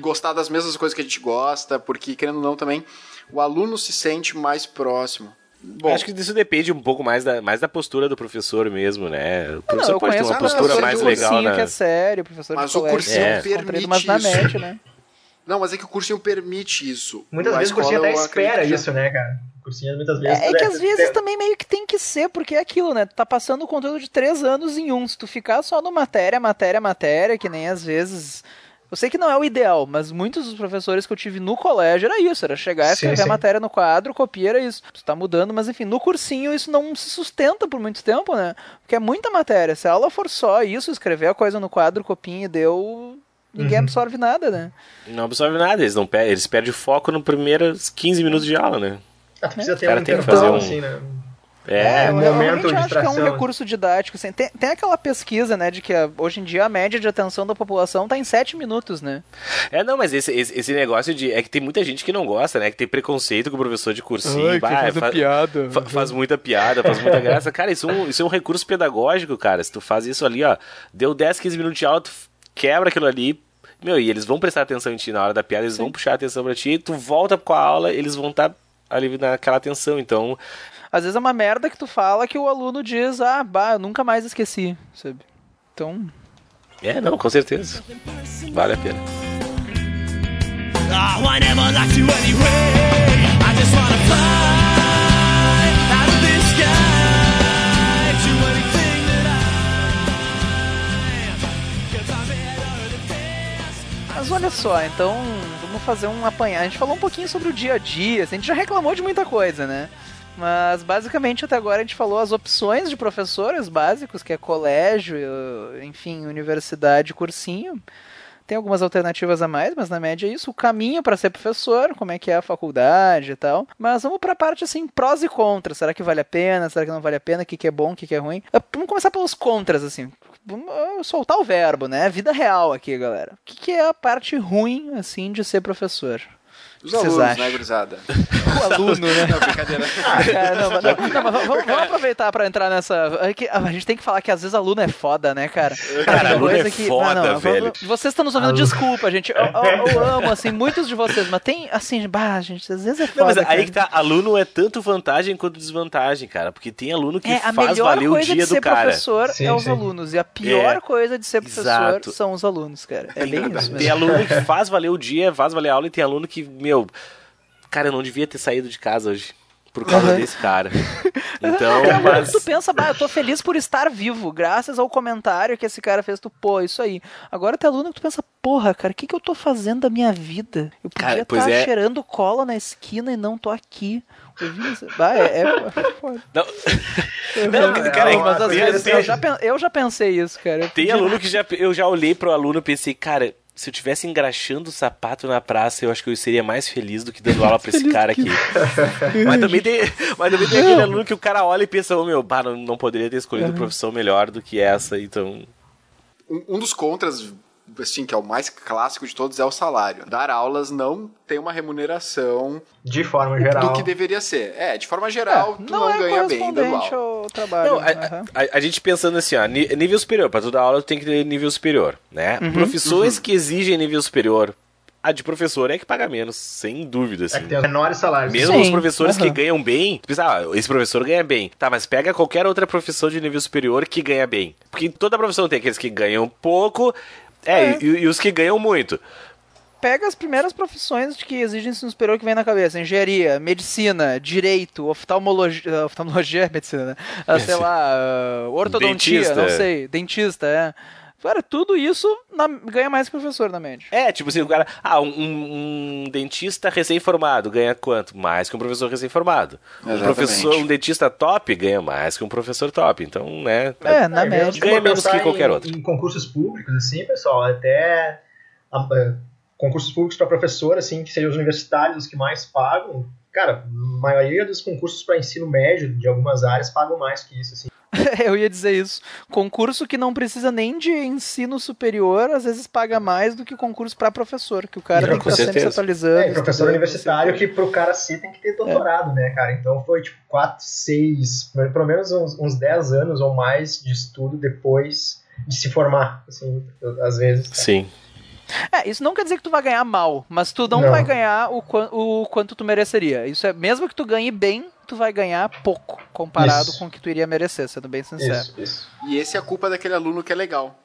gostar das mesmas coisas que a gente gosta, porque, querendo ou não, também, o aluno se sente mais próximo. Bom, Acho que isso depende um pouco mais da, mais da postura do professor mesmo, né? O Não, professor eu pode ter uma um não, postura mais legal, cursinho né? que é sério, professor Mas de o cursinho é, permite mas na isso. MED, né? Não, mas é que o cursinho permite isso. Muitas vezes o cursinho até eu espera acredito que- isso, né, cara? O cursinho muitas vezes. É, é que às é, vezes tem- também meio que tem que ser, porque é aquilo, né? Tu tá passando o conteúdo de três anos em um. Se tu ficar só no matéria, matéria, matéria, que nem às vezes. Eu sei que não é o ideal, mas muitos dos professores que eu tive no colégio era isso, era chegar e Sim, escrever a sim. matéria no quadro, copia, era isso. Tu tá mudando, mas enfim, no cursinho isso não se sustenta por muito tempo, né? Porque é muita matéria. Se a aula for só isso, escrever a coisa no quadro, copinha e deu. Ninguém Uhum. absorve nada, né? Não absorve nada, eles, não pe- eles perdem foco nos primeiros 15 minutos de aula, né? Ah, tu precisa ter cara um tem que intervalo, fazer um- assim, né? É, eu um realmente momento de acho que é um distração. recurso didático. Assim. Tem, tem aquela pesquisa, né, de que a- hoje em dia a média de atenção da população tá em 7 minutos, né? É, não, mas esse, esse, esse negócio de. É que tem muita gente que não gosta, né? Que tem preconceito com o professor de cursinho. bah, fa- piada. fa- faz muita piada, faz muita graça. Cara, isso é, um, isso é um recurso pedagógico, cara. Se tu faz isso ali, ó, deu 10, 15 minutos de aula, tu quebra aquilo ali. Meu, e eles vão prestar atenção em ti na hora da piada, eles vão puxar a atenção pra ti, tu volta com a aula, eles vão estar ali naquela atenção. Então, Às vezes é uma merda que tu fala que o aluno diz, ah, bah, eu nunca mais esqueci, sabe? Então, é, não, com certeza. Vale a pena. Oh, I never liked you anyway. I just wanna fly out of this sky to anything that I am. 'Cause I'm better than this. mas olha só, então vamos fazer um apanhado. A gente falou um pouquinho sobre o dia a dia, assim, a gente já reclamou de muita coisa, né? Mas basicamente até agora a gente falou as opções de professores básicos, que é colégio, enfim, universidade, cursinho. Tem algumas alternativas a mais, mas na média é isso. O caminho para ser professor, como é que é a faculdade e tal. Mas vamos para a parte assim, prós e contras. Será que vale a pena? Será que não vale a pena? O que, que é bom? O que, que é ruim? Ah, Vamos começar pelos contras, assim. Ah, soltar o verbo, né? Vida real aqui, galera. O que, que é a parte ruim, assim, de ser professor? Os que vocês alunos, acham? né, gurizada? O aluno, né? Não, brincadeira. Cara, não, mas- não, não, mas vamos, vamos aproveitar pra entrar nessa. é que A gente tem que falar que às vezes aluno é foda, né, cara? Cara, tem aluno é coisa foda, velho. Vocês estão nos ouvindo, desculpa, gente. Eu, eu- eu amo, assim, muitos de vocês, mas tem, assim, bah, gente, às vezes é Não, foda. mas aí cara. que tá, aluno é tanto vantagem quanto desvantagem, cara. Porque tem aluno que É, a faz melhor valer o coisa dia de ser do cara. professor Sim, é os sim. alunos. E a pior É, coisa de ser professor exato. são os alunos, cara. É bem isso Tem mesmo. aluno que faz valer o dia, faz valer a aula, e tem aluno que, meu, cara, eu não devia ter saído de casa hoje. Por causa desse cara. Então, É, mas... Tu pensa, bah, eu tô feliz por estar vivo, graças ao comentário que esse cara fez. Tu, pô, isso aí. Agora tem aluno que tu pensa, porra, cara, o que, que eu tô fazendo da minha vida? Eu podia estar pois é. cheirando cola na esquina e não tô aqui. Bah, é, é foda. Não, Eu Não, cara, mas às vezes eu já, eu já pensei isso, cara. Eu Tem podia- aluno que já, eu já olhei pro aluno e pensei, cara, se eu tivesse engraxando o sapato na praça, eu acho que eu seria mais feliz do que dando aula pra esse cara aqui. mas, também tem, mas também tem aquele aluno que o cara olha e pensa, ô meu, pá, não, não poderia ter escolhido profissão melhor do que essa, então. Um, um dos contras, assim, que é o mais clássico de todos, é o salário. Dar aulas não tem uma remuneração De forma geral. do que deveria ser. É, de forma geral, tu não, não, é ganha bem dando aula. ao trabalho. Não, a, aham. a- a gente pensando assim, ó, nível superior, pra tu dar aula tu tem que ter nível superior, né? Uhum. Profissões que exigem nível superior, a de professor é que paga menos, sem dúvida, É assim. que tem os menores salários. Mesmo Sim, os professores que aham. ganham bem, tu pensa, ah, esse professor ganha bem. Tá, mas pega qualquer outra profissão de nível superior que ganha bem. Porque toda profissão tem aqueles que ganham pouco, é, É. E, e os que ganham muito. Pega as primeiras profissões que exigem ensino superior que vem na cabeça: engenharia, medicina, direito, oftalmologia. Oftalmologia é medicina, né? Ah, sei lá, ah, ortodontia, Dentista. não sei, dentista, é. Cara, tudo isso na- ganha mais que professor na média. É, tipo assim, o cara. Ah, um, um- um dentista recém-formado ganha quanto? Mais que um professor recém-formado. Um professor, um dentista top ganha mais que um professor top. Então, né. É, na É, média. Ganha menos que qualquer em- outro. Em concursos públicos, assim, pessoal, até a- é, concursos públicos para professor, assim, que sejam os universitários os que mais pagam. Cara, a maioria dos concursos para ensino médio de algumas áreas pagam mais que isso, assim. Eu ia dizer isso. Concurso que não precisa nem de ensino superior, às vezes paga mais do que concurso para professor, que o cara tem que estar sempre se atualizando. É, professor universitário que pro cara ser tem que ter doutorado, né, cara? Então foi tipo 4, 6, pelo menos uns, uns 10 anos ou mais de estudo depois de se formar, assim, às vezes. Sim. É, isso não quer dizer que tu vai ganhar mal, mas tu não, Não. vai ganhar o, o quanto tu mereceria. Isso é, mesmo que tu ganhe bem, tu vai ganhar pouco comparado Isso. com o que tu iria merecer, sendo bem sincero. Isso, isso. E esse é a culpa daquele aluno que é legal.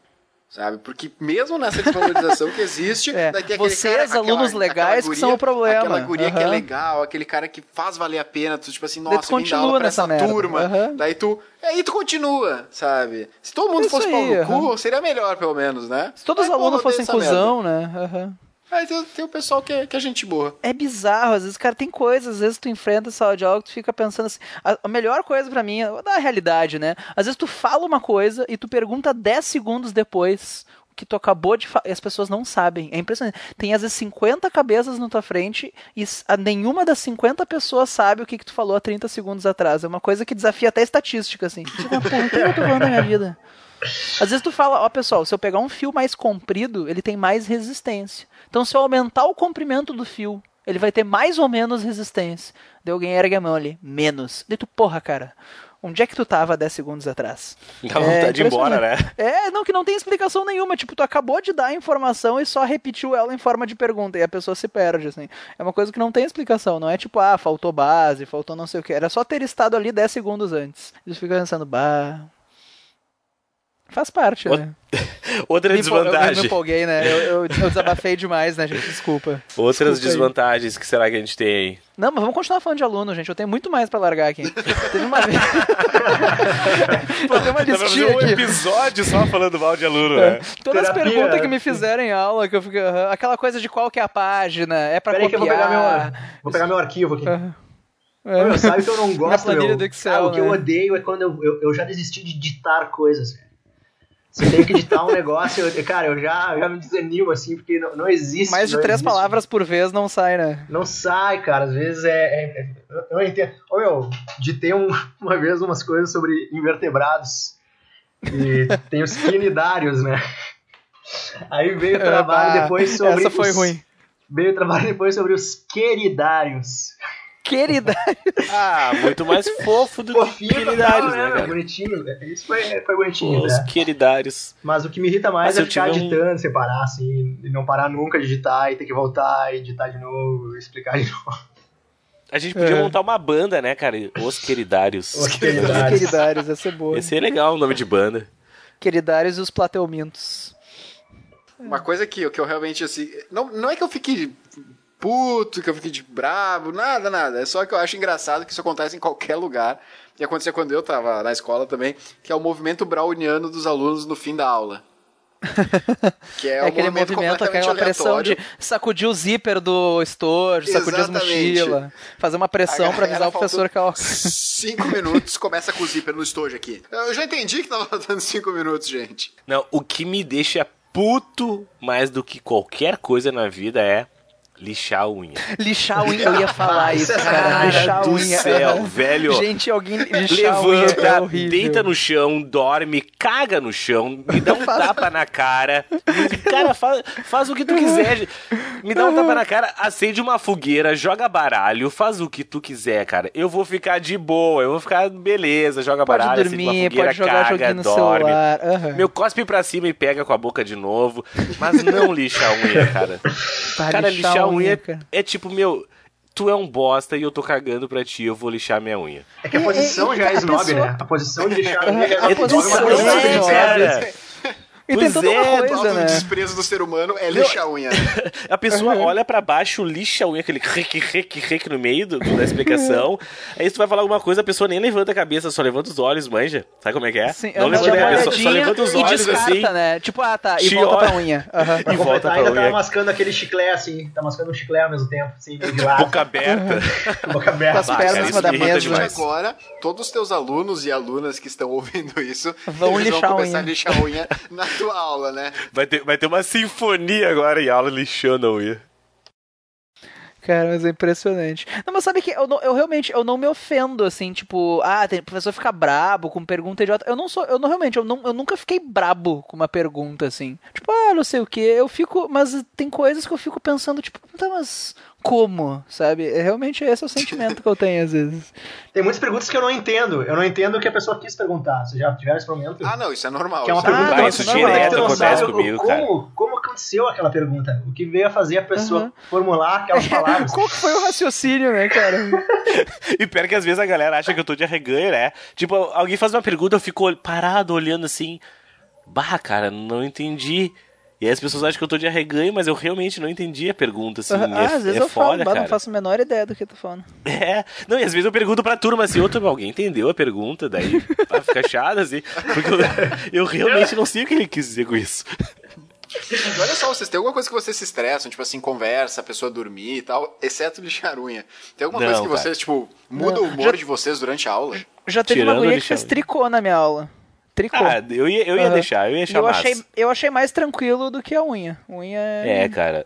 Sabe? Porque mesmo nessa desvalorização que existe, É, aquele vocês, cara, aquela- alunos legais, aquela que são o problema. Aquela guria que é legal, aquele cara que faz valer a pena, tu tipo assim, tu nossa, dar continua aula pra nessa merda. turma. Aham. Daí tu, aí tu continua, sabe? Se todo mundo Isso fosse pau aí, no cu, aham. seria melhor pelo menos, né? Se todos os Aí, pô, alunos fossem cuzão, né? Aham. Merda. Aí tem, o pessoal que é, que é gente boa. É bizarro, às vezes, cara, tem coisas, às vezes tu enfrenta essa de que tu fica pensando assim. A, a melhor coisa pra mim, é da realidade, né? Às vezes tu fala uma coisa e tu pergunta 10 segundos depois o que tu acabou de falar, e as pessoas não sabem. É impressionante. Tem às vezes 50 cabeças na tua frente e nenhuma das 50 pessoas sabe o que, que tu falou há 30 segundos atrás. É uma coisa que desafia até estatística, assim. Tipo, o que eu tô falando na minha vida? Às vezes tu fala, ó pessoal, se eu pegar um fio mais comprido, ele tem mais resistência. Então se eu aumentar o comprimento do fio, ele vai ter mais ou menos resistência. Daí alguém ergue a mão ali, menos. Daí tu, porra, cara, onde é que tu tava 10 segundos atrás? Dá vontade de ir embora, né? É, não, que não tem explicação nenhuma. Tipo, tu acabou de dar a informação e só repetiu ela em forma de pergunta. E a pessoa se perde, assim. É uma coisa que não tem explicação. Não é tipo, ah, faltou base, faltou não sei o que. Era só ter estado ali 10 segundos antes. E tu fica pensando, bah. Faz parte, Ô, né? Outra Me empol- Eu, eu me desvantagem. empolguei, né? Eu, eu, eu desabafei demais, né, gente? Desculpa. Outras Desculpa aí. desvantagens que será que a gente tem aí? Não, mas vamos continuar falando de aluno, gente. Eu tenho muito mais pra largar aqui. Teve uma vez. Vou fazer uma listinha um aqui. episódio só falando mal de aluno, né? Todas as Terapia. perguntas que me fizeram em aula, que eu fiquei. aham, aquela coisa de qual que é a página, é pra Peraí que eu vou copiar. pegar meu, vou pegar meu arquivo aqui. Aham. Ô, meu, sabe que eu não gosto, planilha meu? do Excel, Cara, o que eu né? odeio é quando eu, eu, eu já desisti de digitar coisas. Eu tenho que digitar um negócio, eu- cara, eu já, já me desanimo, assim, porque não, não existe. Mais de três existe. palavras por vez não sai, né? Não sai, cara. Às vezes é. é- é- eu- eu entendo. Ô, meu, ditei um, uma vez umas coisas sobre invertebrados. E tem os quinidários, né? Aí veio o trabalho Ah, depois sobre. Essa foi os- ruim. Veio o trabalho depois sobre os queridários. Querida. Ah, muito mais fofo do que Fofinho, queridários, total, né, né? cara? Bonitinho. Isso foi, foi bonitinho, Os né? queridários. Mas o que me irrita mais Mas é eu ficar tive um- separar, assim, e não parar nunca de digitar e ter que voltar e digitar de novo, explicar de novo. A gente podia É. montar uma banda, né, cara? Os queridários. Os Os queridários. queridários, essa é boa. Esse é legal o nome de banda. Queridários e os plateumintos. Uma coisa que, que eu realmente, assim. Não, não é que eu fique puto, que eu fique de brabo, nada, nada. É só que eu acho engraçado que isso acontece em qualquer lugar. E acontecia quando eu tava na escola também, que é o movimento browniano dos alunos no fim da aula. Que é, É, um aquele movimento, movimento, aquela pressão aleatório. de sacudir o zíper do estojo, sacudir as mochilas, fazer uma pressão A pra avisar o professor que ela... Cinco minutos, começa com o zíper no estojo aqui. Eu já entendi que tava faltando cinco minutos, gente. Não, o que me deixa puto mais do que qualquer coisa na vida é lixar a unha. Lixar a unha, eu ia falar isso, cara. Cara Lixar a do unha. céu, aham. velho. Gente, alguém lixar a unha é Levanta, deita no chão, dorme, caga no chão, me dá um tapa na cara. Cara, faz, faz o que tu quiser. Me dá um tapa na cara, acende uma fogueira, joga baralho, faz o que tu quiser, cara. Eu vou ficar de boa, eu vou ficar beleza, joga Pode baralho, acende uma dormir, fogueira, pode jogar caga, no dorme. celular. aham. Meu cospe pra cima e pega com a boca de novo. Mas não lixa a unha, cara. Tá, cara, lixar a unha cara. é tipo, meu, tu é um bosta e eu tô cagando pra ti, eu vou lixar minha unha. É que a posição e- já é snob, pessoa- né? A posição de deixar a unha já A é posição snob, é, E tem Pois toda é, uma O coisa, né? desprezo do ser humano é lixar a unha. né? A pessoa olha pra baixo, lixa a unha, aquele rec, rec, rec no meio do, da explicação. aí se tu vai falar alguma coisa, a pessoa nem levanta a cabeça, só levanta os olhos, manja. Sabe como é que é? Sim, não levanta a pessoa, só levanta os e olhos descarta, assim. né? Tipo, ah, tá, e volta pra unha. Aham. E volta pra ainda tá unha. mascando aquele chiclete assim, tá mascando um chiclete ao mesmo tempo, assim, meio de lado, Boca aberta. boca aberta. Com as Ah, pernas em cima da mesa. Agora, todos os teus alunos e alunas que estão ouvindo isso Vão eles lixar a vão começar unha. a lixar a unha na tua aula, né? Vai ter, vai ter uma sinfonia agora em aula lixando a unha. Cara, mas é impressionante. Não, mas sabe que eu, não- eu realmente eu não me ofendo, assim, tipo, ah, tem o professor fica brabo com pergunta idiota. Eu não sou, eu não realmente, eu, não, eu nunca fiquei brabo com uma pergunta, assim. Tipo, ah, não sei o que. Eu fico, mas tem coisas que eu fico pensando, tipo, tá, mas como, sabe? É, realmente esse é o sentimento que eu tenho às vezes. Tem muitas perguntas que eu não entendo. Eu não entendo o que a pessoa quis perguntar. Vocês já tiveram esse momento? Ah, não, isso é normal. Que é uma isso é pergunta Ah, que não, isso não direto não acontece sabe comigo, como, Como aconteceu aquela pergunta? O que veio a fazer a pessoa Uhum. formular aquelas palavras? Qual que foi o raciocínio, né, cara? E pior que às vezes a galera acha que eu tô de arreganho, né? Tipo, alguém faz uma pergunta, eu fico parado olhando assim. Bah, cara, não entendi. E aí as pessoas acham que eu tô de arreganho, mas eu realmente não entendi a pergunta, assim. ah, é, às vezes é eu falo, foda, bah, cara. não faço a menor ideia do que tu falando. É. Não, e às vezes eu pergunto pra turma assim, outro, alguém entendeu a pergunta? Daí ah, fica chato, assim. Porque eu, eu realmente não sei o que ele quis dizer com isso. Mas olha só, vocês têm alguma coisa que vocês se estressam, tipo assim, conversa, a pessoa dormir e tal, exceto lixar unha. Tem alguma Não, coisa que cara. vocês, tipo, muda o Não, humor já- de vocês durante a aula? Já teve Tirando uma guria ele que fez tricô na minha aula. Tricô. Ah, eu ia, eu ia Aham. deixar, eu ia achar eu massa. achei, eu achei mais tranquilo do que a unha. Unha É, cara.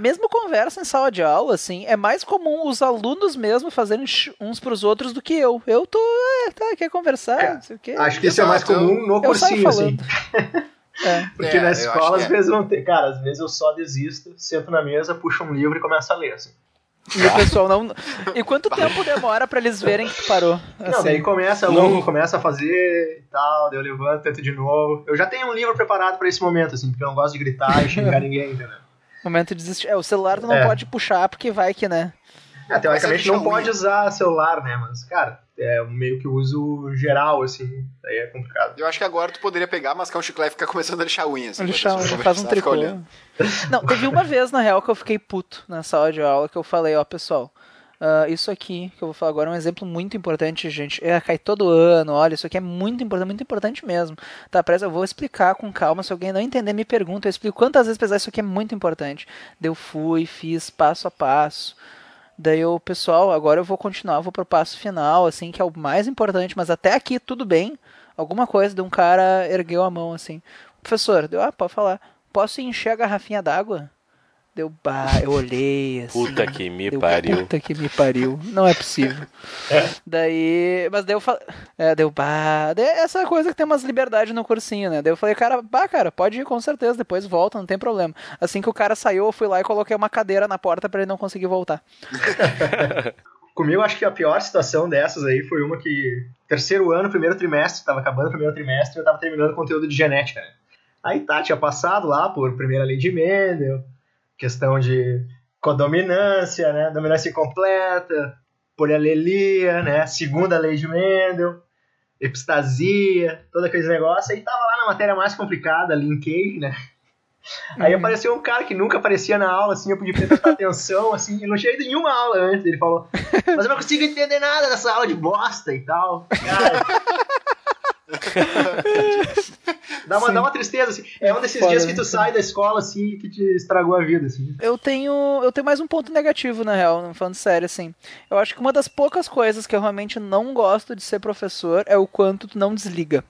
Mesmo conversa em sala de aula, assim, é mais comum os alunos mesmo fazerem uns pros outros do que eu. Eu tô, é, tá, quer conversar, É, não sei o quê. Acho que isso é mais eu- comum no eu cursinho, assim. É. Porque É, na escola, às é. vezes não tem. Cara, às vezes eu só desisto, sento na mesa, puxo um livro e começo a ler, assim. E o pessoal não. E quanto tempo demora pra eles verem que tu parou? Não, Assim, daí começa Não. um, começa a fazer e tal, daí eu levanto, tento de novo. Eu já tenho um livro preparado pra esse momento, assim, porque eu não gosto de gritar e xingar ninguém, entendeu? momento de desistir. É, o celular tu não É. pode puxar, porque vai que, né? É, teoricamente é não pode usar celular, né? Mas, cara, é meio que o uso geral, assim, daí é complicado. Eu acho que agora tu poderia pegar, mascar um chiclete e ficar começando a lixar unha. Assim, Lixar, pessoa faz um tricô. Não, teve uma vez, na real, que eu fiquei puto na sala de aula, que eu falei, ó, pessoal, ah, isso aqui que eu vou falar agora é um exemplo muito importante, gente. É, cai todo ano, olha, isso aqui é muito importante, muito importante mesmo. Tá, presta, eu vou explicar com calma, se alguém não entender, me pergunta, eu explico quantas vezes precisar, isso aqui é muito importante. Eu fui, fiz passo a passo. Daí o pessoal, agora eu vou continuar, vou pro passo final, assim, que é o mais importante, mas até aqui tudo bem. Alguma coisa de um cara ergueu a mão assim. Professor, deu, ah, pode falar. Posso encher a garrafinha d'água? Deu, bah, eu olhei assim. Puta que me deu, pariu. Puta que me pariu. Não é possível. Daí, mas daí eu falei, é, deu, bah, daí essa coisa que tem umas liberdades no cursinho, né? Daí eu falei, cara, bah, cara, pode ir com certeza, depois volta, não tem problema. Assim que o cara saiu, eu fui lá e coloquei uma cadeira na porta pra ele não conseguir voltar. Comigo, acho que a pior situação dessas aí foi uma que. Terceiro ano, primeiro trimestre, tava acabando o primeiro trimestre, eu tava terminando conteúdo de genética, né? Aí tá, tinha passado lá por primeira lei de Mendel, questão de codominância, né? Dominância incompleta, polialelia, né? Segunda lei de Mendel, epistasia, todo aquele negócio. Aí tava lá na matéria mais complicada, linkage, né? Aí apareceu um cara que nunca aparecia na aula, assim, eu podia prestar atenção, assim, e não tinha ido em nenhuma aula antes. Ele falou, mas eu não consigo entender nada dessa aula de bosta e tal. Cara. dá, uma, dá uma tristeza, assim. É um desses Foda, dias que tu sai da escola, assim, que te estragou a vida, assim. Eu tenho, eu tenho mais um ponto negativo, na real, não falando sério, assim. Eu acho que uma das poucas coisas que eu realmente não gosto de ser professor é o quanto tu não desliga.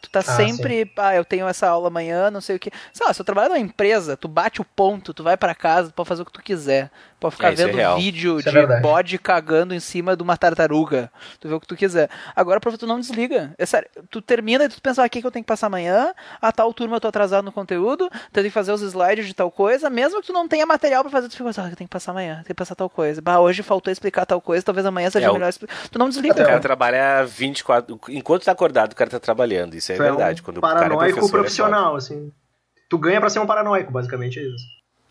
Tu tá sempre, ah, eu tenho essa aula amanhã, não sei o que. Sei lá, se eu trabalho numa empresa, tu bate o ponto, tu vai pra casa, tu pode fazer o que tu quiser. Pode ficar É, é vendo real. vídeo Isso é de verdade. bode cagando em cima de uma tartaruga. Tu vê o que tu quiser. Agora, prof, tu não desliga. É sério, tu termina e tu pensa, ah, o que, que eu tenho que passar amanhã? A tal turma eu tô atrasado no conteúdo, tenho que fazer os slides de tal coisa, mesmo que tu não tenha material pra fazer, tu fica assim, ah, eu tenho que passar amanhã, tenho que passar tal coisa. Bah, hoje faltou explicar tal coisa, talvez amanhã seja É, melhor explicar. Tu não desliga, O cara cara. trabalha 24. Enquanto tá acordado, o cara tá trabalhando. Isso é Tu verdade. um Quando o cara é paranoico é profissional, assim. Tu ganha pra ser um paranoico, basicamente é isso.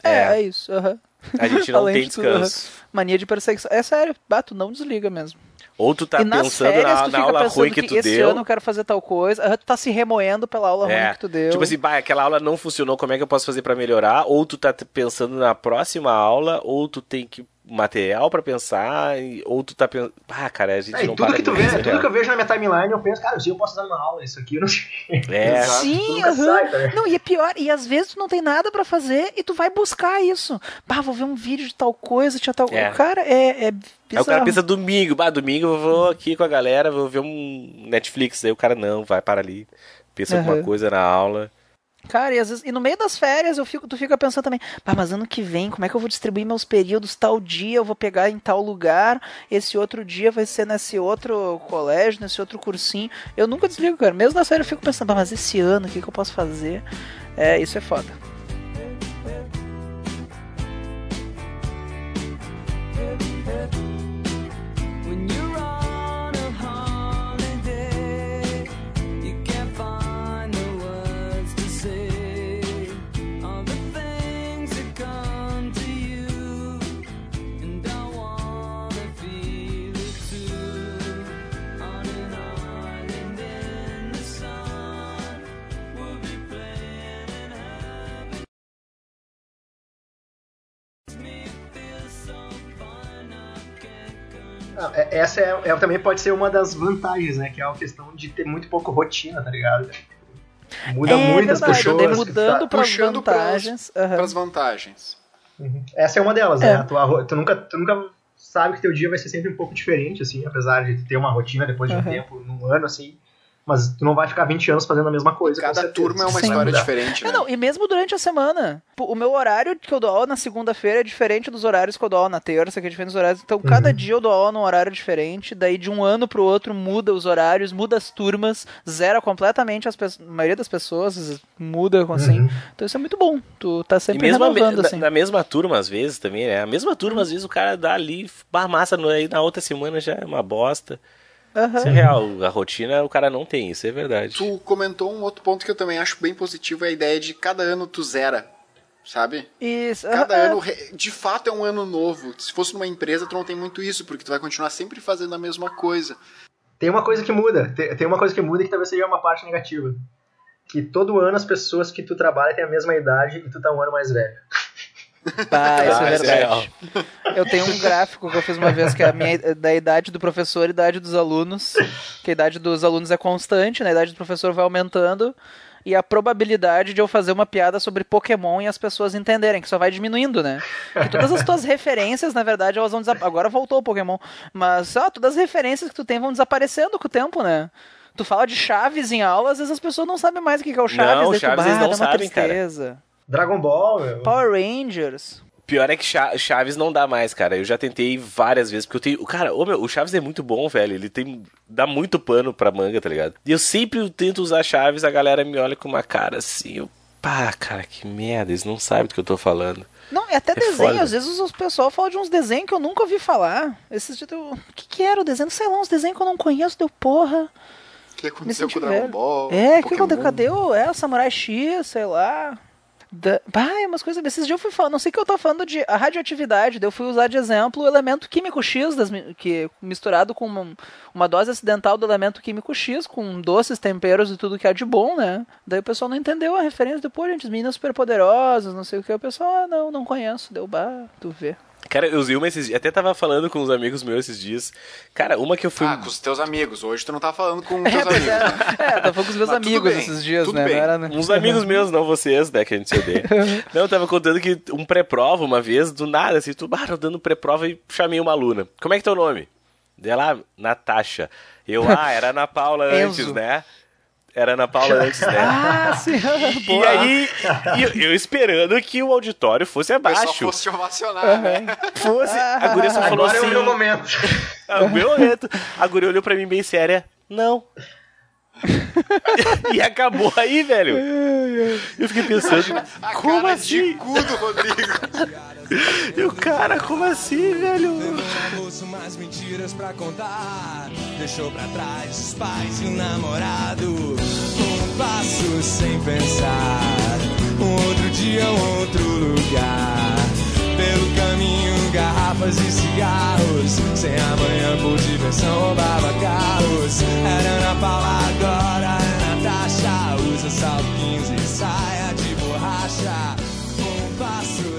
É, É. é isso. aham. A gente não tem de tudo, descanso. aham. Mania de perseguição. É sério, bah, tu não desliga mesmo. Ou tu tá pensando férias, na, na aula pensando ruim que, tu esse deu. ano eu quero fazer tal coisa. Tu tá se remoendo pela aula É, ruim que tu deu. Tipo assim, bah, aquela aula não funcionou, como é que eu posso fazer pra melhorar? Ou tu tá pensando na próxima aula, ou tu tem que material pra pensar, e- ou tu tá pensando, ah, cara, a gente É, não tudo para que tu vê, pensar, tudo real. que eu vejo na minha timeline, eu penso, cara, eu posso dar numa aula, isso aqui eu não sei. É, Exato. Sim, aham. sai, tá? Não, e é pior, e às vezes tu não tem nada pra fazer e tu vai buscar isso. Bah, vou ver um vídeo de tal coisa, tinha tal É. Cara, é, é Aí o cara pensa domingo, bah, domingo eu vou aqui com a galera, vou ver um Netflix, aí o cara não, vai para ali, pensa Aham. alguma coisa na aula. Cara, e vezes, e no meio das férias eu fico, tu fica pensando também, mas ano que vem, como é que eu vou distribuir meus períodos? Tal dia eu vou pegar em tal lugar, esse outro dia vai ser nesse outro colégio, nesse outro cursinho. Eu nunca desligo, cara. Mesmo nas férias eu fico pensando, mas esse ano, o que, que eu posso fazer? É, isso é foda. É- Essa é, é- também pode ser uma das vantagens, né? Que é a questão de ter muito pouco rotina, tá ligado? Muda é muito as pessoas. mudando tá- para pras- vantagens. Para as vantagens. Essa é uma delas, É. né? A tua ro- tu, nunca, tu nunca sabe que teu dia vai ser sempre um pouco diferente, assim, apesar de tu ter uma rotina depois de um tempo, num ano, assim. Mas tu não vai ficar 20 anos fazendo a mesma coisa. Cada turma é uma Vai história diferente, É, né? não, e mesmo durante a semana. O meu horário que eu dou aula na segunda-feira é diferente dos horários que eu dou aula na terça, que é diferente dos horários. Então, cada dia eu dou aula num horário diferente. Daí, de um ano pro outro, muda os horários, muda as turmas, zera completamente as pessoas. A maioria das pessoas muda assim. Uhum. Então, isso é muito bom. Tu tá E sempre mesmo a me- renovando, assim. na mesma turma, às vezes, também, né? A mesma turma, às vezes, o cara dá ali, aí na outra semana já é uma bosta. Aham. Isso é real. A rotina o cara não tem, isso é verdade. Tu comentou um outro ponto que eu também acho bem positivo, é a ideia de cada ano tu zera, sabe? Isso. Cada aham. ano, de fato, é um ano novo. Se fosse numa empresa, tu não tem muito isso, porque tu vai continuar sempre fazendo a mesma coisa. Tem uma coisa que muda. Tem, tem uma coisa que muda que talvez seja uma parte negativa. Que todo ano as pessoas que tu trabalha têm a mesma idade e tu tá um ano mais velho. Ah, isso Ah, é isso é verdade. Eu tenho um gráfico que eu fiz uma vez que é a minha, da idade do professor e idade dos alunos. Que a idade dos alunos é constante, né? a idade do professor vai aumentando. E a probabilidade de eu fazer uma piada sobre Pokémon e as pessoas entenderem, que só vai diminuindo, né? Que todas as tuas referências, na verdade, elas vão desaparecer. Agora voltou o Pokémon. Mas, ó, todas as referências que tu tem vão desaparecendo com o tempo, né? Tu fala de Chaves em aula, às vezes as pessoas não sabem mais o que é o Chaves. Não, daí tu, Chaves bah, eles não sabem, cara. Dragon Ball, meu. Power Rangers. Pior é que Cha- Chaves não dá mais, cara. Eu já tentei várias vezes, porque eu tenho. Cara, ô, meu, o Chaves é muito bom, velho. Ele tem. dá muito pano pra manga, tá ligado? E eu sempre tento usar Chaves, a galera me olha com uma cara assim. Eu, pá, cara, que merda, eles não sabem do que eu tô falando. Não, é até É desenho. foda. Às vezes o pessoal fala de uns desenhos que eu nunca ouvi falar. Esses dias eu... O que, que era o desenho? Sei lá, uns desenhos que eu não conheço, deu porra. O que aconteceu com o Dragon. Ball? É, que Pokémon? aconteceu? Cadê o é, o Samurai X, sei lá. Da... Bah, é umas coisas. Esses dias eu fui falando, não sei o que eu tô falando de a radioatividade, eu fui usar de exemplo o elemento químico X, das, que misturado com uma, uma dose acidental do elemento químico X, com doces, temperos e tudo que há de bom, né? Daí o pessoal não entendeu a referência. Depois, gente, as meninas superpoderosas, não sei o que. O pessoal, ah, não, não conheço. Deu, bah, tu vê. Cara, eu usei uma esses dias. Até tava falando com uns amigos meus esses dias. Cara, uma que eu fui. Ah, com os teus amigos. Hoje tu não tá falando com os É, teus amigos. é, né? é, tava falando com os meus Mas amigos bem, esses dias, né? era, né? Uns amigos meus, não vocês, né, que a gente se odeia. Não, eu tava contando que um pré-prova uma vez, do nada, assim, tu, ah, tô dando pré-prova e chamei uma aluna. Como é que é teu nome? Dela, Natasha. Eu, ah, era Ana Paula antes, né? Era Ana Paula antes, né? Ah, sim. e aí, eu, eu esperando que o auditório fosse abaixo. fosse ovacionar, né? Fosse. A guria só falou Agora assim. é o meu momento. Ah, o meu momento. A guria olhou pra mim bem séria. Não. e acabou aí, velho. Eu fiquei pensando, A como cara de assim? cu do Rodrigo. E o cara, como assim, velho? Levou bolso mais mentiras pra contar. Deixou pra trás os pais e o namorado. Um passo sem pensar. Um outro dia, um outro lugar. Pelo caminho, garrafas e cigarros. Sem amanhã, por diversão, roubava carros. Era Ana Paula, agora é Natasha. Usa salto 15 e saia de borracha.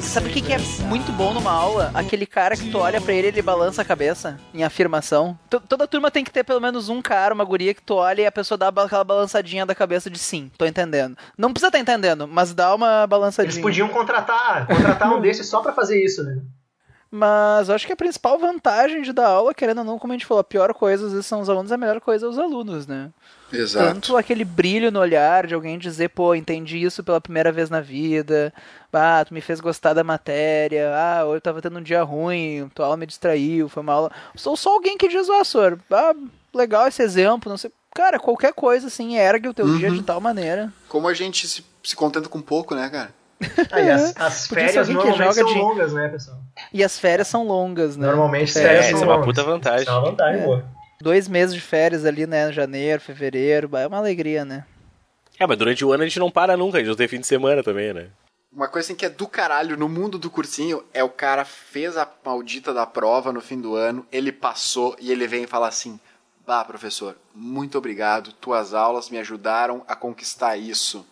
Sabe o que, que é muito bom numa aula? Aquele cara que tu olha pra ele e ele balança a cabeça em afirmação. T- Toda turma tem que ter pelo menos um cara, uma guria que tu olha e a pessoa dá aquela balançadinha da cabeça de sim, tô entendendo. Não precisa estar entendendo, mas dá uma balançadinha. Eles podiam contratar, contratar um desses só pra fazer isso, né? Mas acho que a principal vantagem de dar aula, querendo ou não, como a gente falou, a pior coisa às vezes são os alunos, a melhor coisa é os alunos, né? Exato. Tanto aquele brilho no olhar de alguém dizer, pô, entendi isso pela primeira vez na vida, ah, tu me fez gostar da matéria, ah, eu tava tendo um dia ruim, tua aula me distraiu, foi uma aula. Sou só alguém que diz, ah, senhor, ah, legal esse exemplo, não sei. Cara, qualquer coisa assim, ergue o teu dia de tal maneira. Como a gente se, se contenta com pouco, né, cara? Ah, e as, as férias normalmente joga são de- longas, né, pessoal? E as férias são longas, né? Normalmente Férias. férias É, são isso é uma longas. puta vantagem. Isso é uma vantagem, É. boa. Dois meses de férias ali, né? Janeiro, fevereiro, é uma alegria, né? É, mas durante o ano a gente não para nunca, a gente não tem fim de semana também, né? Uma coisa assim que é do caralho no mundo do cursinho é o cara fez a maldita da prova no fim do ano, ele passou e ele vem e fala assim: Bah, professor, muito obrigado, tuas aulas me ajudaram a conquistar isso.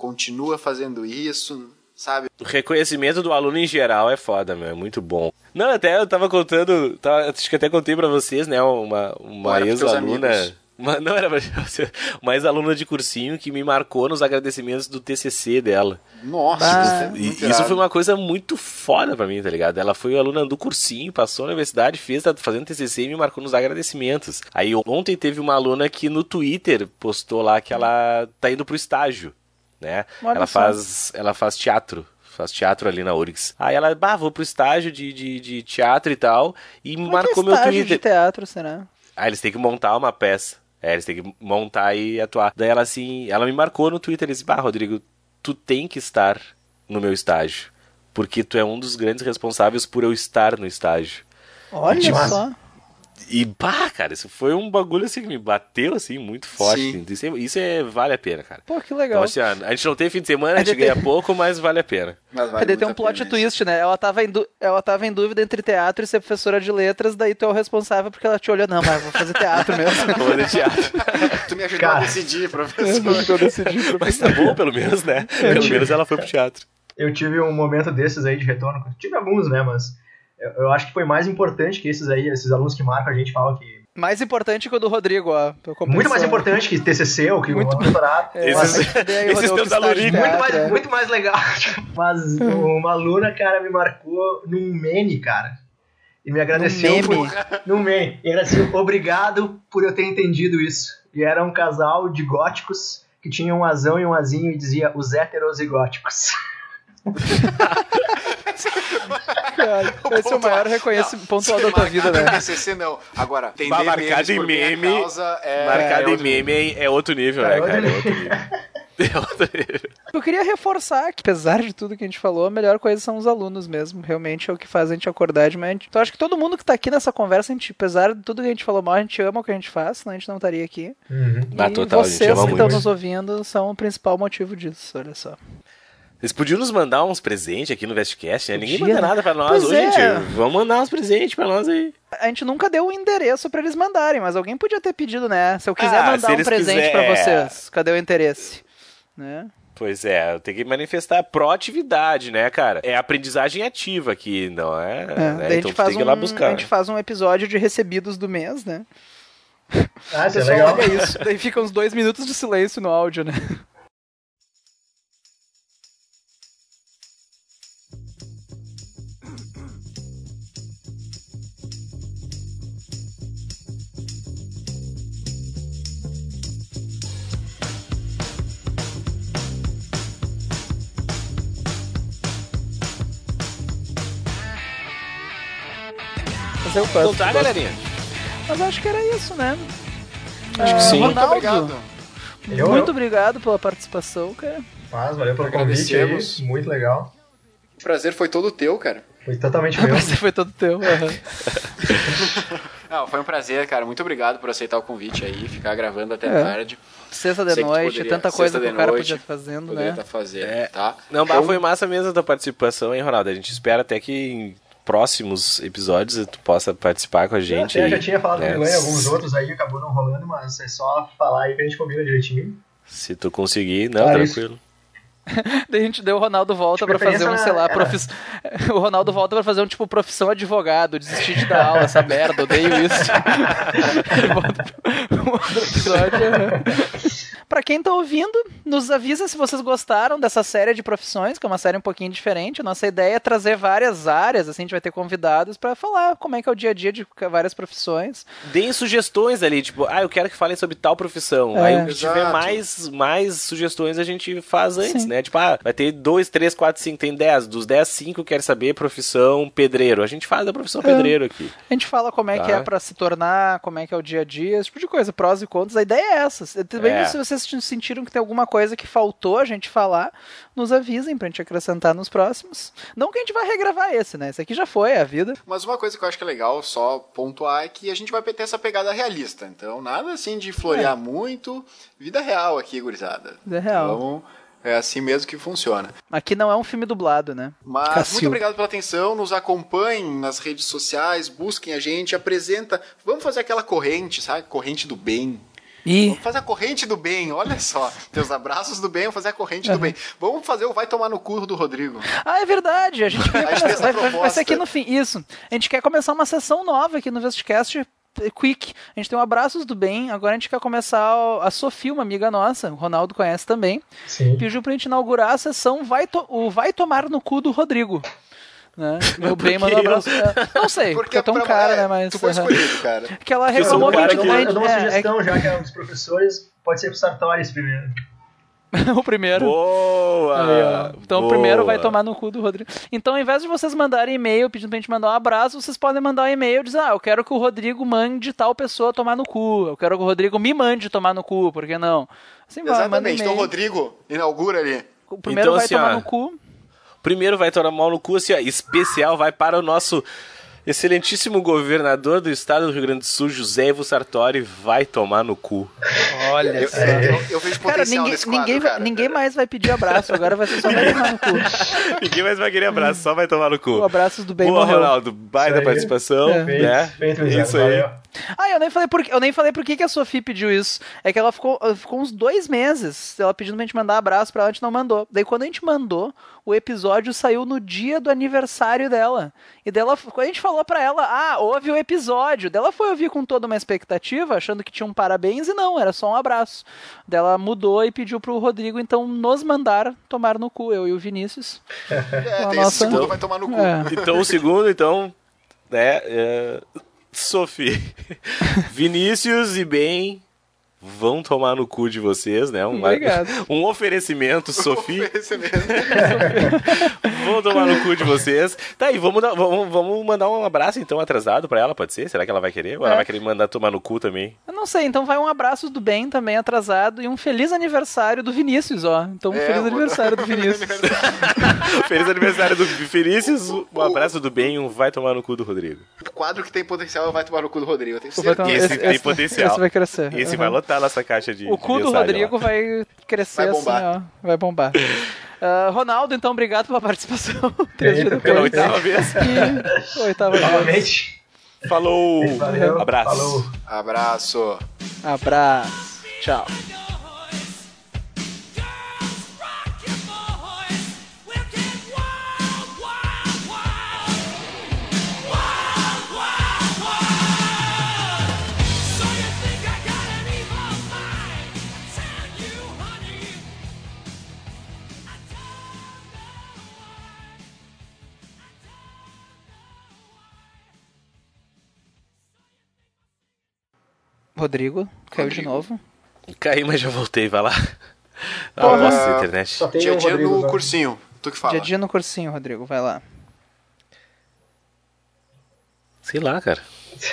Continua fazendo isso, sabe? O reconhecimento do aluno em geral é foda, meu, é muito bom. Não, até eu tava contando, tava- acho que até contei pra vocês, né, uma, uma ex-aluna... Uma, não, era pra você. Uma ex-aluna de cursinho que me marcou nos agradecimentos do TCC dela. Nossa, Ah. isso é isso foi uma coisa muito foda pra mim, tá ligado? Ela foi aluna do cursinho, passou na universidade, fez, tá fazendo TCC e me marcou nos agradecimentos. Aí ontem teve uma aluna que no Twitter postou lá que ela tá indo pro estágio, né? Olha ela só. faz, ela faz teatro. Faz teatro ali na URGS. Aí ela, bah, vou pro estágio de, de, de teatro e tal. E Como é que é marcou meu estágio Twitter. de teatro, será? Ah, eles têm que montar uma peça. É, eles têm que montar e atuar. Daí ela assim, ela me marcou no Twitter e disse: Bah, Rodrigo, tu tem que estar no meu estágio. Porque tu é um dos grandes responsáveis por eu estar no estágio. Olha Que massa. só. E, bah, cara, isso foi um bagulho assim que me bateu assim muito forte. Sim. Isso, é, isso é- vale a pena, cara. Pô, que Então, legal. assim, ó, a gente não tem fim de semana, a gente ganha pouco, mas vale a pena. Mas vale tem um a plot pena twist, né? Ela tava, em ela tava em dúvida entre teatro e ser professora de letras, daí tu é o responsável porque ela te olhou, não, mas eu vou fazer teatro mesmo. Vou fazer teatro. Tu me ajudou Cara. a decidir, professor. eu decidi, Mas tá bom, pelo menos, né? Pelo menos ela foi pro teatro. Eu tive um momento desses aí de retorno. Tive alguns, né? Mas eu, eu acho que foi mais importante que esses aí, esses alunos que marcam, a gente fala que. Mais importante que o do Rodrigo, ó. Muito mais importante que TCC ou que Muito- o doutorado. É, Esses- aí, esses teus aluninhos. Muito mais, é. muito mais legal. Mas uma aluna, cara, me marcou num meme, cara. E me agradeceu meme? por. Num meme. E agradeceu, obrigado por eu ter entendido isso. E era um casal de góticos que tinha um azão e um azinho e dizia os héteros e. Cara, esse é o maior reconhecimento pontual da tua vida, né? TCC não. Agora, entender Bah, marcado memes em por minha meme, causa é... Marcado é em outro meme é- é outro nível, É né, outro cara? É nível. outro nível. É outro nível. Eu queria reforçar que, apesar de tudo que a gente falou, a melhor coisa são os alunos mesmo. Realmente é o que faz a gente acordar de manhã. Então acho que todo mundo que tá aqui nessa conversa, a gente, apesar de tudo que a gente falou mal, a gente ama o que a gente faz, senão a gente não estaria aqui. Ah, e total, a gente vocês ama que estão nos ouvindo são o principal motivo disso, olha só. Vocês podiam nos mandar uns presentes aqui no Vestcast, né? Ninguém manda né? nada pra nós. Pois Ô, é. gente, vamos mandar uns presentes pra nós aí. A gente nunca deu o endereço pra eles mandarem, mas alguém podia ter pedido, né? Se eu quiser Ah, mandar um eles presente pra quiser. vocês, cadê o interesse? Né? Pois é, tem que manifestar proatividade, né, cara? É aprendizagem ativa aqui, não é? É, né? daí a Então gente faz tem que ir lá um, buscar. a gente faz um episódio de recebidos do mês, né? Ah, isso é legal. isso. Daí fica uns dois minutos de silêncio no áudio, né? Mas eu Então tá, galerinha? Mas acho que era isso, né? Acho que Ah, sim. Muito Ronaldo, obrigado. Eu, muito eu. obrigado pela participação, cara. Mas valeu pelo convite aí. Muito legal. O prazer foi todo teu, cara. Foi totalmente meu. Mas foi todo teu. Não, foi um prazer, cara. Muito obrigado por aceitar o convite aí, ficar gravando até É. tarde. Sexta de Sei noite, poderia- tanta coisa que o cara noite, podia estar fazendo, Poderia né? estar fazendo, É. tá? Não, Então, foi massa mesmo a tua participação, hein, Ronaldo? A gente espera até que em próximos episódios tu possa participar com a gente. Eu aí, já tinha falado né? com o Glenn, alguns outros aí, acabou não rolando, mas é só falar aí que a gente combina direitinho. Se tu conseguir, não, Ah, isso. Daí a gente deu o Ronaldo volta pra fazer um, sei lá, é. profis... o Ronaldo volta pra fazer um tipo profissão advogado, desistir de dar aula, essa merda, odeio isso. Volta pra um outro episódio. Pra quem tá ouvindo, nos avisa se vocês gostaram dessa série de profissões, que é uma série um pouquinho diferente. Nossa ideia é trazer várias áreas, assim, a gente vai ter convidados pra falar como é que é o dia a dia de várias profissões. Deem sugestões ali, tipo, ah, eu quero que falem sobre tal profissão. É. Aí, se tiver mais, mais sugestões, a gente faz antes, Sim. Né? Tipo, ah, vai ter dois, três, quatro, cinco, tem dez. Dos dez, cinco quer saber profissão pedreiro. A gente faz a profissão pedreiro aqui. A gente fala como é Tá. que é pra se tornar, como é que é o dia a dia, esse tipo de coisa, prós e contras. A ideia é essa. Também É. se vocês sentiram que tem alguma coisa que faltou a gente falar, nos avisem pra gente acrescentar nos próximos. Não que a gente vai regravar esse, né? Esse aqui já foi, é a vida. Mas uma coisa que eu acho que é legal só pontuar é que a gente vai ter essa pegada realista. Então, nada assim de florear muito. Vida real aqui, gurizada. Vida real. Então, é assim mesmo que funciona. Aqui não é um filme dublado, né? Mas Cacil. muito obrigado pela atenção, nos acompanhem nas redes sociais, busquem a gente, apresenta. Vamos fazer aquela corrente, sabe? Corrente do bem. E Vamos fazer a corrente do bem, olha só. Teus abraços do bem, vamos fazer a corrente do bem. Vamos fazer o vai tomar no cu do Rodrigo. Ah, é verdade. A gente quer A gente vai, vai- vai proposta. ser aqui no fim. Isso. A gente quer começar uma sessão nova aqui no Vestcast. Quick. A gente tem um Abraços do Bem. Agora a gente quer começar a Sofia, uma amiga nossa, o Ronaldo conhece também. Sim. Pediu pra gente inaugurar a sessão vai to- o Vai Tomar no Cu do Rodrigo. Né? Meu bem mandou um eu? abraço. É, Não sei, porque é tão pra- cara, é, né? Mas. Tu foi aham. escolhido, cara. Que ela reclamou que Eu que- dou uma, a eu dou uma gente- é, sugestão, já que é um dos professores, pode ser pro Sartori primeiro. o primeiro. Boa! Aí. Então o Boa. primeiro vai tomar no cu do Rodrigo. Então, ao invés de vocês mandarem e-mail pedindo pra gente mandar um abraço, vocês podem mandar um e-mail dizendo, ah, eu quero que o Rodrigo mande tal pessoa tomar no cu. Eu quero que o Rodrigo me mande tomar no cu, por que não? Assim vai, Exatamente. Então, e-mail. Rodrigo, inaugura ali. O primeiro Então, vai assim, tomar ó, no cu. Primeiro vai tomar mal no cu, assim, ó, especial vai para o nosso excelentíssimo governador do estado do Rio Grande do Sul, José Ivo Sartori, vai tomar no cu. Olha Eu, só. eu, eu vejo Cara, ninguém, nesse quadro, ninguém, cara. ninguém mais vai pedir abraço, agora vai ser só vai tomar no cu. Ninguém mais vai querer abraço, só vai tomar no cu. O abraços do bem Boa, morreu. Ronaldo, baita participação, É. Feito, né? feito, Zé, Isso aí. valeu. Ah, eu nem falei por, eu nem falei por que, que a Sofia pediu isso. É que ela ficou, ficou uns dois meses ela pedindo pra gente mandar abraço pra ela, a gente não mandou. Daí quando a gente mandou, o episódio saiu no dia do aniversário dela. E dela, quando a gente falou pra ela, ah, houve o episódio. Dela foi ouvir com toda uma expectativa, achando que tinha um parabéns, e não, era só um abraço. Dela mudou e pediu pro Rodrigo, então, nos mandar tomar no cu, eu e o Vinícius. É, a tem nossa- esse segundo vai tomar no cu. É. Então o segundo, então, né, é... Sophie, Vinícius e Ben vão tomar no cu de vocês, né? Um, Obrigado. um oferecimento, Sophie. Esse mesmo. Vão tomar no cu de vocês. Tá aí, vamos, dar- vamos, vamos mandar um abraço então atrasado pra ela, pode ser? Será que ela vai querer? Ou ela É. vai querer mandar tomar no cu também? Eu não sei, então vai um abraço do bem também atrasado e um feliz aniversário do Vinícius, ó. Então, um É, feliz aniversário do Vinícius. Feliz aniversário do Vinícius, um abraço do bem, um vai tomar no cu do Rodrigo. quadro que tem potencial vai tomar no cu do Rodrigo. Eu tenho tomar- Esse certeza. tem potencial. Esse vai crescer. Esse Uhum. vai lotar a nossa caixa de O de cu do mensagem Rodrigo lá. vai crescer Vai bombar. assim, ó. Vai bombar. Ah, Ronaldo, então, obrigado pela participação. Três Eita, dias Pela depois. oitava vez. E- Oitava vez. Novamente. Falou! Valeu. Abraço. Falou. Abraço. Abraço. Tchau. Rodrigo, caiu de Rodrigo. novo. Caí, mas já voltei, vai lá. Ah, Porra. nossa, internet. Só tem Dia a um dia Rodrigo no agora. cursinho. Tu que fala. Dia a dia no cursinho, Rodrigo, vai lá. Sei lá, cara.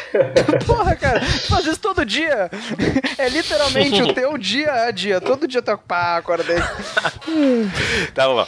Porra, cara, tu faz isso todo dia. É literalmente o teu dia a dia. Todo dia tu pá, acordei. Tá, vamos lá.